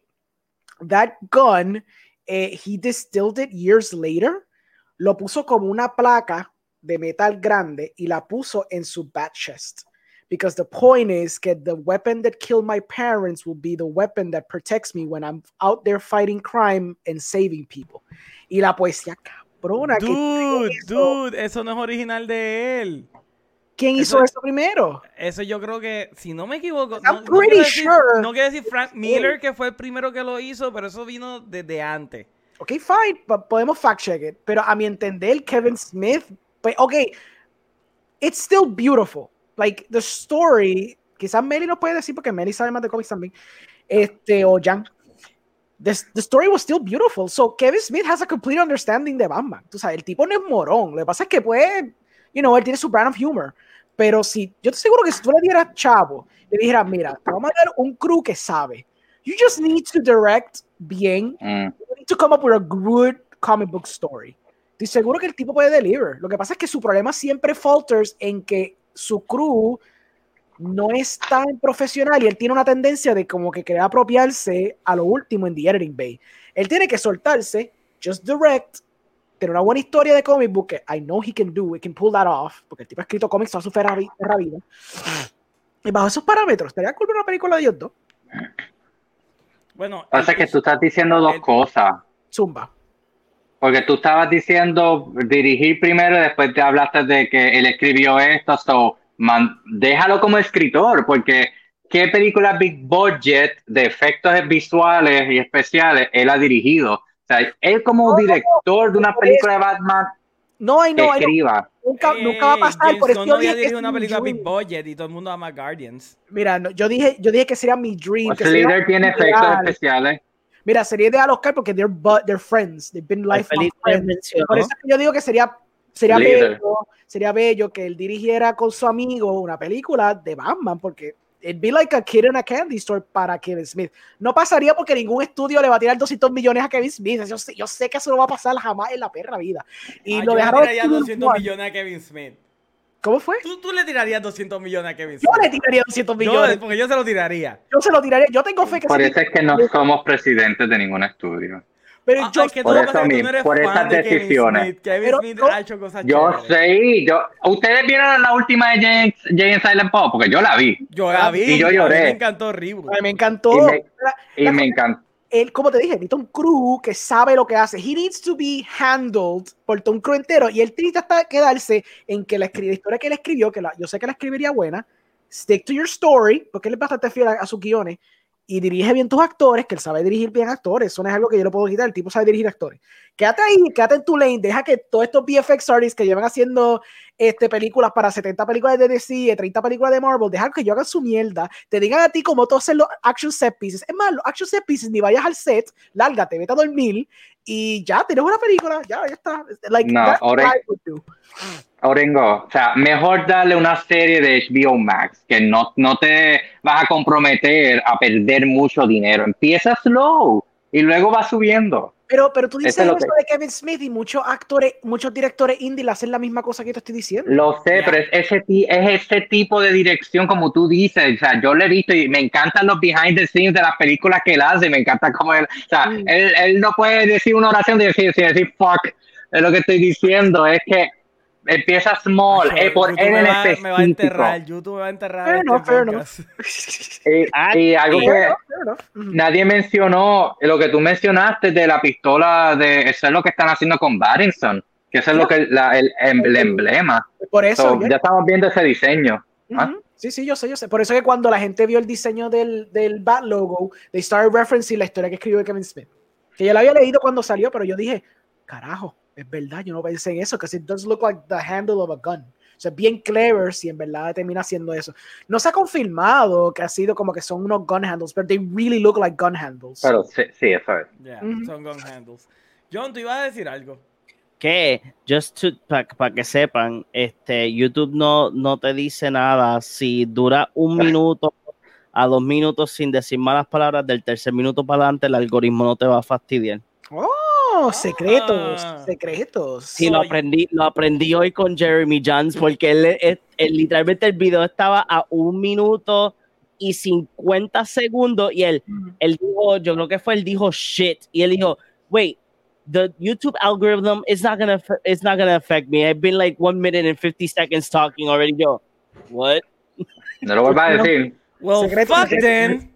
S3: That gun, eh, he distilled it years later, lo puso como una placa de metal grande y la puso en su bat chest. Because the point is that the weapon that killed my parents will be the weapon that protects me when I'm out there fighting crime and saving people. Y la poesía cabrona. que
S1: Dude,
S3: hizo-
S1: dude, eso no es original de él.
S3: ¿Quién hizo
S1: eso-
S3: primero?
S1: Eso yo creo que, si no me equivoco,
S3: I'm
S1: no,
S3: pretty
S1: quiero decir,
S3: sure.
S1: no quiero decir Frank Miller que fue el primero que lo hizo, pero eso vino desde antes.
S3: Ok, fine, po- podemos fact check it. Pero a mi entender, Kevin Smith, pues, ok, it's still beautiful. Like, the story, quizás Meli no puede decir porque Meli sabe más de cómics también, este, o Jan. The, the story was still beautiful. So, Kevin Smith has a complete understanding de Batman. Tú sabes, el tipo no es morón. Lo que pasa es que, pues, you know, él tiene su brand of humor. Pero si, yo estoy seguro que si tú le dieras chavo, le dijeras, mira, te vamos a dar un crew que sabe. You just need to direct bien
S4: Mm.
S3: you need to come up with a good comic book story. Estoy seguro que el tipo puede deliver. Lo que pasa es que su problema siempre falters en que su crew no es tan profesional y él tiene una tendencia de como que querer apropiarse a lo último en The Editing Bay. Él tiene que soltarse, just direct, tener una buena historia de comic book que I know he can do, he can pull that off, porque el tipo ha escrito cómics toda su vida. Y bajo esos parámetros, estaría cool una película de ellos dos.
S1: Bueno,
S4: Pasa que tú estás diciendo dos
S1: el-
S4: cosas.
S3: Zumba.
S4: Porque tú estabas diciendo dirigir primero y después te hablaste de que él escribió esto, so, man, déjalo como escritor, porque ¿qué película big budget de efectos visuales y especiales él ha dirigido? O sea, él como
S3: No,
S4: director de una película de Batman
S3: No,
S4: que
S3: know.
S4: escriba.
S3: Nunca,
S1: Ey,
S3: nunca va a pasar,
S1: James
S3: por eso
S1: no había
S3: dije que
S1: dirigido una película
S3: dream.
S1: big budget y todo el mundo ama Guardians.
S3: Mira, no, yo dije, yo dije que sería mi dream. que
S4: El
S3: sería
S4: líder tiene efectos especiales.
S3: Mira, sería ideal Oscar porque they're, bu- they're friends. They've been
S2: Felipe
S3: friends. Por eso yo digo que sería, sería bello, sería bello que él dirigiera con su amigo una película de Batman, porque it'd be like a kid in a candy store para Kevin Smith. No pasaría porque ningún estudio le va a tirar 200 millones a Kevin Smith. Yo sé, yo sé que eso no va a pasar jamás en la perra vida. Y
S1: Ah,
S3: lo
S1: yo le
S3: dejaron
S1: tiraría
S3: Civil
S1: 200
S3: War.
S1: millones a Kevin Smith.
S3: ¿Cómo fue?
S1: ¿Tú, tú le tirarías 200 millones a Kevin
S3: Yo le tiraría 200
S1: Yo,
S3: millones.
S1: porque yo se lo tiraría.
S3: Yo se lo tiraría. Yo tengo fe que
S4: Por eso es que no somos presidentes de ningún estudio.
S3: Pero
S1: Ah,
S3: yo,
S1: es que
S4: por
S1: tú, lo
S4: eso mismo,
S1: no eres
S4: por
S1: fan
S4: esas
S1: de Kevin
S4: decisiones.
S1: Smith. Kevin
S3: Pero
S1: Smith
S3: no-
S1: ha hecho cosas
S4: Yo sé, yo, ¿ustedes vieron la última de Jay, Jay and Silent Bob? Porque yo la vi
S1: Yo la vi.
S4: Y yo
S1: mí
S4: lloré.
S1: Me encantó.
S3: Ay, me encantó.
S4: Y me-
S3: La-
S4: y
S3: la-
S4: me encantó.
S3: Él, como te dije, necesita un crew que sabe lo que hace. He needs to be handled por un crew entero. Y él necesita hasta quedarse en que la, la historia que él escribió, que la- yo sé que la escribiría buena, stick to your story, porque él es bastante fiel a, a sus guiones, y dirige bien tus actores, que él sabe dirigir bien actores, eso no es algo que yo le puedo quitar, el tipo sabe dirigir actores. Quédate ahí, quédate en tu lane, deja que todos estos VFX artists que llevan haciendo este, películas para 70 películas de DC, 30 películas de Marvel, deja que yo haga su mierda, te digan a ti cómo tú hacer los action set pieces. Es más, los action set pieces, ni vayas al set, lárgate, vete a dormir y ya, tienes una película, ya, ya está. Like,
S4: No, ahora-. Orengo, o sea, mejor darle una serie de HBO Max que no, no te vas a comprometer a perder mucho dinero. Empieza slow y luego va subiendo.
S3: Pero, pero tú dices
S4: Eso es lo
S3: eso
S4: que-
S3: de Kevin Smith y muchos actores, muchos directores indie le hacen la misma cosa que te estoy diciendo.
S4: Lo sé,
S1: Ya.
S4: pero es ese, es ese tipo de dirección como tú dices. O sea, yo lo he visto y me encantan los behind the scenes de las películas que él hace. Me encanta cómo él, o sea,
S3: Mm.
S4: él, él no puede decir una oración y decir, sin decir fuck. Es lo que estoy diciendo. Es que empieza small.
S1: Macho,
S4: eh, por
S1: YouTube
S4: él en
S1: va, me va a
S4: específico.
S1: enterrar, YouTube me va a enterrar
S3: enough, fair
S1: podcast. [LAUGHS]
S4: Y,
S2: Ah,
S4: y algo que nadie mencionó, lo que tú mencionaste de la pistola, de eso es lo que están haciendo con Barrington, que eso es lo que la- el, em- el emblema.
S3: Por eso,
S4: So,
S3: ya-
S4: estamos viendo ese diseño. ¿ah?
S3: Ujú. Sí, sí, yo sé, yo sé. Por eso que cuando la gente vio el diseño del, del Bat logo, they started referencing la historia que escribió Kevin Smith. Que yo la había leído cuando salió, pero yo dije, carajo, es verdad, yo no pensé en eso, because it does look like the handle of a gun. O sea, bien clever si en verdad termina haciendo eso. No se ha confirmado que ha sido como que son unos gun handles, pero they really look like gun handles.
S4: Pero sí, sí, eso es.
S1: Yeah,
S3: Ujú.
S1: son gun handles. John, tú ibas a decir algo.
S2: que just para que sepan, este YouTube no, no te dice nada si dura un [LAUGHS] minuto a dos minutos sin decir malas palabras, del tercer minuto para adelante el algoritmo no te va a fastidiar.
S3: Oh, secretos,
S1: Ah.
S3: secretos.
S2: Sí, lo aprendí, lo aprendí hoy con Jeremy Jans porque él, él- él- literalmente el video estaba a un minuto y 50 segundos y él,
S3: Ujú.
S2: él dijo, yo creo que fue, él dijo shit y él dijo, wait, the YouTube algorithm is not gonna, it's not gonna affect me. I've been like one minute and 50 seconds talking already. Yo, what?
S4: No lo vuelvas a decir.
S1: Well,
S3: Secreto,
S1: fuck
S3: secreto.
S1: then.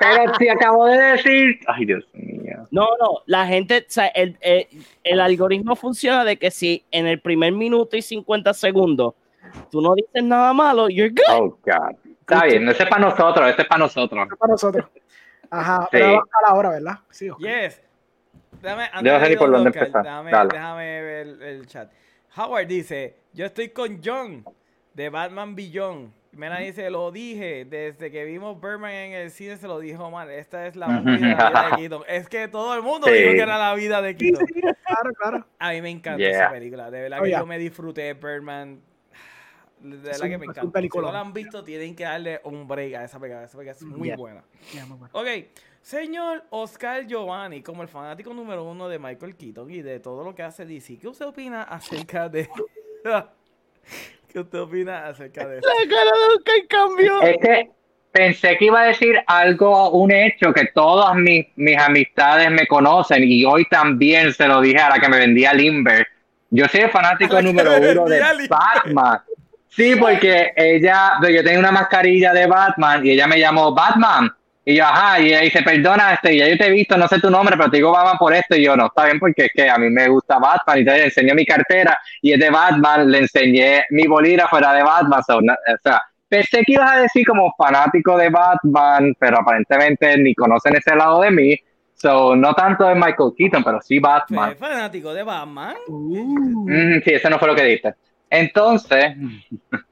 S4: Pero si acabo de decir. Ay, Dios mío.
S2: No, no, la gente, o sea, el, el- el algoritmo funciona de que si en el primer minuto y 50 segundos tú no dices nada malo, you're good.
S4: Oh, God. Está bien, ese es para nosotros, ese es para nosotros.
S3: para nosotros. Ajá,
S4: Sí.
S3: pero va a la hora, ¿verdad? Sí.
S1: Yes.
S4: Yo sé ni por dónde empezar.
S1: Déjame, déjame ver el, el chat. Howard dice, yo estoy con John de Batman Beyond. Mena dice, lo dije, desde que vimos Birdman en el cine se lo dijo mal. Esta es la movie de la vida de [LAUGHS] Keaton. Es que todo el mundo
S4: Sí.
S1: dijo que era la vida de Keaton.
S3: claro, claro.
S1: A mí me encanta
S4: Yeah.
S1: esa película. De verdad
S3: Oh,
S1: que
S3: yeah.
S1: yo me disfruté Birdman. De verdad
S3: Es
S1: que
S3: un-
S1: me encanta. Si no la han visto, tienen que darle un break a esa película. Esa película es muy
S2: Yeah.
S1: buena.
S3: Ya, muy bueno.
S1: Ok, señor Oscar Giovanni, como el fanático número uno de Michael Keaton y de todo lo que hace DC, ¿qué usted opina acerca de... [LAUGHS] ¿Qué usted opina acerca de eso?
S2: La cara de Oscar cambió.
S4: Es que pensé que iba a decir algo, un hecho que todas mis, mis amistades me conocen y hoy también se lo dije a la que me vendía Limber. Yo soy el fanático número
S1: me
S4: uno de
S1: Limber.
S4: Batman. Sí, porque ella, yo tenía una mascarilla de Batman y ella me llamó Batman. Y yo, ajá, y dice, perdona, este, ya yo te he visto, no sé tu nombre, pero te digo Batman por esto. Y yo, no, está bien, porque es que a mí me gusta Batman. Y entonces le enseñé mi cartera y es de Batman, le enseñé mi bolígrafo era de Batman. so, no- o sea, pensé que ibas a decir como fanático de Batman, pero aparentemente ni conocen ese lado de mí. So, no tanto de Michael Keaton, pero sí Batman.
S1: Fanático de Batman.
S3: Uh,
S4: Mm, sí, eso no fue lo que diste. Entonces, [LAUGHS]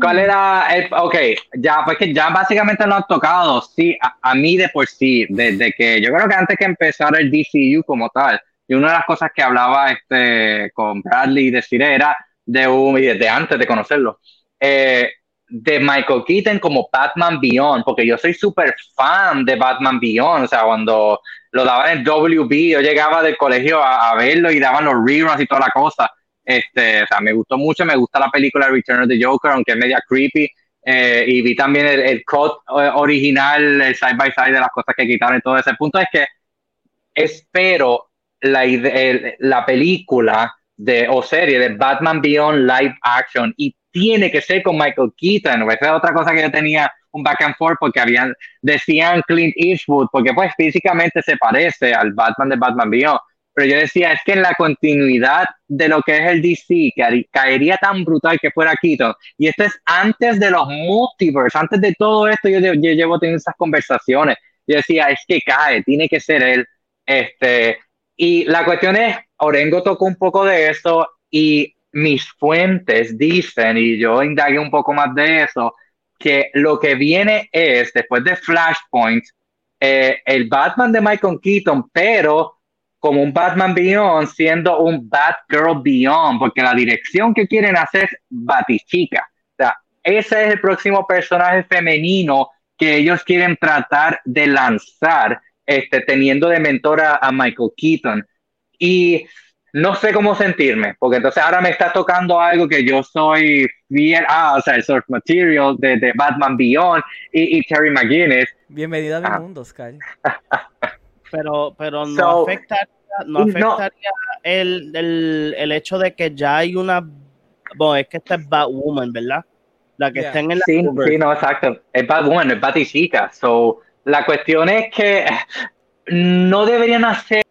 S4: ¿cuál era el, ok, ya, pues que ya básicamente lo han tocado, sí, a, a mí de por sí, desde que, yo creo que antes que empezara el DCU como tal, y una de las cosas que hablaba este con Bradley y decir era de un, y desde antes de conocerlo, eh, de Michael Keaton como Batman Beyond, porque yo soy súper fan de Batman Beyond, o sea, cuando lo daban en WB, yo llegaba del colegio a, a verlo y daban los reruns y toda la cosa. Este, o sea, me gustó mucho, me gusta la película Return of the Joker, aunque es media creepy. eh, y vi también el, el cut eh, original, el side by side de las cosas que quitaron y todo ese punto. Es que espero la, el- la película de, o serie de Batman Beyond live action y tiene que ser con Michael Keaton. Esa es otra cosa que yo tenía un back and forth porque habían, decían Clint Eastwood, porque pues físicamente se parece al Batman de Batman Beyond, pero yo decía, es que en la continuidad de lo que es el DC, que caería tan brutal que fuera Keaton, y esto es antes de los multiverse, antes de todo esto, yo, yo llevo teniendo esas conversaciones, yo decía, es que cae, tiene que ser él, este, y la cuestión es, Orengo tocó un poco de eso, y mis fuentes dicen, y yo indagué un poco más de eso, que lo que viene es, después de Flashpoint, eh, el Batman de Michael Keaton, pero como un Batman Beyond, siendo un Batgirl Beyond, porque la dirección que quieren hacer es Batichica. O sea, ese es el próximo personaje femenino que ellos quieren tratar de lanzar, este, teniendo de mentora a Michael Keaton. Y no sé cómo sentirme, porque entonces ahora me está tocando algo que yo soy bien, ah, o sea, el source material de, Batman Beyond y, Terry McGuinness.
S1: Bienvenido a mi ah. mundo, Sky. [LAUGHS]
S2: pero, pero no afectaría, no afectaría El, el, el, hecho de que ya hay una, bueno, es que esta es Batwoman, ¿verdad? La que está en el...
S4: Sí, sí, no, exacto. Es Batwoman, es Batichica. So, la cuestión es que no deberían hacer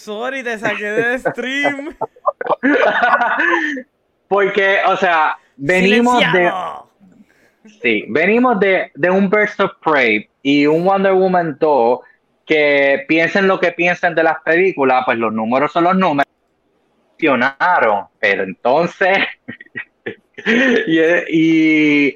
S1: Sorry, te saqué de stream. [LAUGHS]
S4: Porque, o sea, venimos de. Sí, venimos de, de un Burst of Prey y un Wonder Woman 2 que piensen lo que piensen de las películas, pues los números son los números. Pero entonces. [LAUGHS] y,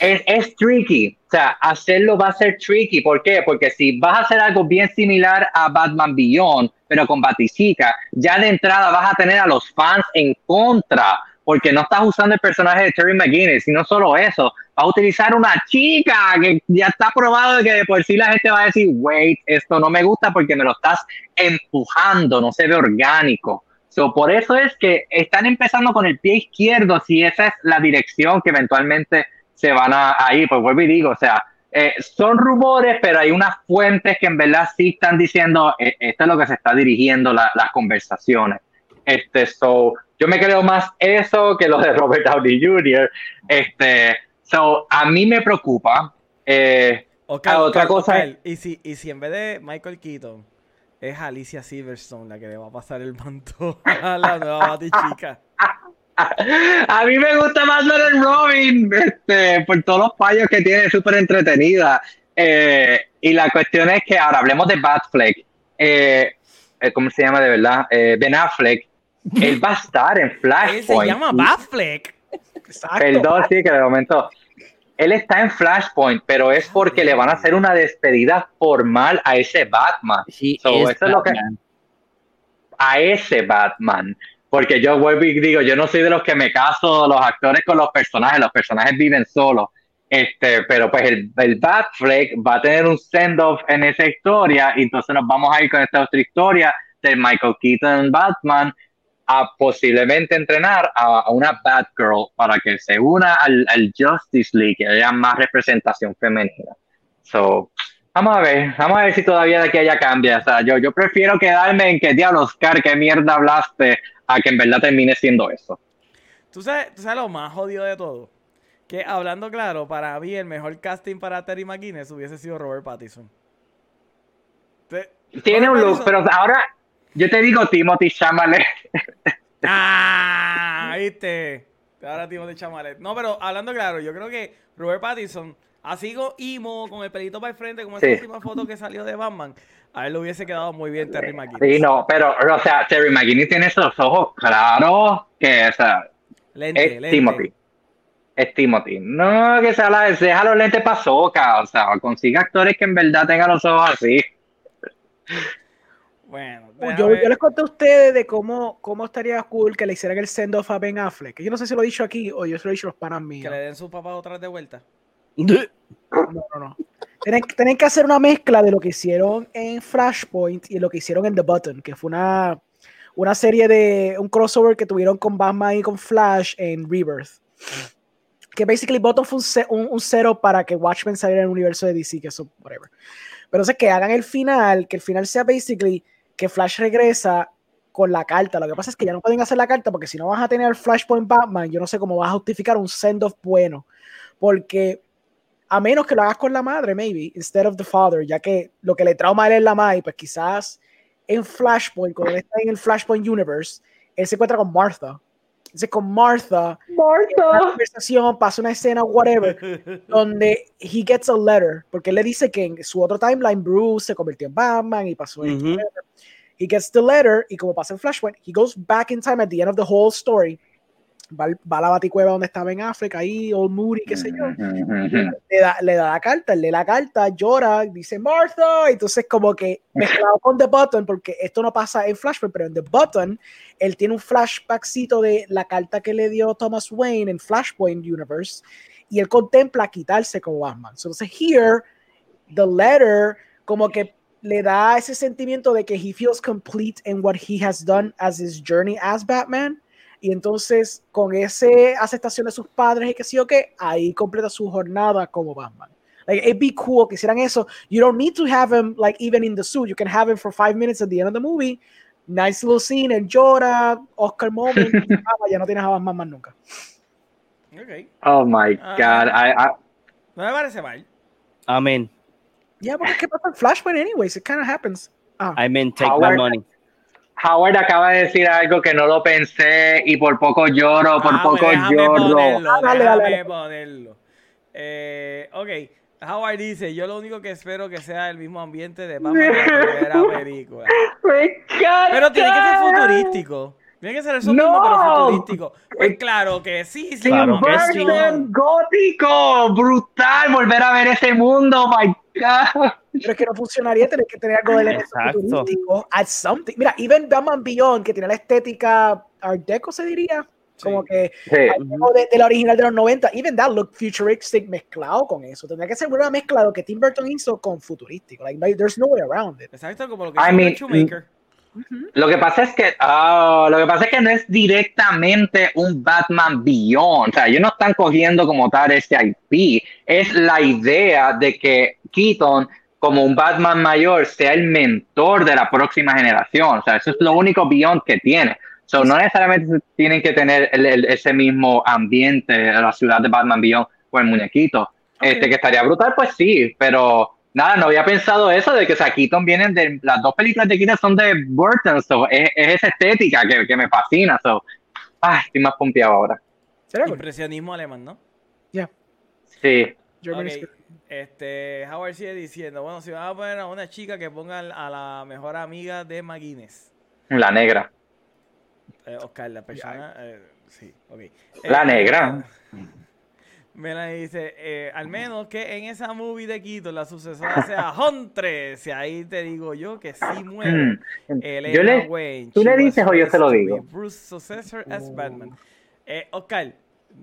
S4: es, es, tricky. O sea, hacerlo va a ser tricky. ¿Por qué? Porque si vas a hacer algo bien similar a Batman Beyond, pero con Batichica, ya de entrada vas a tener a los fans en contra, porque no estás usando el personaje de Terry McGuinness, y no solo eso, a utilizar una chica que ya está probado de que de por sí la gente va a decir, wait, esto no me gusta porque me lo estás empujando, no se ve orgánico. So, por eso es que están empezando con el pie izquierdo, si esa es la dirección que eventualmente se van a, ir, pues vuelvo y digo, o sea, eh, son rumores, pero hay unas fuentes que en verdad sí están diciendo eh, esto es lo que se está dirigiendo las conversaciones. Este, so, yo me creo más eso que lo de Robert Downey Jr. Este, so, a mí me preocupa. Eh, otra cosa.
S1: ¿Y, si, y si en vez de Michael Keaton es Alicia Silverstone la que le va a pasar el manto [LAUGHS] a la nueva chica. [LAUGHS]
S4: A mí me gusta más el Robin, este, por todos los fallos que tiene, súper entretenida. Eh, y la cuestión es que ahora hablemos de Batfleck. Eh, eh, ¿Cómo se llama de verdad? ben Affleck. Él va a estar en [LAUGHS] Flashpoint.
S1: se llama Batfleck.
S4: Perdón, sí, que de momento. Él está en Flashpoint, pero es porque le van a hacer una despedida formal a ese Batman. Sí, eso es lo que. A ese Batman porque yo vuelvo y digo, yo no soy de los que me caso los actores con los personajes, los personajes viven solos. Este, pero pues el, el Batfleck va a tener un send-off en esa historia, y entonces nos vamos a ir con esta otra historia de Michael Keaton Batman a posiblemente entrenar a, una Batgirl para que se una al, al Justice League, que haya más representación femenina. So, Vamos a ver, vamos a ver si todavía de aquí allá cambia. O sea, yo, yo prefiero quedarme en que diablos, Oscar, qué mierda hablaste, a que en verdad termine siendo eso.
S1: ¿Tú sabes, ¿Tú sabes lo más jodido de todo? Que hablando claro, para mí el mejor casting para Terry McGuinness hubiese sido Robert Pattinson.
S4: Tiene un look, pero ahora yo te digo Timothy Chalamet. [LAUGHS]
S1: ah, viste. Ahora Timothy Chalamet. No, pero hablando claro, yo creo que Robert Pattinson Así con Imo, con el pelito para el frente, como esa última foto que salió de Batman, a él le hubiese quedado muy bien Terry McGuinness.
S4: Sí, no, pero, o sea, Terry McGuinness tiene esos ojos claros que, o sea, es Timothy. Es Timothy. No, que sea la, deja los lentes para soca, o sea, consiga actores que en verdad tengan los ojos así.
S3: Bueno, yo, les conté a ustedes de cómo, cómo estaría cool que le hicieran el send-off a Ben Affleck. Yo no sé si lo he dicho aquí o yo se lo he dicho a los panas míos.
S1: Que le den su papá otra vez de vuelta.
S3: No, no, no. Tienen, que hacer una mezcla de lo que hicieron en Flashpoint y lo que hicieron en The Button, que fue una, una serie de un crossover que tuvieron con Batman y con Flash en Rebirth. Que basically Button fue un, un, cero para que Watchmen saliera en el universo de DC, que eso, whatever. Pero sé que hagan el final, que el final sea basically que Flash regresa con la carta. Lo que pasa es que ya no pueden hacer la carta porque si no vas a tener Flashpoint Batman, yo no sé cómo vas a justificar un send-off bueno. Porque a menos que lo hagas con la madre, maybe, instead of the father, ya que lo que le trauma a él es la madre, pues quizás en Flashpoint, cuando él está en el Flashpoint Universe, él se encuentra con Martha. Entonces con Martha, una conversación, pasa una escena, whatever, [LAUGHS] donde he gets a letter, porque él le dice que en su otro timeline Bruce se convirtió en Batman y pasó whatever. He gets the letter y como pasa en Flashpoint, he goes back in time at the end of the whole story. Va, va a la baticueva donde estaba en África, ahí, Old Moody, qué sé yo. Le da, le da la carta, él lee la carta, llora, dice Martha, entonces como que mezclado con The Button, porque esto no pasa en Flashpoint, pero en The Button, él tiene un flashbackcito de la carta que le dio Thomas Wayne en Flashpoint Universe, y él contempla quitarse como Batman. Entonces, here, the letter, como que le da ese sentimiento de que he feels complete in what he has done as his journey as Batman. Y entonces, con esa aceptación de sus padres y que sí o qué, ahí completa su jornada como Batman. Like, it'd be cool que hicieran eso. You don't need to have him, like, even in the suit. You can have him for five minutes at the end of the movie. Nice little scene, and llora, Oscar moment. [LAUGHS] ya no tienes a Batman más nunca.
S1: Ok.
S4: Oh my
S1: Ah.
S4: God. I, I,
S1: No me parece mal.
S2: Amén.
S3: Ya, porque es que pasa en Flashpoint anyways. It kind of happens. Ah,
S2: Amén. Take my money.
S4: Howard acaba de decir algo que no lo pensé y por poco lloro, por
S1: Ah,
S4: poco
S1: déjame
S4: lloro.
S1: ponerlo,
S3: Ah, dale, dale,
S1: déjame
S3: dale.
S1: ponerlo. Eh, ok. Howard dice, yo lo único que espero que sea el mismo ambiente de Batman de la primera [LAUGHS] película.
S4: Me encanta.
S1: Pero tiene que ser futurístico. Tiene que ser eso mismo,
S4: No.
S1: pero futurístico. Pues claro que sí, sí.
S4: Tim
S2: Claro que sí.
S4: Burton, gótico, brutal, volver a ver ese mundo, my God.
S3: pero es que no funcionaría tener que tener algo de elemento futurístico. Add something. Mira, even Batman Beyond, que tiene la estética Art Deco, se diría. Como que
S4: Sí.
S3: de, de la original de los 90, even that look futuristic mezclado con eso. Tendría que ser una mezcla de lo que Tim Burton hizo con futurístico. Like, there's no way around it.
S1: Exacto, como lo que
S4: I
S1: hizo
S4: mean, Lo que pasa es que ah, lo que pasa es que no es directamente un Batman Beyond, o sea, ellos no están cogiendo como tal ese IP, es la idea de que Keaton como un Batman mayor sea el mentor de la próxima generación, o sea, eso es lo único Beyond que tiene. So, no necesariamente tienen que tener el- el- ese mismo ambiente la ciudad de Batman Beyond o el muñequito. Este que estaría brutal, pues sí, pero nada, no había pensado eso de que o sea, Keaton vienen de las dos películas de Keaton son de Burton, so, es, es esa estética que, que me fascina, so, ay, estoy más pompeado ahora.
S3: Cool.
S1: Impresionismo alemán, ¿no?
S4: Sí,
S3: Germany
S1: Ok,
S3: Spirit.
S1: Este, Howard sigue diciendo, bueno, si van a poner a una chica que pongan a la mejor amiga de McGuinness.
S4: la negra.
S1: Eh, Oscar, la persona. eh, sí, ok.
S4: La
S1: Eh,
S4: negra.
S1: Melanie dice, eh, al menos que en esa movie de Quito la sucesora sea Huntress. Y ahí te digo yo que sí [CLEARS THROAT] muere. Elena.
S4: Yo le,
S1: Wayne.
S4: ¿tú le dices o yo se lo digo?
S1: be Bruce's successor as Batman. Eh, Oscar,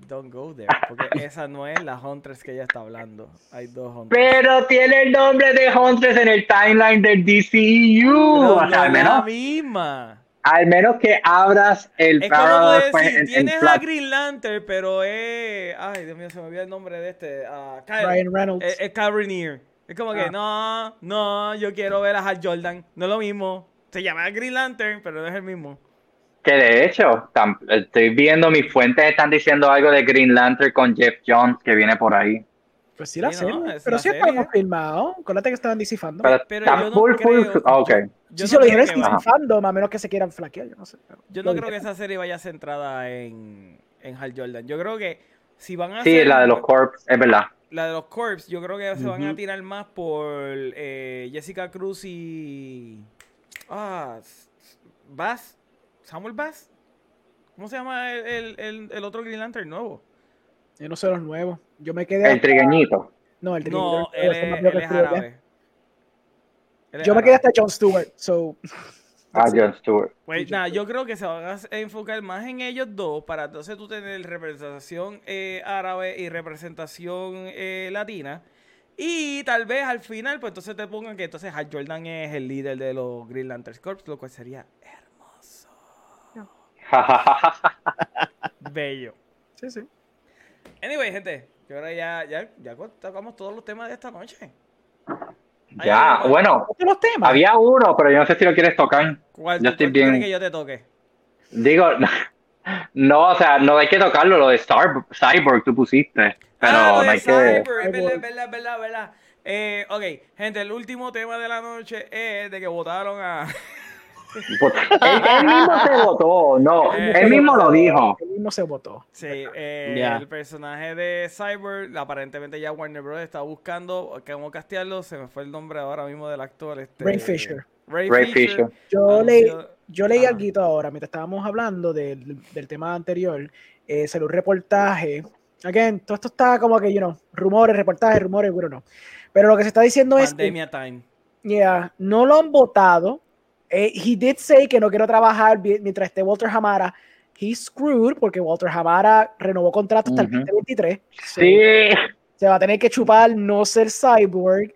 S1: don't go there. Porque [CLEARS THROAT] esa no es la Huntress que ella está hablando. Hay dos Huntress.
S4: pero tiene el nombre de Huntress en el timeline del DCU.
S1: No,
S4: o
S1: no
S4: sea, al,
S1: es la
S4: menos,
S1: misma.
S4: Al menos que abras el
S1: Es como tú
S4: Parallel, pues,
S1: decir,
S4: en- en
S1: tienes a. Green Lantern, pero es. Ay, Dios mío, se me olvidó el nombre de este. ah, Kyle.
S3: Ryan Reynolds.
S1: Es, es Kyle. Es como que,
S3: Ah.
S1: no, no, yo quiero ver a Hal Jordan. No es lo mismo. Se llama Green Lantern, pero no es el mismo.
S4: Que de hecho, tam- estoy viendo mis fuentes están diciendo algo de Green Lantern con Jeff Jones que viene por ahí.
S3: Pues sí, la
S1: Sí, ¿no?
S3: Pero sí está confirmado. Acuérdate que estaban disifando.
S4: Pero,
S1: Pero yo no
S4: full, full,
S1: creo-
S4: ah, ok.
S1: Yo
S3: sí,
S1: no
S3: se lo
S1: que va-
S3: o menos que se quieran flaquear. Yo no sé. pero
S1: Yo no creo que esa serie vaya centrada en, en Hal Jordan. Yo creo que si van a
S4: Sí,
S1: hacer
S4: la de los Corps, es verdad.
S1: la de los Corps, yo creo que se van a tirar más por eh, Jessica Cruz y. Ah, Bass. Samuel Bass. ¿Cómo se llama el, el, el- el otro Green Lantern nuevo?
S3: Yo no sé los nuevos. Yo me quedé.
S4: El
S3: hasta-
S4: trigueñito.
S3: No, el
S1: No,
S3: trigueño,
S1: él es, él árabe. Él es
S3: Yo me quedé hasta Jon Stewart. So,
S4: Ah, John Stewart.
S1: Pues nada, yo creo que se van a enfocar más en ellos dos para entonces tú tener representación eh, árabe y representación eh, latina. Y tal vez al final, pues entonces te pongan que entonces Hal Jordan es el líder de los Green Lantern Corps, lo cual sería hermoso, [LAUGHS] bello.
S3: sí, sí.
S1: Anyway, gente, que ahora ya, ya, ya tocamos todos los temas de esta noche. ¿Hay
S4: ya, bueno,
S3: Otros los temas.
S4: había uno, pero yo no sé si lo quieres tocar.
S1: ¿Cuál,
S4: yo estoy bien.
S1: que yo te toque?
S4: Digo, [LAUGHS] no, o sea, no hay que tocarlo, lo de Star Cyborg tú pusiste. Pero
S1: ah, lo
S4: no hay que.
S1: Es verdad,
S3: Cyborg.
S1: es verdad, es verdad, es verdad. Eh, ok, gente, el último tema de la noche es de que votaron a, [LAUGHS]
S4: él, él mismo se [LAUGHS] votó, no,
S1: Eh,
S4: él mismo lo dijo.
S3: Él mismo se votó.
S1: Sí, eh,
S2: Ya.
S1: el personaje de Cyber, aparentemente ya Warner Bros. está buscando cómo castearlo. Se me fue el nombre ahora mismo del actor. Este,
S3: Ray Fisher.
S1: Ray,
S4: Ray
S1: Fisher.
S4: Fisher.
S3: Yo leí, yo leí
S1: Ajá.
S3: algo ahora, mientras estábamos hablando del, del tema anterior, eh, salió un reportaje. Again, todo esto está como que, you know, rumores, reportajes, rumores, bueno, no. Pero lo que se está diciendo es que
S1: Pandemia Time.
S3: Yeah, no lo han votado. Eh, he did say que no quiero trabajar mientras esté Walter Hamara. He's screwed porque Walter Hamara renovó contrato hasta el 2023. So,
S4: Sí,
S3: Se va a tener que chupar no ser cyborg.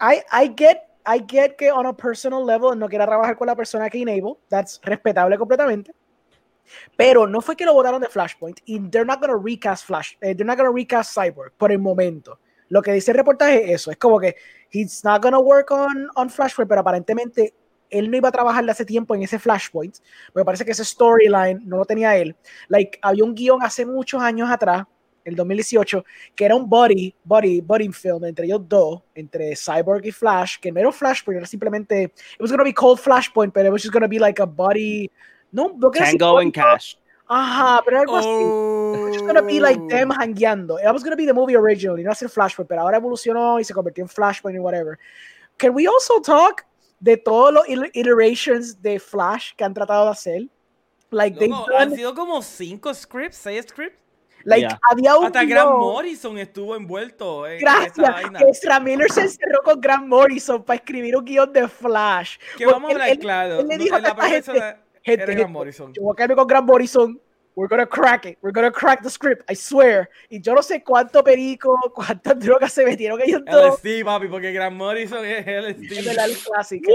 S3: I, I get I get que on a personal level no quiera trabajar con la persona que enable. That's respetable completamente. Pero no fue que lo votaron de Flashpoint y they're not gonna recast Flash, eh, they're not gonna recast Cyborg por el momento. Lo que dice el reportaje es eso, es como que he's not gonna work on, on Flashpoint, pero aparentemente él no iba a trabajar de hace tiempo en ese Flashpoint. Me parece que ese storyline no lo tenía él. Like, había un guion hace muchos años atrás, el 2018, que era un body, body, body film entre ellos dos, entre Cyborg y Flash, que no era un Flashpoint, era simplemente, it was gonna be called Flashpoint, pero it was just gonna be like a body, no, no
S2: Tango and Cash.
S3: Ajá, pero algo así.
S1: Oh.
S3: It's gonna be like them hangueando. It was gonna be the movie originally, no hacer Flashpoint, pero ahora evolucionó y se convirtió en Flashpoint y whatever. Can we also talk de todos los iterations de Flash que han tratado de hacer? Like,
S1: Loco, han
S3: done,
S1: sido como cinco scripts, seis scripts.
S3: like,
S2: Yeah.
S3: había un
S1: Hasta Grant Morrison estuvo envuelto en
S3: Gracias, Ezra Miller se encerró con Grant Morrison para escribir un guion de Flash.
S1: Que
S3: Porque
S1: vamos a hablar
S3: él- él-
S1: claro.
S3: él le
S1: no-
S3: dijo a
S1: la
S3: gente, gente, gente,
S1: Morrison.
S3: Yo voy a quedarme con Grant Morrison. We're gonna crack it. We're gonna crack the script. I swear. Y yo no sé cuánto perico, [LAUGHS] cuántas drogas se metieron ellos todos.
S1: LSD, papi, porque Grant Morrison es
S3: Es
S1: LSD.
S3: verdad, el clásico.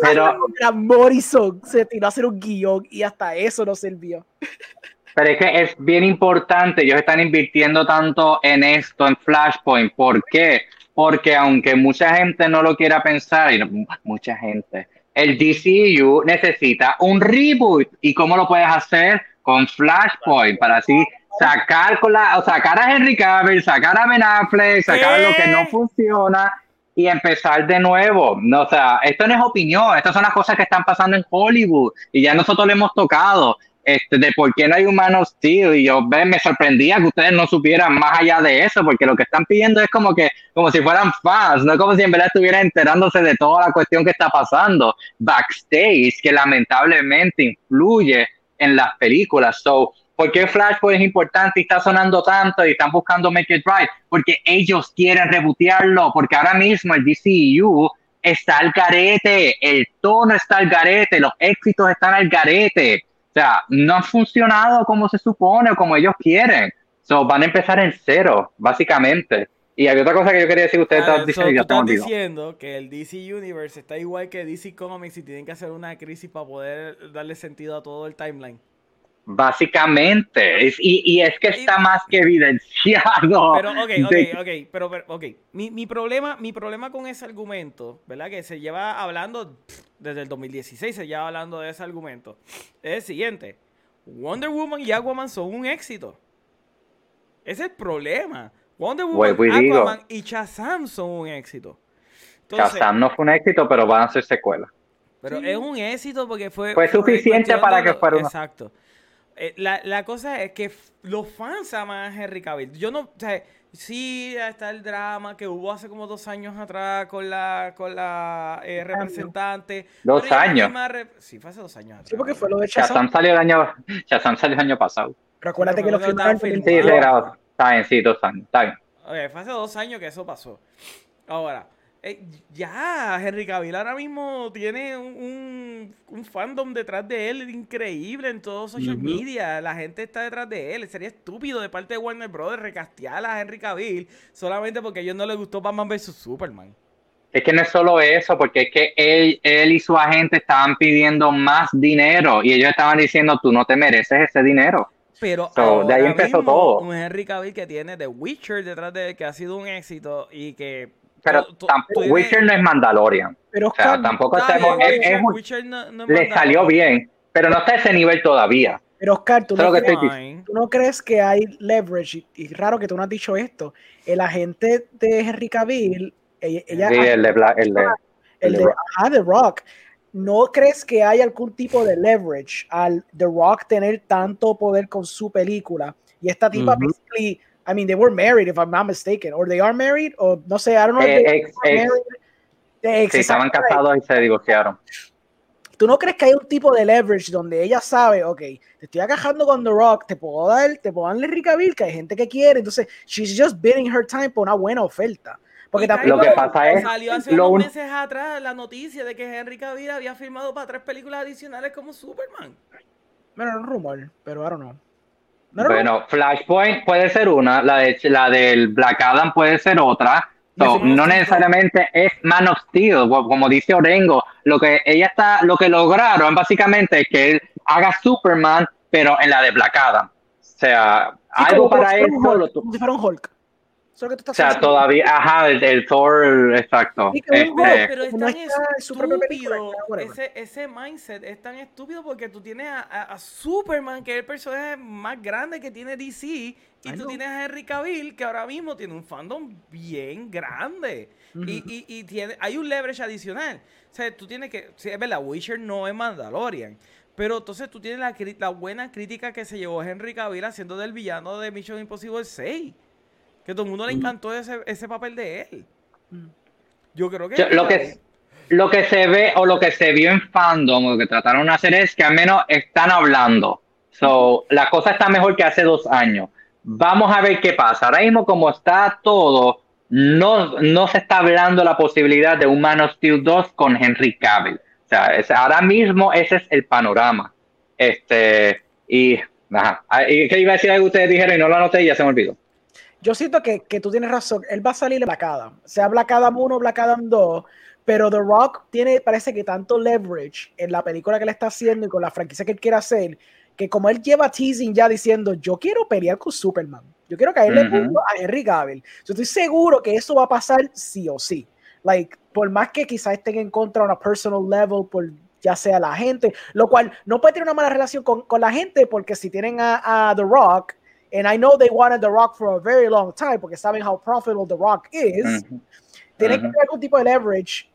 S3: Pero,
S4: Pero-
S3: Grant Morrison se tiró a hacer un guion y hasta eso no sirvió.
S4: Pero es que es bien importante, ellos están invirtiendo tanto en esto, en Flashpoint. ¿Por qué? Porque aunque mucha gente no lo quiera pensar, y no- mucha gente, el DCU necesita un reboot. ¿Y cómo lo puedes hacer? Con Flashpoint, para así sacar, con la, o sacar a Henry Cavill, sacar a Ben Affleck, sacar
S1: ¿Qué?
S4: lo que no funciona y empezar de nuevo. No, o sea, esto no es opinión, estas son las cosas que están pasando en Hollywood y ya nosotros lo hemos tocado este, de por qué no hay un Man y yo ve, me sorprendía que ustedes no supieran más allá de eso, porque lo que están pidiendo es como que, como si fueran fans, no como si en verdad estuvieran enterándose de toda la cuestión que está pasando backstage, que lamentablemente influye en las películas. So, ¿por qué Flashpoint es importante y está sonando tanto y están buscando Make It Right? Porque ellos quieren rebotearlo, porque ahora mismo el DCU está al garete, el tono está al garete, los éxitos están al garete. O sea, no han funcionado como se supone o como ellos quieren. So, van a empezar en cero, básicamente. Y había otra cosa que yo quería decir, ustedes
S1: Ah, so,
S4: ya estamos
S1: diciendo que el DC Universe está igual que DC Comics y tienen que hacer una crisis para poder darle sentido a todo el timeline.
S4: Básicamente, es- y, y es que está más que evidenciado. [LAUGHS]
S1: Pero, ok,
S4: de-
S1: ok, ok, pero, pero, ok. Mi, mi problema, mi problema con ese argumento, ¿verdad? Que se lleva hablando desde el 2016, se lleva hablando de ese argumento. Es el siguiente. Wonder Woman y Aquaman son un éxito. Ese es el problema. Wonder Woman,
S4: digo.
S1: Aquaman y Shazam son un éxito. Entonces,
S4: Shazam no fue un éxito, pero van a ser secuelas.
S1: pero es un éxito porque fue...
S4: Fue suficiente para que fuera una-
S1: Exacto. Eh, la, la cosa es que los fans aman a Henry Cavill. Yo no... O sea, sí está el drama que hubo hace como dos años atrás con la, con la eh, representante.
S4: Dos
S1: pero
S4: años.
S1: Sí, fue hace dos años atrás.
S3: Sí, porque fue lo de Shazam.
S4: Shazam salió el año, Shazam salió el año pasado.
S3: Pero acuérdate
S1: Pero
S3: que lo filmaron
S4: Sí, se grabó. Está bien, sí, dos años. Está bien.
S1: Ok, fue hace dos años que eso pasó. Ahora, eh, ya, Henry Cavill ahora mismo tiene un, fandom detrás de él increíble en todo social media. La gente está detrás de él. Sería estúpido de parte de Warner Bros. recastear a Henry Cavill solamente porque a ellos no les gustó Batman vs Superman.
S4: Es que no es solo eso, porque es que él, él y su agente estaban pidiendo más dinero y ellos estaban diciendo, tú no te mereces ese dinero.
S1: Pero
S4: So, de ahí empezó
S1: mismo,
S4: todo.
S1: un Henry Cavill que tiene The Witcher detrás de él, que ha sido un éxito y que...
S4: Pero
S1: to-
S4: tampoco,
S1: tiene-
S4: Witcher no es Mandalorian.
S3: Pero
S4: O sea, tampoco estamos, es-
S1: Witcher-
S4: es un-
S1: Witcher no- no es
S4: le salió bien, pero no está a ese nivel todavía.
S3: pero Oscar, ¿tú no, crees, tú no crees que hay leverage? Y, y raro que tú no has dicho esto. El agente de Henry Cavill, ella, ella-
S4: Sí, el de Black, el de,
S3: el de,
S4: de Rock.
S3: ajá, The Rock, ¿no crees que hay algún tipo de leverage al The Rock tener tanto poder con su película? Y esta tipa,
S2: Ujú.
S3: basically, I mean, they were married, if I'm not mistaken, or they are married, o no sé, I don't know. if
S4: Eh,
S3: they
S4: ex- ex.
S3: married. Ex,
S4: Sí, estaban casados y se divorciaron.
S3: ¿Tú no crees que hay un tipo de leverage donde ella sabe, ok, te estoy acajando con The Rock, te puedo dar, te puedo darle Rica Bill, que hay gente que quiere, entonces, she's just bidding her time por una buena oferta. Porque tampoco...
S4: Lo que pasa es-
S1: Salió hace
S4: lo
S1: unos
S4: un-
S1: meses atrás la noticia de que Henry Cavill había firmado para tres películas adicionales como Superman.
S3: Bueno, era un rumor, pero I don't know. No, no, no.
S4: Bueno, Flashpoint puede ser una, la, de, la del Black Adam puede ser otra. So, no necesariamente es Man of Steel, como dice Orengo, lo que ella está, lo que lograron básicamente es que él haga Superman, pero en la de Black Adam. O sea,
S3: Sí,
S4: algo para tu-
S3: como si fuera un Hulk. Eso es lo que tú
S4: o
S3: estás
S4: sea,
S3: diciendo.
S4: todavía, ajá, el, el Thor, exacto.
S3: Sí, que es un
S4: Este.
S1: Pero es tan
S3: película,
S1: estúpido. Ese, ese mindset es tan estúpido porque tú tienes a, a- a Superman, que es el personaje más grande que tiene DC, y tú tienes a Henry Cavill, que ahora mismo tiene un fandom bien grande. y, y, y tiene, hay un leverage adicional. O sea, tú tienes que. Sí, es verdad, Witcher no es Mandalorian. Pero entonces tú tienes la, la buena crítica que se llevó Henry Cavill haciendo del villano de Mission Impossible 6. Que todo el mundo le encantó ese, ese papel de él.
S3: Mm.
S1: Yo creo que.
S4: Yo- lo que lo que se ve o lo que se vio en fandom o lo que trataron de hacer es que al menos están hablando. So, la cosa está mejor que hace dos años. Vamos a ver qué pasa. Ahora mismo, como está todo, no, no se está hablando la posibilidad de un Man of Steel 2 con Henry Cavill. O sea, es- ahora mismo ese es el panorama. Este, y, ajá. Ah, y que iba a decir algo que ustedes dijeron y no lo anoté y ya se me olvidó.
S3: Yo siento que, que tú tienes razón. Él va a salir en Black Adam. Sea Black Adam 1 Black Adam 2. Pero The Rock tiene, parece que tanto leverage en la película que le está haciendo y con la franquicia que él quiere hacer, que como él lleva teasing ya diciendo, yo quiero pelear con Superman. Yo quiero caerle
S4: Ujú.
S3: punto a Henry Cavill. Yo estoy seguro que eso va a pasar sí o sí. Like, por más que quizás estén en contra a una personal level, por ya sea la gente, lo cual no puede tener una mala relación con, con la gente, porque si tienen a, a The Rock, and I know they wanted The Rock for a very long time, porque saben how profitable The Rock is,
S4: Ujú.
S3: tienen que
S4: Ujú.
S3: tener algún tipo de leverage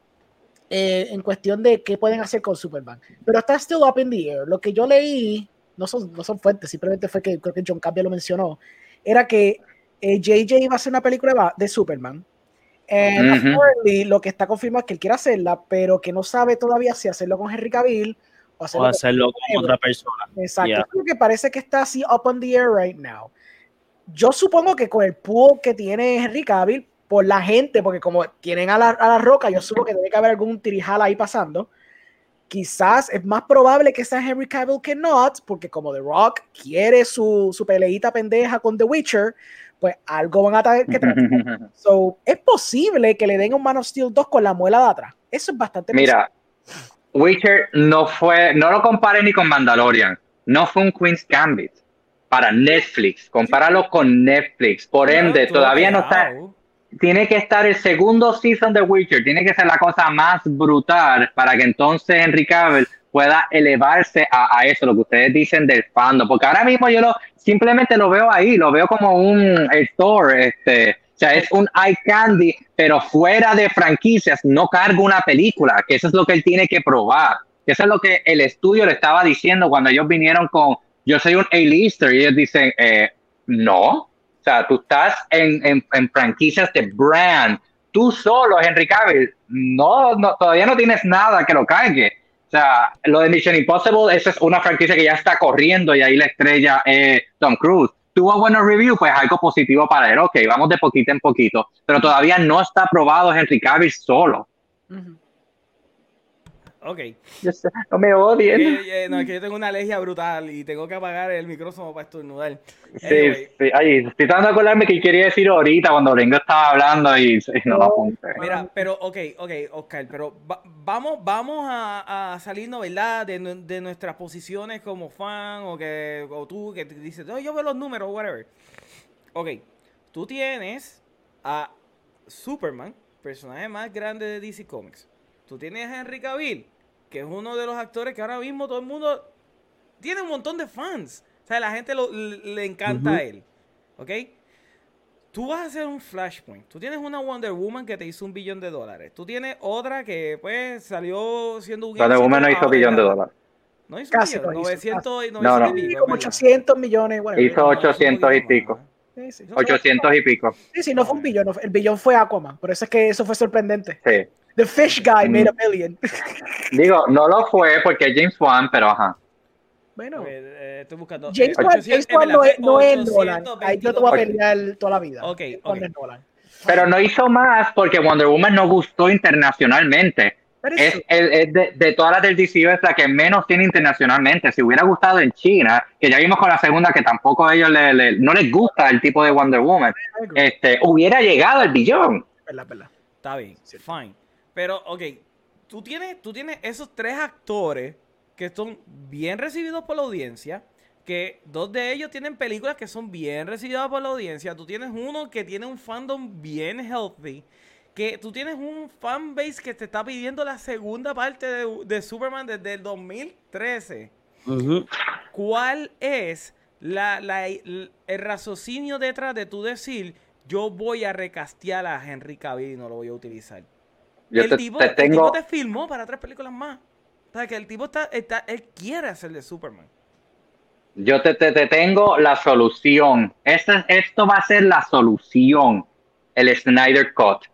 S3: eh, en cuestión de qué pueden hacer con Superman. Pero está still up in the air. Lo que yo leí, no son, no son fuentes, simplemente fue que creo que John Campbell lo mencionó, era que eh, JJ iba a hacer una película de- Superman. And apparently, lo que está confirmado es que él quiere hacerla, pero que no sabe todavía si hacerlo con Henry Cavill o hacerlo
S2: O
S3: con
S2: hacerlo con otra persona.
S3: Exacto,
S2: Yeah.
S3: creo que parece que está así up on the air right now. Yo supongo que con el pool que tiene Henry Cavill, por la gente, porque como tienen a la, a la roca, yo supongo que tiene que haber algún tirijala ahí pasando. Quizás es más probable que sea Henry Cavill que not, porque como The Rock quiere su, su peleita pendeja con The Witcher, pues algo van a tener que tratar. [LAUGHS] So, es posible que le den un Man of Steel 2 con la muela de atrás. Eso es bastante
S4: Mira, Witcher no fue, no lo compares ni con Mandalorian, no fue un Queen's Gambit para Netflix, compáralo con Netflix, por ende, todavía no está, tiene que estar el segundo season de Witcher, tiene que ser la cosa más brutal para que entonces Henry Cavill pueda elevarse a, a eso, lo que ustedes dicen del fandom, porque ahora mismo yo lo simplemente lo veo ahí, lo veo como un Thor, este, o sea, es un eye candy, pero fuera de franquicias, no carga una película, que eso es lo que él tiene que probar. Eso es lo que el estudio le estaba diciendo cuando ellos vinieron con yo soy un A-lister y ellos dicen, eh, no, o sea, tú estás en, en, en franquicias de brand, tú solo, Henry Cavill, no, no, todavía no tienes nada que lo cargue. O sea, lo de Mission Impossible, esa es una franquicia que ya está corriendo y ahí la estrella es Tom Cruise. Tuvo buenos reviews, pues algo positivo para él. Ok, vamos de poquito en poquito, pero todavía no está probado Henry Cavill solo.
S1: Ok.
S4: Yo sé, no me odien.
S1: Eh, eh, no, es que yo tengo una alergia brutal y tengo que apagar el micrófono para estornudar.
S4: Sí,
S1: Anyway,
S4: sí. Ay, estoy tratando de acordarme que quería decir ahorita cuando Ringo estaba hablando y, y no lo apunté.
S1: Mira, pero, ok, ok, Oscar, pero va- vamos, vamos a, a salirnos, ¿verdad? De, nu- de nuestras posiciones como fan o que o tú que dices, no, yo veo los números, whatever. Ok, tú tienes a Superman, personaje más grande de DC Comics. Tú tienes a Henry Cavill, que es uno de los actores que ahora mismo todo el mundo tiene un montón de fans. O sea, la gente lo- le, encanta a él. ¿Ok? tú vas a hacer un Flashpoint. Tú tienes una Wonder Woman que te hizo un billón de dólares. Tú tienes otra que, pues, salió siendo un.
S4: Wonder Woman no hizo
S1: ahora,
S4: billón de dólares.
S1: No hizo
S3: Casi
S1: billón,
S3: lo hizo,
S1: 900 y
S4: No,
S1: 900
S4: no.
S1: y
S3: Sí,
S1: pico,
S3: como
S1: es verdad.
S3: 800 millones. whatever.
S4: Hizo
S1: No, no, eso
S4: 800 y pico.
S3: Sí, sí.
S4: 800 y pico.
S3: Sí, sí, no fue un billón. no fue- El billón fue Aquaman. Por eso es que eso fue sorprendente.
S4: Sí.
S3: The Fish Guy
S4: Mm.
S3: made a billion.
S4: Digo, no lo fue porque James Wan, pero ajá.
S3: bueno,
S1: eh, estoy buscando.
S3: James
S1: eh,
S3: Wan,
S1: 800,
S3: James Wan no es, no es
S1: 822
S3: Nolan. Ahí yo te voy a pelear toda la vida.
S1: Ok,
S3: James Wan
S1: ok.
S3: no es Nolan.
S4: Pero no hizo más porque Wonder Woman no gustó internacionalmente. Es, el- es de, de todas las del DCU es la que menos tiene internacionalmente. Si hubiera gustado en China, que ya vimos con la segunda que tampoco a ellos le- le- no les gusta el tipo de Wonder Woman, este, hubiera llegado al billón.
S3: Verdad, verdad.
S1: Está bien,
S3: Sí.
S1: fine. Pero, ok, tú tienes, tú tienes esos tres actores que son bien recibidos por la audiencia, que dos de ellos tienen películas que son bien recibidas por la audiencia. Tú tienes uno que tiene un fandom bien healthy, que tú tienes un fanbase que te está pidiendo la segunda parte de, de Superman desde el 2013.
S2: Ujú.
S1: ¿Cuál es la, la- el raciocinio detrás de tú decir, yo voy a recastear a Henry Cavill y no lo voy a utilizar?
S4: Yo
S1: el,
S4: te,
S1: tipo,
S4: te
S1: el
S4: tengo,
S1: tipo te filmó para tres películas más. O sea, que el tipo está, está él quiere hacer de Superman.
S4: yo te, te- te tengo la solución. Esto, esto va a ser la solución. El Snyder Cut.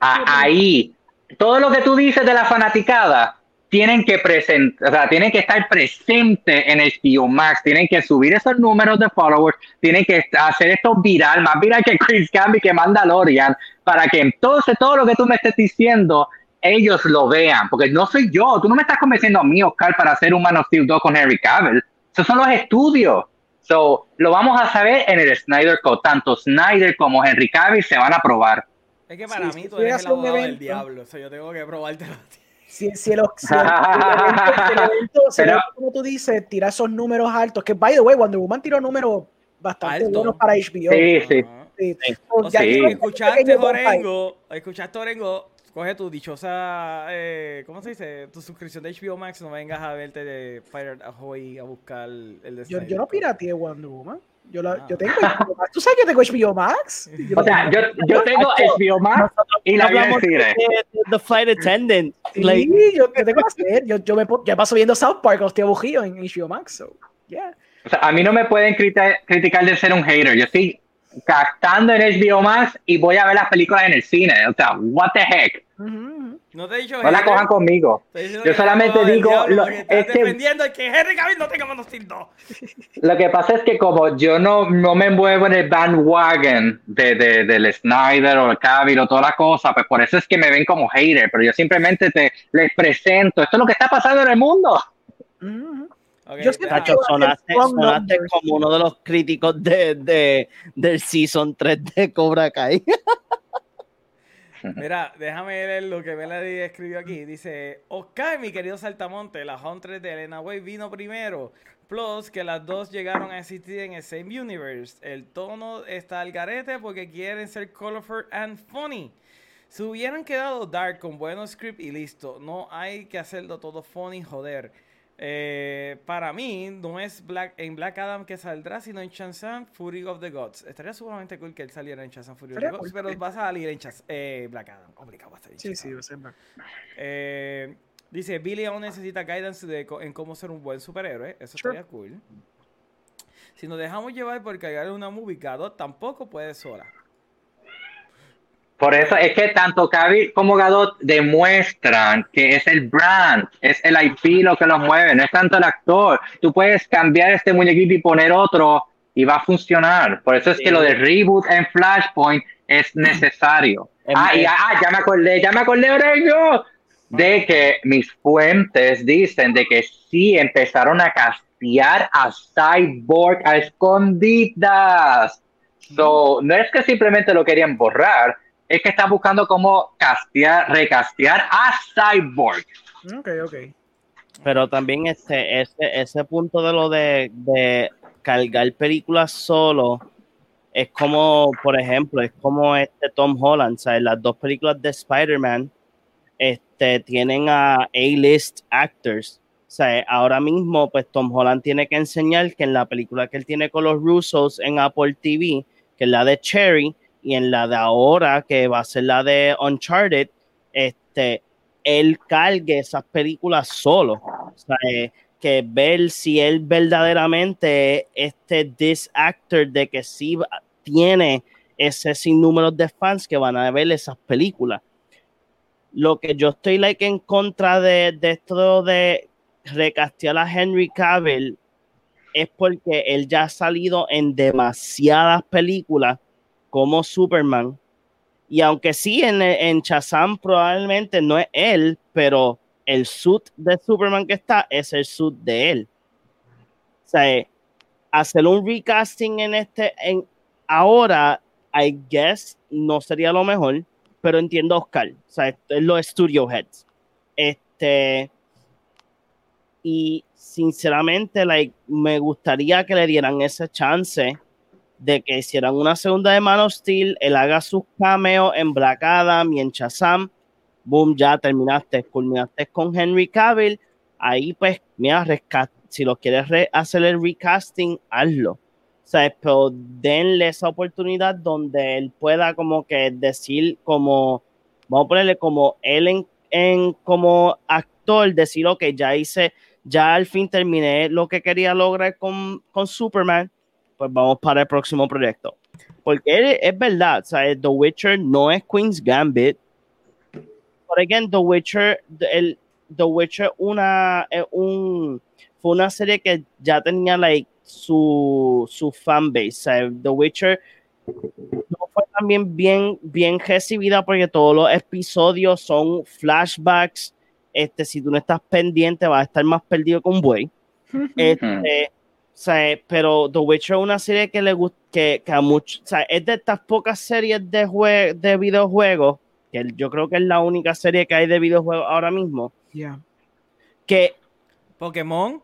S4: A- ahí, todo lo que tú dices de la fanaticada, tienen que presentar, o sea, tienen que estar presentes en HBO Max, tienen que subir esos números de followers, tienen que hacer esto viral, más viral que Chris Gambit que Mandalorian, para que entonces todo lo que tú me estés diciendo, ellos lo vean, porque no soy yo, tú no me estás convenciendo a mí, Oscar, para hacer un Man of Steel 2 con Henry Cavill, esos son los estudios. So, lo vamos a saber en el Snyder Cut, tanto Snyder como Henry Cavill se van a probar.
S1: Es que para
S3: Sí,
S1: mí tú eres el abogado del diablo. O sea, yo tengo que probártelo a ti.
S3: Si, si el, si el- [LAUGHS] evento, si
S4: Pero-
S3: como tú dices, tira esos números altos, que by the way, Wonder Woman tiró números bastante
S1: Alto.
S3: buenos para HBO.
S4: Sí, sí.
S3: Sí.
S2: Sí.
S1: O sea, escuchaste. Orengo, escuchaste Orengo, coge tu dichosa, eh, ¿cómo se dice? Tu suscripción de HBO Max, no vengas a verte de Pirate Ahoy a buscar el de
S3: Yo, yo no pirateé Wonder Woman. Yo, la,
S1: Ah.
S3: yo tengo HBO Max. ¿Tú sabes que yo tengo HBO Max? Yo
S4: O sea, yo, yo tengo HBO Max y la vi en el
S2: Hablamos de,
S4: cine.
S2: de The Flight Attendant.
S3: Sí,
S2: Like,
S3: yo, yo tengo que hacer. Yo, yo, me, yo paso viendo South Park, estoy aburrido en HBO Max. So, yeah.
S4: O sea, a mí no me pueden criti- criticar de ser un hater. Yo estoy captando en HBO Max y voy a ver las películas en el cine. O sea, what the heck.
S3: Ujú, ujú.
S1: No te he dicho
S4: No la cojan conmigo. Yo
S1: que
S4: solamente digo
S1: diablo
S4: lo-
S1: estás
S4: es que-
S1: defendiendo el que Henry Cavill no tenga Steel [LAUGHS] 2.
S4: Lo que pasa es que como yo no, no me muevo en el bandwagon de, de, del Snyder o el Cavill o toda la cosa, pues por eso es que me ven como hater, pero yo simplemente te les presento, esto es lo que está pasando en el mundo.
S3: Ujú, ujú.
S1: Ok,
S3: Yo
S2: Tacho,
S3: que-
S2: sonaste, sonaste como uno de los críticos de, de, del Season 3 de Cobra Kai. [LAUGHS] [LAUGHS]
S1: Mira, déjame leer lo que Melody escribió aquí. Dice, Oscar, mi querido Saltamonte, la Huntress de Elena Way vino primero. Plus, que las dos llegaron a existir en el same universe. El tono está al garete porque quieren ser colorful and funny. Si hubieran quedado dark con buenos script y listo. No hay que hacerlo todo funny, joder. Eh, para mí, no es Black, en Black Adam que saldrá, sino en Shazam Fury of the Gods. Estaría sumamente cool que él saliera en Shazam Fury of the Gods, pero
S3: sí.
S1: va a salir en Shaz- eh, Black Adam. Obligado va a salir en
S3: Sí,
S1: Shazam.
S3: sí, va a ser Black.
S1: Eh, dice, Billy aún necesita guidance de en cómo ser un buen superhéroe. Eso
S3: Sure.
S1: estaría cool. Si nos dejamos llevar por cargar una movie, tampoco puede sola.
S4: Por eso es que tanto Cavill como Gadot demuestran que es el brand, es el IP lo que los mueve, no es tanto el actor. Tú puedes cambiar este muñequito y poner otro y va a funcionar. Por eso es que
S2: Sí.
S4: lo de reboot en Flashpoint es necesario.
S2: Em-
S4: Ah, y
S2: em-
S4: ah, ya me acordé, ya me acordé, Orengo, de que mis fuentes dicen de que sí empezaron a castear a Cyborg a escondidas. So, no es que simplemente lo querían borrar, es que están buscando cómo castear, recastear a Cyborg.
S3: Ok, ok.
S2: Pero también este, ese, ese punto de lo de, de cargar películas solo es como, por ejemplo, es como este Tom Holland, ¿sabes? Las dos películas de Spider-Man este, tienen a A-list actors. O sea, ahora mismo, pues Tom Holland tiene que enseñar que en la película que él tiene con los Russos en Apple TV, que es la de Cherry, y en la de ahora, que va a ser la de Uncharted, este, él cargue esas películas solo. O sea, eh, que ver si él verdaderamente es este this actor de que sí tiene ese sinnúmero de fans que van a ver esas películas. Lo que yo estoy like en contra de, de esto de recastear a Henry Cavill es porque él ya ha salido en demasiadas películas como Superman. Y aunque sí, en, en probablemente no es él, pero el suit de Superman que está es el suit de él. O sea, eh, hacer un recasting en este, en ahora, I guess, no sería lo mejor, pero entiendo Oscar. O sea, los studio heads. Este, y sinceramente, like, me gustaría que le dieran ese chance de que hicieran una segunda de Man of Steel, él haga sus cameos en Black Adam y en Shazam, boom, ya terminaste, culminaste con Henry Cavill, ahí pues, mira, rescat si lo quieres re- hacer el recasting, hazlo. Sea, pero denle esa oportunidad donde él pueda como que decir como, vamos a ponerle como él en, en como actor, decir, ok, ya hice, ya al fin terminé lo que quería lograr con, con Superman, pues vamos para el próximo proyecto. Porque es, verdad, o sea, The Witcher no es Queen's Gambit. Pero again, The Witcher, el, The Witcher una, un, fue una serie que ya tenía like, su, su fanbase. O sea, The Witcher no fue también bien, bien recibida porque todos los episodios son flashbacks. Este, si tú no estás pendiente, vas a estar más perdido que un buey. Este, o sea, pero The Witcher es una serie que le gusta, que, que a muchos, o sea, es de estas pocas series de, jue de videojuegos, que yo creo que es la única serie que hay de videojuegos ahora mismo,
S3: Yeah.
S2: que
S1: Pokémon.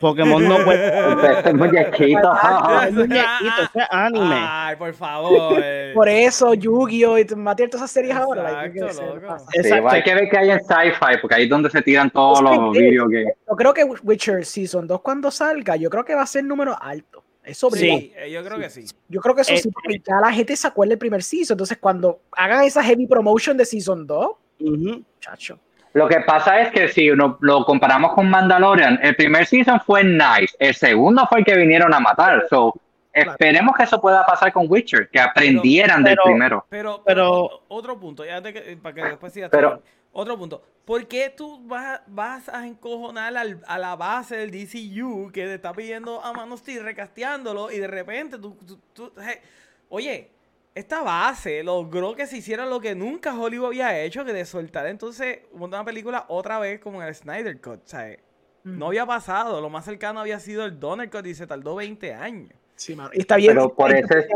S2: Pokémon no cuenta.
S4: Este muñequito. [LAUGHS] [LAUGHS]
S3: Ah,
S2: Es muñequito, eso es anime.
S1: Ay, por favor.
S3: Por eso, Yu-Gi-Oh! y Matías, todas esas series ahora.
S1: Exacto.
S4: Sí, hay que ver que hay en sci-fi, porque ahí es donde se tiran todos
S3: Es
S4: los
S3: sí.
S4: videogames.
S3: Yo creo que Witcher Season 2 cuando salga, yo creo que va a ser número alto. Eso
S2: Sí.
S1: Sí, eh, yo creo que sí.
S3: Yo creo que eso
S2: Eh,
S3: sí, porque ya la gente se acuerda del primer season. Entonces, cuando hagan esa heavy promotion de Season 2,
S2: Ujú.
S3: chacho.
S4: Lo que pasa es que si uno lo comparamos con Mandalorian, el primer season fue nice, el segundo fue el que vinieron a matar. So, esperemos que eso pueda pasar con Witcher, que aprendieran del
S2: pero-
S4: primero.
S1: Pero,
S2: Pero-
S1: pero otro punto, ya que- para que después sigas.
S4: Pero-
S1: otro punto. ¿Por qué tú vas, vas a encojonar al- a la base del DCU que te está pidiendo a Manos Steel recasteándolo y de repente tú, tú- tú- je- oye, esta base logró que se hiciera lo que nunca Hollywood había hecho, que de soltar entonces una película otra vez como en el Snyder Cut, ¿sabes? No había pasado, lo más cercano había sido el Donner Cut y se tardó 20 años.
S3: Sí, mano. Está bien.
S4: Pero por eso es-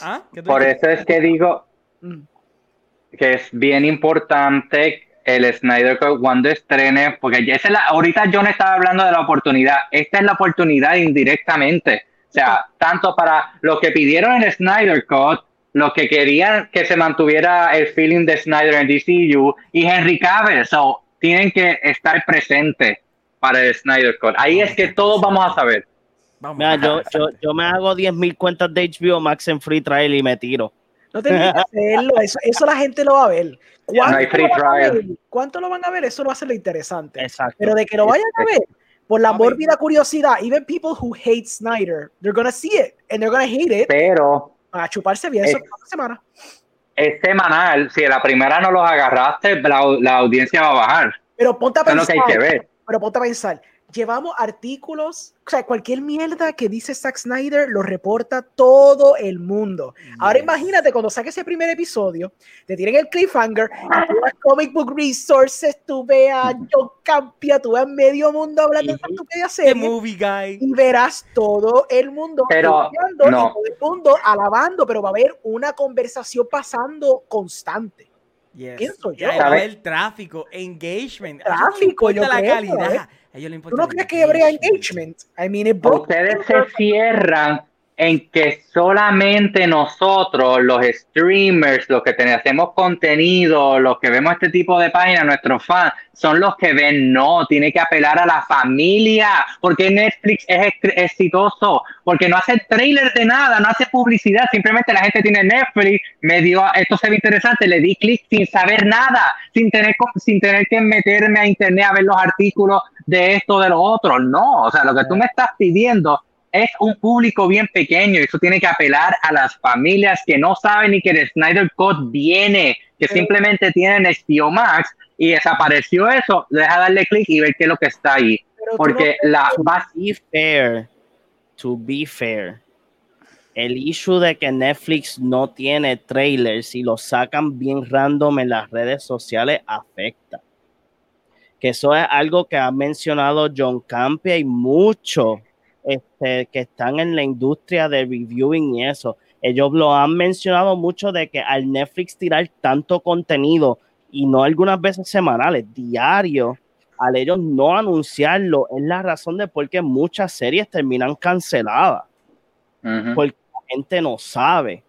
S1: ¿Ah? ¿Qué tú
S4: Por
S1: dices?
S4: eso es que digo
S3: Mm.
S4: que es bien importante el Snyder Cut cuando estrene, porque ya esa es la, ahorita John estaba hablando de la oportunidad, esta es la oportunidad indirectamente, o sea, tanto para los que pidieron el Snyder Cut, los que querían que se mantuviera el feeling de Snyder en DCU y Henry Cavill, so, tienen que estar presentes para el Snyder Cut. Ahí es que todos vamos a saber.
S1: Vamos.
S2: Mira, yo, yo, yo me hago 10.000 cuentas de HBO Max en free trial y me tiro.
S3: No tenés que hacerlo. Eso, eso la gente lo va a ver. ¿Cuánto, [LAUGHS]
S4: No hay free
S3: lo van a ver? ¿Cuánto lo van a ver? Eso no va a ser lo interesante.
S2: Exacto.
S3: Pero de que lo vayan a ver, por la mórbida curiosidad, even people who hate Snyder, they're gonna see it and they're gonna hate it
S4: Pero
S3: a chuparse bien eso
S4: Eh.
S3: cada semana.
S4: es semanal, si la primera no los agarraste, la, la audiencia va a bajar.
S3: Pero ponte a
S4: Eso que
S3: pensar,
S4: hay que ver.
S3: pero ponte a pensar, llevamos artículos, o sea, cualquier mierda que dice Zack Snyder lo reporta todo el mundo. Ahora
S1: Yes.
S3: imagínate cuando saques ese primer episodio, te tienen el cliffhanger, tú veas Comic Book Resources, tú veas John Campia, tú veas medio mundo hablando de esta
S2: Ujú.
S3: estúpida
S1: The
S3: serie,
S1: movie guy.
S3: y verás todo el mundo
S4: Pero, no.
S3: y todo el mundo alabando, pero va a haber una conversación pasando constante.
S1: Yes.
S3: Pienso yo.
S1: Ya, haber tráfico, engagement.
S3: Tráfico, yo
S1: la
S3: creo,
S1: calidad.
S3: ¿eh?
S1: A ellos les
S3: ¿Tú
S1: importa
S3: no crees que habría engagement? I mean, it broke-
S4: Ustedes se cierran en que solamente nosotros, los streamers, los que hacemos contenido, los que vemos este tipo de páginas, nuestros fans, son los que ven, no, tiene que apelar a la familia, porque Netflix es ex- exitoso, porque no hace trailer de nada, no hace publicidad, simplemente la gente tiene Netflix, me dio, esto se ve interesante, le di clic sin saber nada, sin tener, sin tener que meterme a internet a ver los artículos de esto, de lo otro, no, o sea, lo que tú me estás pidiendo es un público bien pequeño y eso tiene que apelar a las familias que no saben ni que el Snyder Cut viene, que simplemente tienen HBO Max y desapareció eso, deja darle clic y ver qué es lo que está ahí.
S3: Pero
S4: Porque
S3: no-
S4: la más
S2: be fair, to be fair, el issue de que Netflix no tiene trailers y lo sacan bien random en las redes sociales afecta. Que eso es algo que ha mencionado John Campia y muchos este, que están en la industria de reviewing y eso. Ellos lo han mencionado mucho de que al Netflix tirar tanto contenido y no algunas veces semanales, diario, al ellos no anunciarlo es la razón de por qué muchas series terminan canceladas
S4: Ujú.
S2: porque la gente no sabe.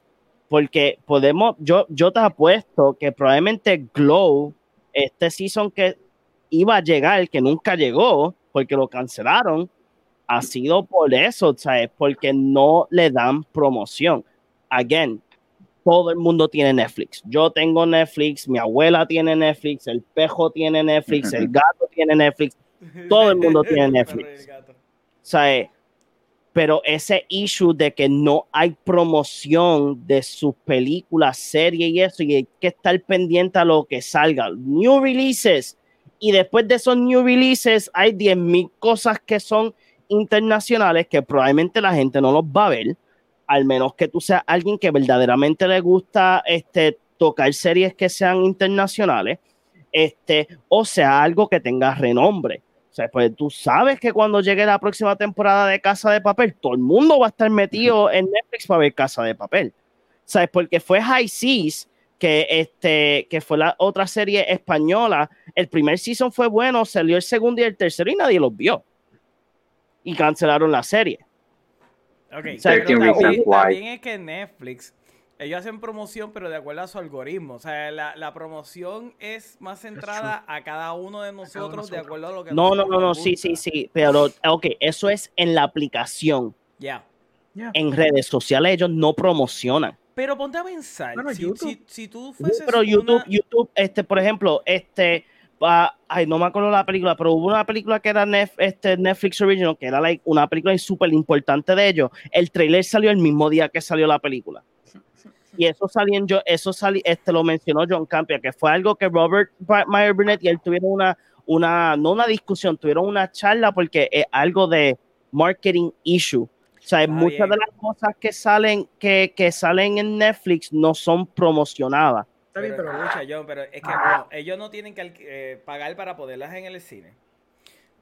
S2: Porque podemos, yo, yo te apuesto que probablemente Glow, este season que iba a llegar, que nunca llegó, porque lo cancelaron, ha sido por eso, ¿sabes? Porque no le dan promoción. Again, todo el mundo tiene Netflix. Yo tengo Netflix, mi abuela tiene Netflix, el pejo tiene Netflix, el gato tiene Netflix, Todo el mundo tiene [LAUGHS] Netflix. ¿sabes? Pero ese issue de que no hay promoción de sus películas, series y eso, y hay que estar pendiente a lo que salga. New releases. Y después de esos new releases, hay 10.000 cosas que son internacionales que probablemente la gente no los va a ver, al menos que tú seas alguien que verdaderamente le gusta este, tocar series que sean internacionales, este, o sea, algo que tenga renombre. O sea, pues tú sabes que cuando llegue la próxima temporada de Casa de Papel, todo el mundo va a estar metido en Netflix para ver Casa de Papel. ¿Sabes? Porque fue High Seas, que, este, que fue la otra serie española. El primer season fue bueno, salió el segundo y el tercero y nadie los vio. Y cancelaron la serie.
S1: Ok,
S2: O sea,
S1: pero
S4: 13
S1: también, es que Netflix, ellos hacen promoción, pero de acuerdo a su algoritmo. O sea, la, la promoción es más centrada a cada uno de nosotros, de
S3: nosotros.
S1: acuerdo a lo que
S2: No, no, no, no, sí, sí, sí. Pero, ok, eso es en la aplicación.
S1: Ya.
S2: En redes sociales ellos no promocionan.
S1: Pero ponte a pensar,
S3: Bueno,
S1: si,
S3: YouTube.
S1: si, si tú fueses
S2: pero YouTube,
S1: una-
S2: YouTube, este, por ejemplo, este, ah, ay, no me acuerdo la película, pero hubo una película que era Nef- este, Netflix Original, que era like, una película súper importante de ellos. El trailer salió el mismo día que salió la película. Y eso salió yo, eso salió, este lo mencionó John Campia, que fue algo que Robert Meyer Burnett y él tuvieron una, una, no una discusión, tuvieron una charla porque es algo de marketing issue. O sea,
S1: Está
S2: muchas
S1: bien.
S2: de las cosas que salen, que, que salen en Netflix no son promocionadas.
S3: Está bien,
S1: Pero,
S3: pero
S1: escucha, John, pero es que bueno, ellos no tienen que eh, pagar para poderlas en el cine.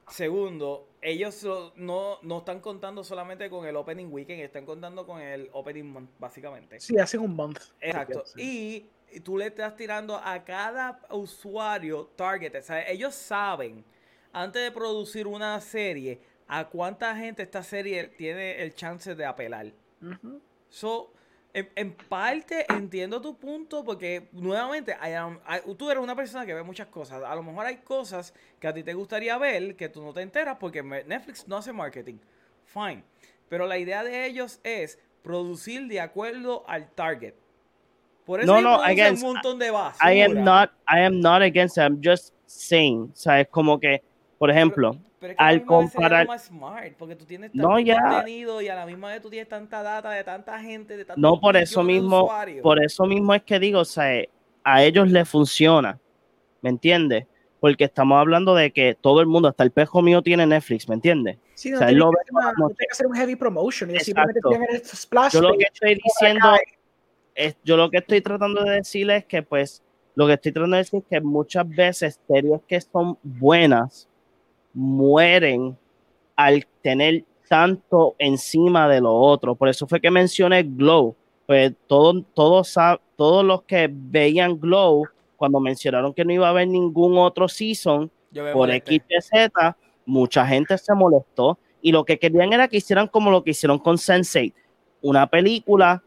S1: Segundo, ellos no, no están contando solamente con el opening weekend, están contando con el opening month, básicamente.
S3: sí, hacen un month.
S1: Exacto.
S3: Sí.
S1: Y, y tú le estás tirando a cada usuario target. O sea, ellos saben, antes de producir una serie, a cuánta gente esta serie tiene el chance de apelar. So, en, en parte entiendo tu punto porque nuevamente I am- I- tú eres una persona que ve muchas cosas. A lo mejor hay cosas que a ti te gustaría ver que tú no te enteras porque Netflix no hace marketing. Fine. Pero la idea de ellos es producir de acuerdo al target. Por eso
S2: No, no, against-
S1: un montón de basura.
S2: I am not, I am not against it, I'm just saying, o sea, es como que, por ejemplo,
S1: Pero es que a la
S2: al comparar-
S1: más smart porque tú tienes
S2: No,
S1: tanto
S2: ya.
S1: contenido y a la misma vez tú tienes tanta data de tanta gente, de tantos
S2: no por eso mismo, por eso mismo es que digo, o sea, a ellos les funciona, ¿me entiendes? Porque estamos hablando de que todo el mundo, hasta el pejo mío tiene Netflix, ¿me entiendes?
S3: Sí, no,
S2: O sea, él
S3: tiene
S2: lo
S3: que una- no tiene que hacer un heavy promotion.
S2: Exacto.
S3: simplemente splash.
S2: Yo lo que estoy diciendo, es, yo lo que estoy tratando de decirles es que pues, lo que estoy tratando de decir es que muchas veces series que son buenas mueren al tener tanto encima de lo otro. Por eso fue que mencioné Glow. Pues todo, todos, sa- todos los que veían Glow, cuando mencionaron que no iba a haber ningún otro season, por
S1: molesté.
S2: X, Y, Z, mucha gente se molestó y lo que querían era que hicieran como lo que hicieron con Sense8. una película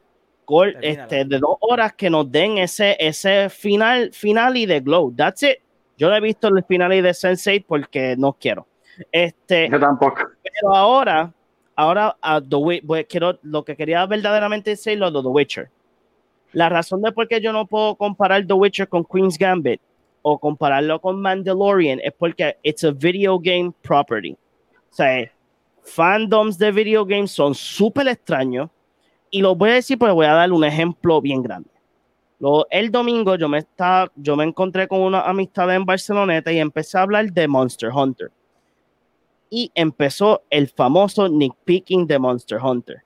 S2: este, de dos horas que nos den ese, ese final, final y de Glow. That's it. Yo no he visto el final y de Sense8 porque no quiero. Este,
S4: Yo tampoco.
S2: pero ahora, ahora a The voy- quiero, lo que quería verdaderamente decir lo de The Witcher. La razón de por qué yo no puedo comparar The Witcher con Queen's Gambit o compararlo con Mandalorian es porque it's a video game property. O sea, fandoms de video games son súper extraños y lo voy a decir porque voy a dar un ejemplo bien grande. Lo- el domingo yo me, estaba, yo me encontré con una amistad en Barceloneta y empecé a hablar de Monster Hunter y empezó el famoso Nick Picking de Monster Hunter.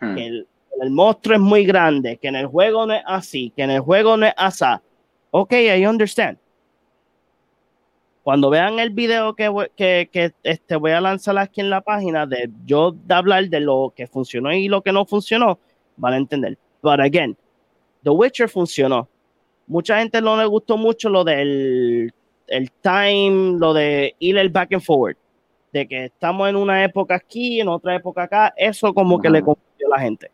S4: Hmm.
S2: Que el, el monstruo es muy grande, que en el juego no es así, que en el juego no es así. Ok, I understand. Cuando vean el video que, que, que, este, voy a lanzar aquí en la página de yo de hablar de lo que funcionó y lo que no funcionó, van a entender. But again, The Witcher funcionó. Mucha gente no le gustó mucho lo del el time, lo de ir el back and forward de que estamos en una época aquí, en otra época acá, eso como que le confundió a la gente.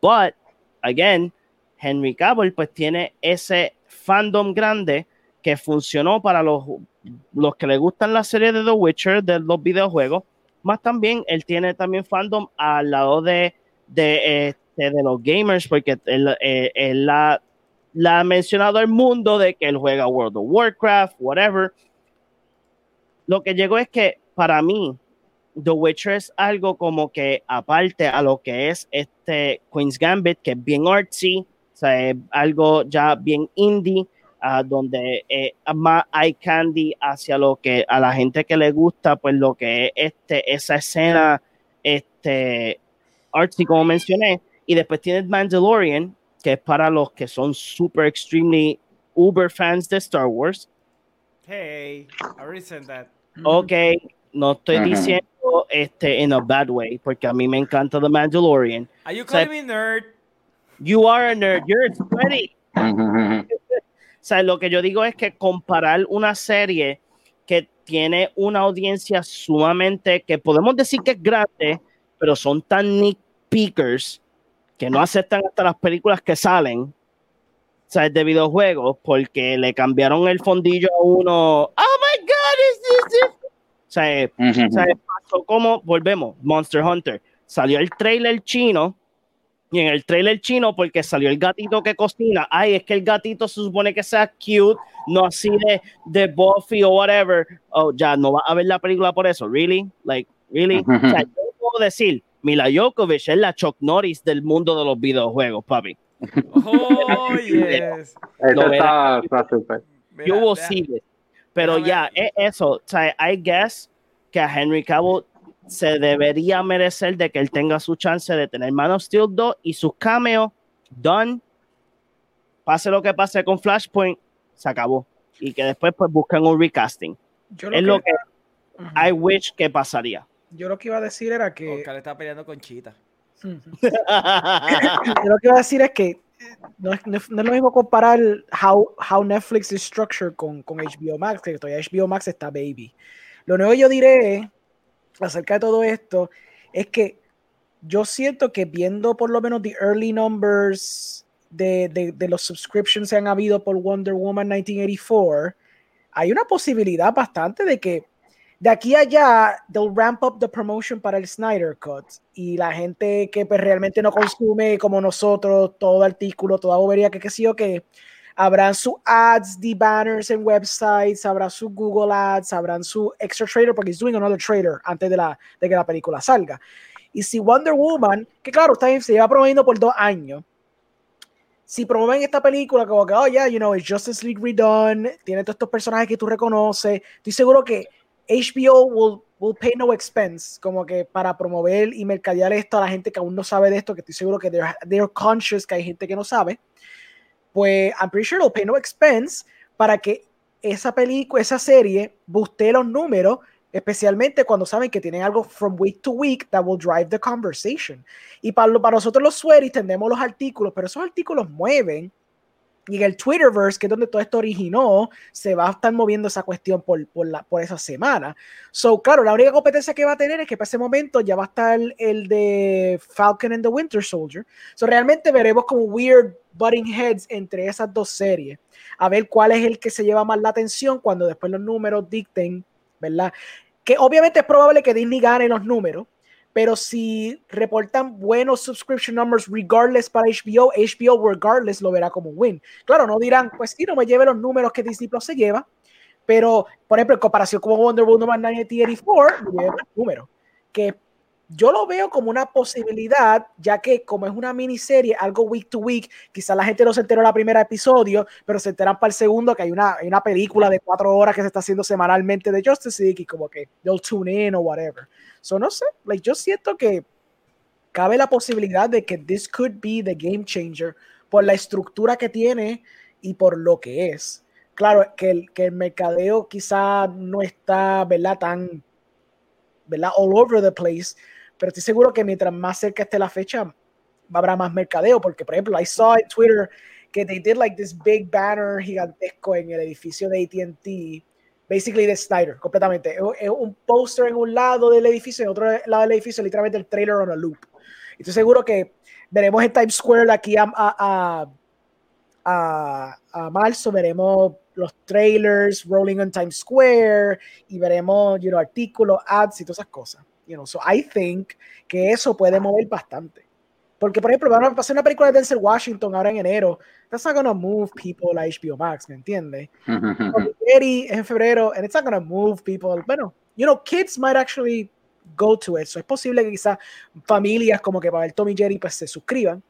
S2: But, again, Henry Cavill pues tiene ese fandom grande que funcionó para los, los que le gustan la serie de The Witcher, de los videojuegos, más también él tiene también fandom al lado de, de, de los gamers, porque él, eh, la, ha mencionado al mundo de que él juega World of Warcraft, whatever. Lo que llegó es que para mí, The Witcher es algo como que aparte a lo que es este Queen's Gambit, que es bien artsy, o sea, es algo ya bien indie, ah, donde eh, más hay candy hacia lo que a la gente que le gusta, pues lo que es este, esa escena este, artsy, como mencioné, y después tienes Mandalorian, que es para los que son super extremely uber fans de Star Wars.
S1: Hey, I already said that.
S2: Ok, no estoy
S4: Ajá.
S2: diciendo este in a bad way, porque a mí me encanta The Mandalorian.
S1: Are you
S2: O sea,
S1: calling me nerd?
S2: You are a nerd, you're sweaty. O sea, lo que yo digo es que comparar una serie que tiene una audiencia sumamente, que podemos decir que es grande, pero son tan nitpickers que no aceptan hasta las películas que salen, o sea, de videojuegos, porque le cambiaron el fondillo a uno. Oh my God, is this it?" O sea,
S4: ujú,
S2: o sea, pasó como, volvemos, Monster Hunter. Salió el trailer chino, y en el trailer chino, porque salió el gatito que cocina, ay, es que el gatito se supone que sea cute, no así de, de Buffy o whatever. Oh, ya, no va a ver la película por eso, ¿really? Like, ¿really? O sea, yo puedo decir, Mila Jokovic es la Chuck Norris del mundo de los videojuegos, papi.
S1: Oh, yes.
S4: Está, está
S2: will
S1: deja-
S2: see it. Pero ya, es eso. O sea, I guess que a Henry Cavill se debería merecer de que él tenga su chance de tener Man of Steel 2 y sus cameos done. Pase lo que pase con Flashpoint, se acabó. Y que después pues busquen un recasting.
S3: Yo
S2: Es lo que
S3: Ujú.
S2: I wish que pasaría.
S3: Yo lo que iba a decir era que.
S1: Oscar está peleando con Chita. [LAUGHS]
S3: Yo lo que iba a decir es que no es, no es- no es lo mismo comparar how, how Netflix is structured con, con HBO Max, que todavía HBO Max está baby. Lo nuevo que yo diré acerca de todo esto es que yo siento que viendo por lo menos the early numbers de, de, de los subscriptions que han habido por Wonder Woman 1984, hay una posibilidad bastante de que de aquí a allá, they'll ramp up the promotion para el Snyder Cut. Y la gente que pues, realmente no consume como nosotros todo artículo, toda bobería, que qué sé yo, que habrán sus ads, the banners en websites, habrá su Google Ads, habrán su extra trailer, porque he's doing another trailer antes de, la, de que la película salga. Y si Wonder Woman, que claro, está se lleva promoviendo por dos años, si promueven esta película como que, oh, yeah, you know, it's Justice League redone, tiene todos estos personajes que tú reconoces, estoy seguro que HBO will, will pay no expense, como que para promover y mercadear esto a la gente que aún no sabe de esto, que estoy seguro que they're, they're conscious que hay gente que no sabe, pues I'm pretty sure they'll pay no expense para que esa película, esa serie, buste los números, especialmente cuando saben que tienen algo from week to week that will drive the conversation. Y para, para nosotros los sweaties tendemos los artículos, pero esos artículos mueven y en el Twitterverse, que es donde todo esto originó, se va a estar moviendo esa cuestión por, por, la, por esa semana. So, claro, la única competencia que va a tener es que para ese momento ya va a estar el de Falcon and the Winter Soldier. So, realmente veremos como weird butting heads entre esas dos series. A ver cuál es el que se lleva más la atención cuando después los números dicten, ¿verdad? Que obviamente es probable que Disney gane los números, pero si reportan buenos subscription numbers regardless para HBO, HBO regardless lo verá como un win. Claro, no dirán, pues sí, no me lleve los números que Disney Plus se lleva, pero por ejemplo, en comparación con Wonder Woman 1984, me lleva números. Que yo lo veo como una posibilidad, ya que como es una miniserie, algo week to week, quizás la gente no se enteró en el primer episodio, pero se enteran para el segundo que hay una, hay una película de cuatro horas que se está haciendo semanalmente de Justice League y como que they'll tune in o whatever. So no sé, like, yo siento que cabe la posibilidad de que this could be the game changer por la estructura que tiene y por lo que es. Claro, que el, que el mercadeo quizá no está, ¿verdad? Tan, ¿verdad? All over the place, pero estoy seguro que mientras más cerca esté la fecha, habrá más mercadeo, porque por ejemplo, I saw en Twitter que they did like this big banner gigantesco en el edificio de AT&T, basically de Snyder, completamente. Es un póster en un lado del edificio, en otro lado del edificio, literalmente el trailer on a loop. Y estoy seguro que veremos en Times Square de aquí a, a, a, a, marzo, veremos los trailers rolling on Times Square y veremos, you know, artículos, ads y todas esas cosas. You know, so I think que eso puede mover bastante. Porque, por ejemplo, van a pasar una película de Denzel Washington ahora en enero. That's not gonna move people a HBO Max, ¿me entiendes? [LAUGHS] Eddie en febrero, and it's not gonna move people. Bueno, you know, kids might actually go to it. So es posible que quizás familias como que para ver Tommy Jerry pues se suscriban.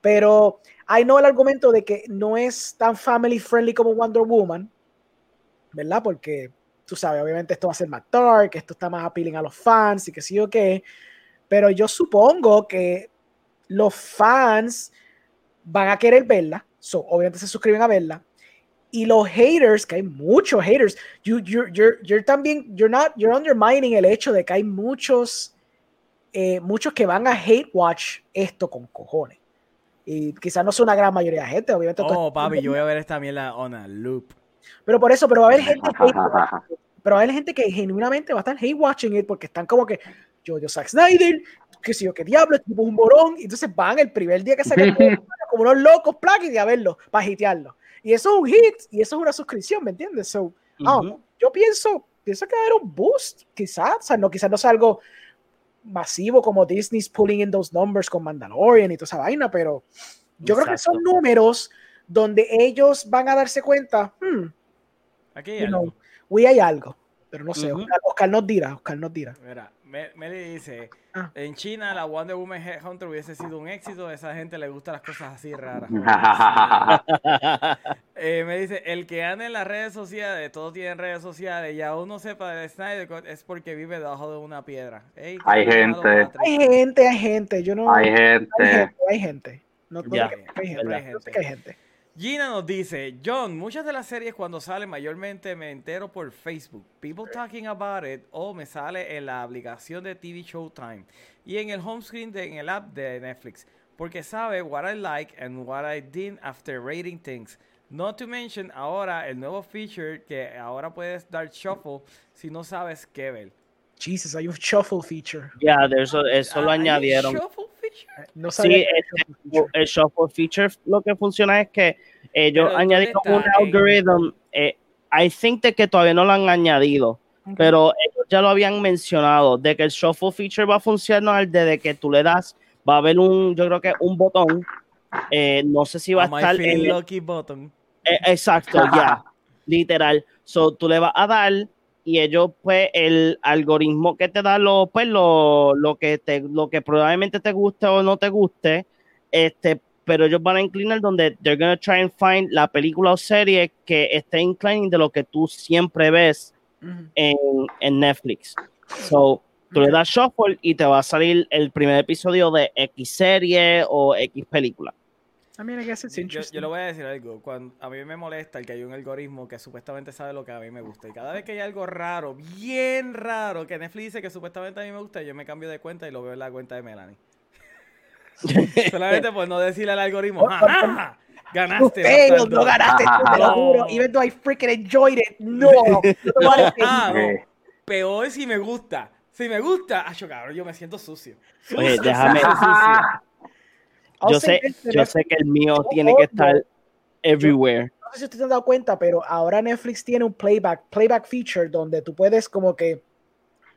S3: Pero hay no el argumento de que no es tan family friendly como Wonder Woman, ¿verdad? Porque tú sabes, obviamente esto va a ser más dark, esto está más appealing a los fans y que sí o qué. Pero yo supongo que los fans van a querer verla, so, obviamente se suscriben a verla. Y los haters, que hay muchos haters, you, you're, you're, you're también, you're not, you're undermining el hecho de que hay muchos, eh, muchos que van a hate watch esto con cojones. Y quizás no sea una gran mayoría de gente, obviamente.
S1: Oh, papi, yo voy a ver esta mierda on a loop.
S3: Pero por eso, pero va a haber gente que, [LAUGHS] pero va a haber gente que genuinamente va a estar hate watching it porque están como que yo, yo, Zack Snyder, que sé yo, qué diablo, tipo un morón, y entonces van el primer día que sacan [LAUGHS] como unos locos plaques y a verlo, para hitearlo. Y eso es un hit, y eso es una suscripción, ¿me entiendes? So, uh -huh. yo pienso, pienso que va a haber un boost, quizás, o sea, no, quizás no sea algo masivo como Disney's pulling in those numbers con Mandalorian y toda esa vaina, pero yo Exacto. creo que son números donde ellos van a darse cuenta, hmm,
S1: aquí hay algo.
S3: know, we hay algo, pero no sé, uh -huh. Oscar, Oscar, nos dirá, Oscar nos dirá.
S1: Mira, Meli dice,
S3: Ah.
S1: en China la Wonder Woman Headhunter hubiese sido un éxito, a esa gente le gustan las cosas así raras. [LAUGHS] eh, me dice, el que anda en las redes sociales, todos tienen redes sociales, y aún no sepa de Snyder Cut, es porque vive debajo de una piedra. Ey,
S4: Hay gente.
S3: Hay gente, hay gente, yo no...
S4: Hay gente.
S3: Hay gente, hay gente. No, que hay gente,
S1: verdad.
S3: yo sé que hay gente.
S1: Gina nos dice, John, muchas de las series cuando salen mayormente me entero por Facebook, people talking about it, o me sale en la aplicación de TV Showtime y en el home screen de, en el app de Netflix, porque sabe what I like and what I did after rating things. Not to mention ahora el nuevo feature que ahora puedes dar shuffle si no sabes qué ver.
S3: Jesus, hay un shuffle feature.
S2: Ya, de eso, lo
S1: Ah, ¿hay un
S2: añadieron.
S1: shuffle?
S3: No
S2: Sí, este,
S3: feature.
S2: el shuffle feature lo que funciona es que ellos
S1: Pero,
S2: añadieron
S1: ¿dónde
S2: un algoritmo. Eh, I think de que todavía no lo han añadido, pero ellos ya lo habían mencionado, de que el shuffle feature va a funcionar desde que tú le das, va a haber un, yo creo que un botón, eh, no sé si va a estar en el-
S1: lucky button.
S2: eh, exacto, ya, [LAUGHS] literal. So, tú le vas a dar y ellos, pues, el algoritmo que te da lo, pues, lo, lo que te, lo que probablemente te guste o no te guste, este, pero ellos van a inclinar donde they're gonna try and find la película o serie que esté inclining de lo que tú siempre ves en, en Netflix. So, tú le das shuffle y te va a salir el primer episodio de X serie o X película.
S3: I mean, I guess it's
S1: Yo,
S3: interesting.
S1: yo le voy a decir algo. Cuando, a mí me molesta el que hay un algoritmo que supuestamente sabe lo que a mí me gusta. Y cada vez que hay algo raro, bien raro, que Netflix dice que supuestamente a mí me gusta, yo me cambio de cuenta y lo veo en la cuenta de Melanie. [LAUGHS] Solamente por no decirle al algoritmo, "Ajá, Ganaste.
S3: failed,
S1: bastardo.
S3: no ganaste, te lo juro. [LAUGHS] Even though I freaking enjoyed it. No. [LAUGHS] no
S1: ah, no. Peor si me gusta. Si me gusta, ah, yo cabrón, yo me siento sucio.
S2: Oye,
S1: Sucio,
S2: déjame-
S1: sucio,
S2: Yo sé, yo sé que el mío tiene que estar everywhere.
S3: no sé si ustedes se han dado cuenta, pero ahora Netflix tiene un playback, playback feature donde tú puedes como que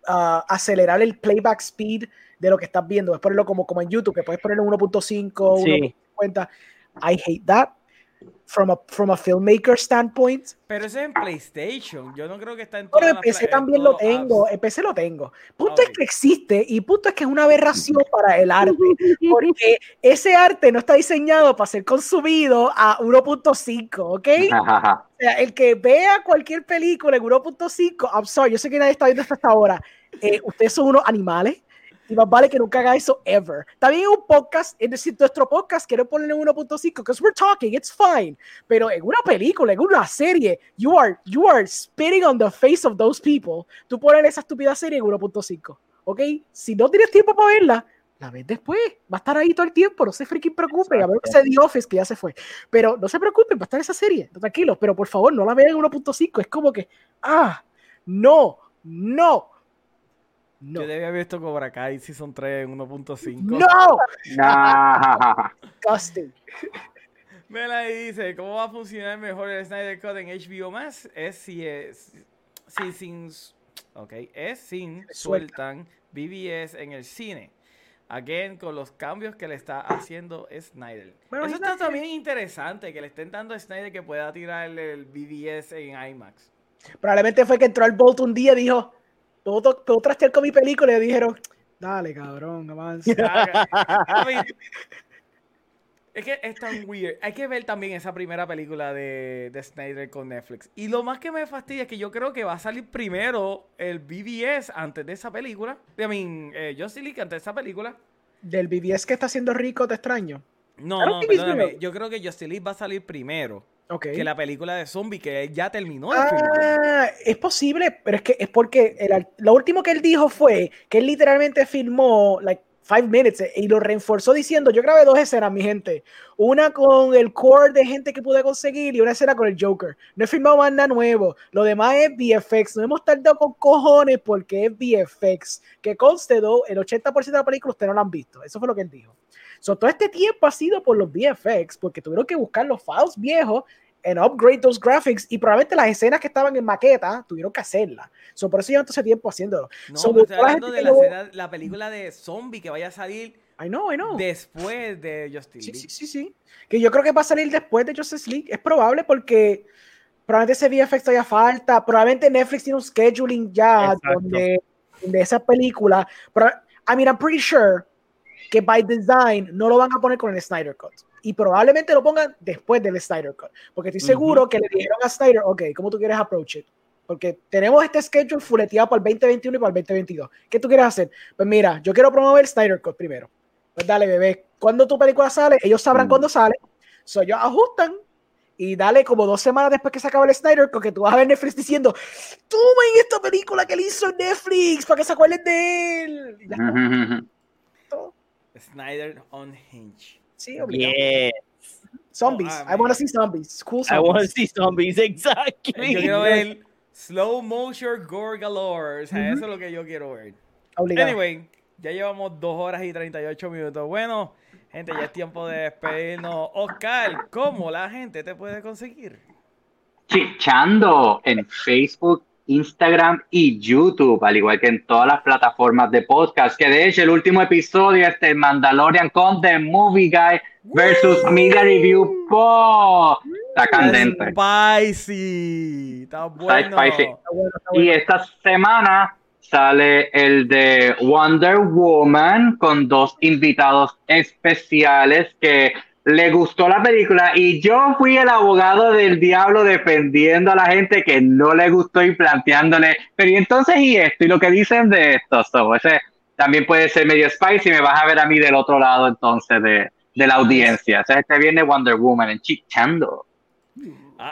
S3: ah, acelerar el playback speed de lo que estás viendo. Puedes ponerlo como, como en YouTube, que puedes ponerlo en 1.5,
S2: Sí.
S3: 1.50. I hate that. From a, from a filmmaker standpoint.
S1: Pero eso es en PlayStation. Yo no creo que está en
S3: Pero en PC también lo tengo, en PC lo tengo. Punto
S1: Ah,
S3: es que existe y punto es que es una aberración para el arte, porque [LAUGHS] ese arte no está diseñado para ser consumido a 1.5, ¿ok? [LAUGHS] O sea, el que vea cualquier película en 1.5, I'm sorry, yo sé que nadie está viendo esto hasta ahora. eh, ustedes son unos animales y más vale que nunca haga eso ever. También un podcast, es decir, nuestro podcast quiero ponerle en 1.5 because we're talking, it's fine. Pero en una película, en una serie, you are, you are spitting on the face of those people. Tú pones esa estúpida serie en 1.5, ¿ok? Si no tienes tiempo para verla, la ves después. Va a estar ahí todo el tiempo, no se freaking preocupen. A ver que sea The Office, que ya se fue. Pero no se preocupen, va a estar esa serie, tranquilos. Pero por favor, no la vean en 1.5. Es como que, ah, no, no, no.
S1: Yo debía haber visto Cobra Kai Season 3 en 1.5.
S3: No,
S4: Nah. [LAUGHS]
S3: disgusting.
S1: Mela dice, ¿cómo va a funcionar mejor el Snyder Cut en HBO Max? Es si es si sin ok, es sin sueltan BBS en el cine. Again, con los cambios que le está haciendo Snyder.
S3: Bueno,
S1: Eso está también interesante, que le estén dando a Snyder que pueda tirar el BBS en IMAX.
S3: Probablemente fue que entró al Bolt un día y dijo, ¿puedo, to- puedo trastear con mi película? Y le dijeron, dale, cabrón, avanza.
S1: I mean, Es que es tan weird. Hay que ver también esa primera película de, de Snyder con Netflix. Y lo más que me fastidia es que yo creo que va a salir primero el BBS antes de esa película. I mean, eh, Justice League antes de esa película.
S3: Del BBS que está haciendo rico, te extraño.
S1: No, no, perdóname. Yo creo que Justice League va a salir primero Que la película de zombie que ya terminó.
S3: Ah, es posible, pero es que es porque el lo último que él dijo fue que él literalmente filmó like five minutes eh, y lo reforzó diciendo, yo grabé dos escenas, mi gente, una con el core de gente que pude conseguir y una escena con el Joker. No he filmado más nada nuevo, lo demás es VFX, no hemos tardado con cojones porque es VFX, que conste, el 80% de la película ustedes no la han visto, eso fue lo que él dijo. So, todo este tiempo ha sido por los VFX, porque tuvieron que buscar los files viejos en upgrade those graphics y probablemente las escenas que estaban en maqueta tuvieron que hacerlas. So, por eso llevan todo ese tiempo haciéndolo.
S1: No,
S3: So,
S1: estoy hablando de la,
S3: lo-
S1: escena- la película de zombie que vaya a salir
S3: I know, I know.
S1: después de Justice
S3: Sí,
S1: League.
S3: sí, sí, sí. Que yo creo que va a salir después de Justice League. Es probable porque probablemente ese VFX todavía falta. Probablemente Netflix tiene un scheduling ya
S2: Exacto.
S3: donde, donde esa película. Pero, I mean, I'm pretty sure que by design no lo van a poner con el Snyder Cut. Y probablemente lo pongan después del Snyder Cut. Porque estoy seguro que le dijeron a Snyder, ok, ¿cómo tú quieres approach it? Porque tenemos este schedule fuleteado para el 2021 y para el 2022. ¿Qué tú quieres hacer? Pues mira, yo quiero promover el Snyder Cut primero. Pues dale, bebé. Cuando tu película sale, ellos sabrán
S4: Mm.
S3: cuándo sale. So, ellos ajustan y dale como dos semanas después que se acabe el Snyder Cut, que tú vas a ver Netflix diciendo, tomen esta película que le hizo Netflix para que se acuerden de él. [LAUGHS] Y ya está, todo.
S1: Snyder on Hinge.
S3: Sí, obligado.
S2: Yeah,
S3: Zombies.
S1: Oh, ah,
S3: I want to see zombies. Cool
S2: I want to see zombies, [LAUGHS] exactly.
S1: Yo quiero ver slow motion gore galore. O sea, eso es lo que yo quiero ver.
S3: Obligado.
S1: Anyway, ya llevamos dos horas y 38 minutos. Bueno, gente, ya es tiempo de despedirnos. Oscar, ¿cómo la gente te puede conseguir?
S4: Chichando en Facebook, Instagram y YouTube, al igual que en todas las plataformas de podcast. Que de hecho, el último episodio es de Mandalorian con The Movie Guy versus Media Review Po. Está candente.
S1: Spicy. Está bueno.
S4: spicy.
S3: Está bueno, está
S4: Y
S3: bueno.
S4: esta semana sale el de Wonder Woman con dos invitados especiales que le gustó la película y yo fui el abogado del diablo defendiendo a la gente que no le gustó y planteándole, pero y entonces y esto y lo que dicen de esto, so, ese también puede ser medio spicy, me vas a ver a mí del otro lado entonces de, de la audiencia. O sea, este viene Wonder Woman en Chichando.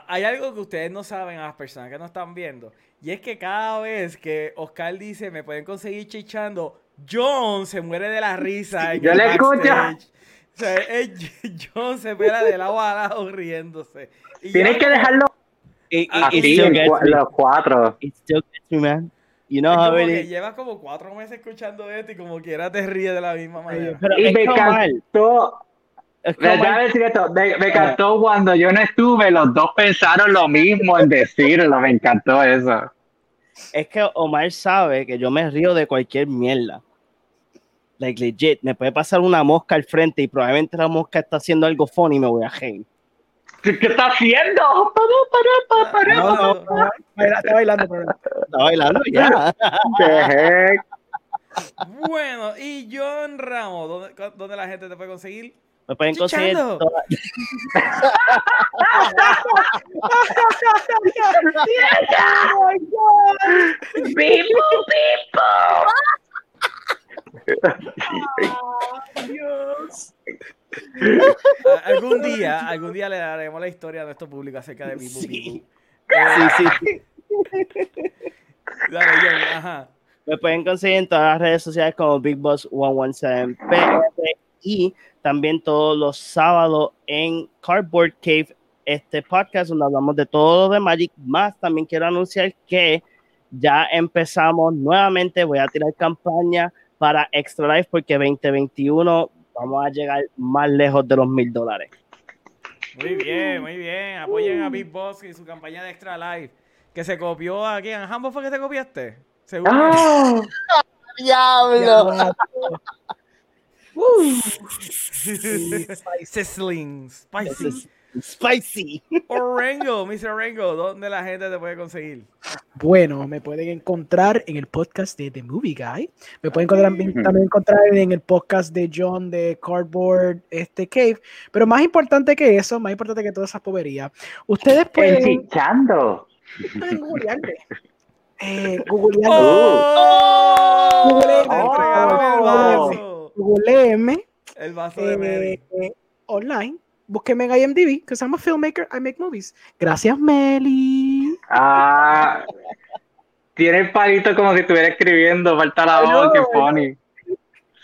S1: Hay algo que ustedes no saben a las personas que nos están viendo. Y es que cada vez que Oscar dice me pueden conseguir chichando, John se muere de la risa. en
S4: Yo
S1: el
S4: le escucho.
S1: O sea, [LAUGHS] es John se pela de lado a lado riéndose. Y
S4: Tienes
S1: ya
S4: que dejarlo
S2: It, it- it
S4: así, en
S2: me.
S4: los cuatro.
S2: It still gets me, man. You know
S1: es
S2: how
S1: como
S2: it
S1: que
S2: is.
S1: llevas como cuatro meses escuchando esto y como quiera te ríes de la misma manera.
S2: Pero
S4: Y me encantó, decir esto, me, me encantó cuando yo no estuve, los dos pensaron lo mismo en decirlo, me encantó eso.
S2: Es que Omar sabe que yo me río de cualquier mierda. Like legit, me puede pasar una mosca al frente y probablemente la mosca está haciendo algo funny y me voy a reír.
S4: ¿Qué, qué está haciendo? Para, para, para,
S1: No, no, no.
S3: Baila- Está bailando, pero
S2: Está bailando ya. [LAUGHS]
S1: Bueno, y John Ramos, ¿dónde, dónde la gente te puede conseguir?
S2: Me pueden conseguir toda- [LAUGHS] [LAUGHS]
S3: Oh my Dios.
S1: Algún día, algún día le daremos la historia a nuestro público acerca de Bibu
S2: Sí. Sí, sí.
S1: Dale, [LAUGHS] ajá.
S2: Me pueden conseguir en todas las redes sociales como Big Boss 117 PR y también todos los sábados en Cardboard Cave, este podcast donde hablamos de todo lo de Magic. Más también quiero anunciar que ya empezamos nuevamente. Voy a tirar campaña para Extra Life porque 2021 vamos a llegar más lejos de los mil dólares.
S1: Muy bien, muy bien. Apoyen a Big Boss y su campaña de Extra Life. Que se copió aquí. ¿En Hambo fue que te copiaste? Seguro.
S4: Ah, [LAUGHS]
S2: ¡Diablo!
S1: Sizzling, [LAUGHS] spicy.
S2: Spicy.
S1: Orengo, Mr. Orengo, ¿dónde la gente te puede conseguir?
S3: Bueno, me pueden encontrar en el podcast de The Movie Guy. Me pueden encontrar, también encontrar en el podcast de John de Cardboard este Cave. Pero más importante que eso, más importante que todas esas poverías, ustedes pueden,
S4: enchichando.
S3: pueden googlearme. Eh, googlearme.
S1: ¡Oh!
S3: Google-
S1: Te entregaron el
S4: Oh.
S1: vaso.
S3: Googleenme,
S1: El vaso de
S3: eh, eh, online. Búsquenme en IMDb, because I'm a filmmaker, I make movies. Gracias, Meli.
S4: Ah, tiene el palito como si estuviera escribiendo, falta la voz, qué funny.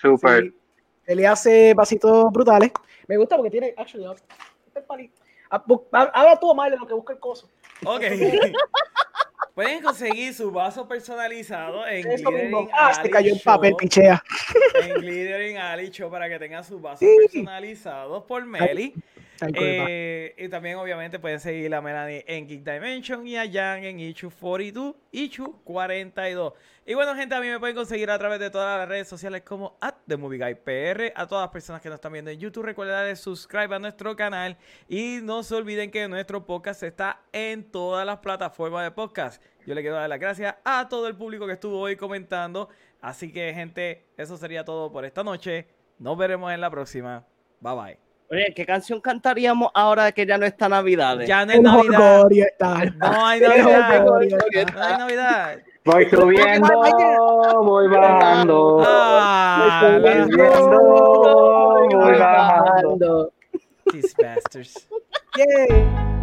S4: Super.
S3: Sí. Él hace vasitos brutales. Me gusta porque tiene, actually, este palito. Ah, ha- Habla tú, Omar, de lo que busca el coso.
S1: Ok. [LAUGHS] Pueden conseguir su vaso personalizado en
S3: Eso.
S1: Glittering
S3: Ah,
S1: Alley
S3: cayó el papel, pichea.
S1: En Glittering Alley Show para que tengan sus vasos
S3: Sí.
S1: personalizados por Meli.
S3: Ay.
S1: Eh, y también, obviamente, pueden seguir a Melanie en Geek Dimension y a Jan en Ichu42, Ichu42. Y bueno, gente, a mí me pueden conseguir a través de todas las redes sociales como at The Movie Guy PR. A todas las personas que nos están viendo en YouTube, recuerden darle subscribe a nuestro canal. Y no se olviden que nuestro podcast está en todas las plataformas de podcast. Yo le quiero dar las gracias a todo el público que estuvo hoy comentando. Así que, gente, eso sería todo por esta noche. Nos veremos en la próxima. Bye bye.
S2: Oye, ¿qué canción cantaríamos ahora que ya no está Navidad?
S1: Ya no es Navidad. No hay [LAUGHS] Navidad. No hay Navidad.
S4: Voy subiendo, voy bajando.
S1: Ah,
S4: Voy subiendo, voy bajando.
S1: These bastards.
S3: Yay.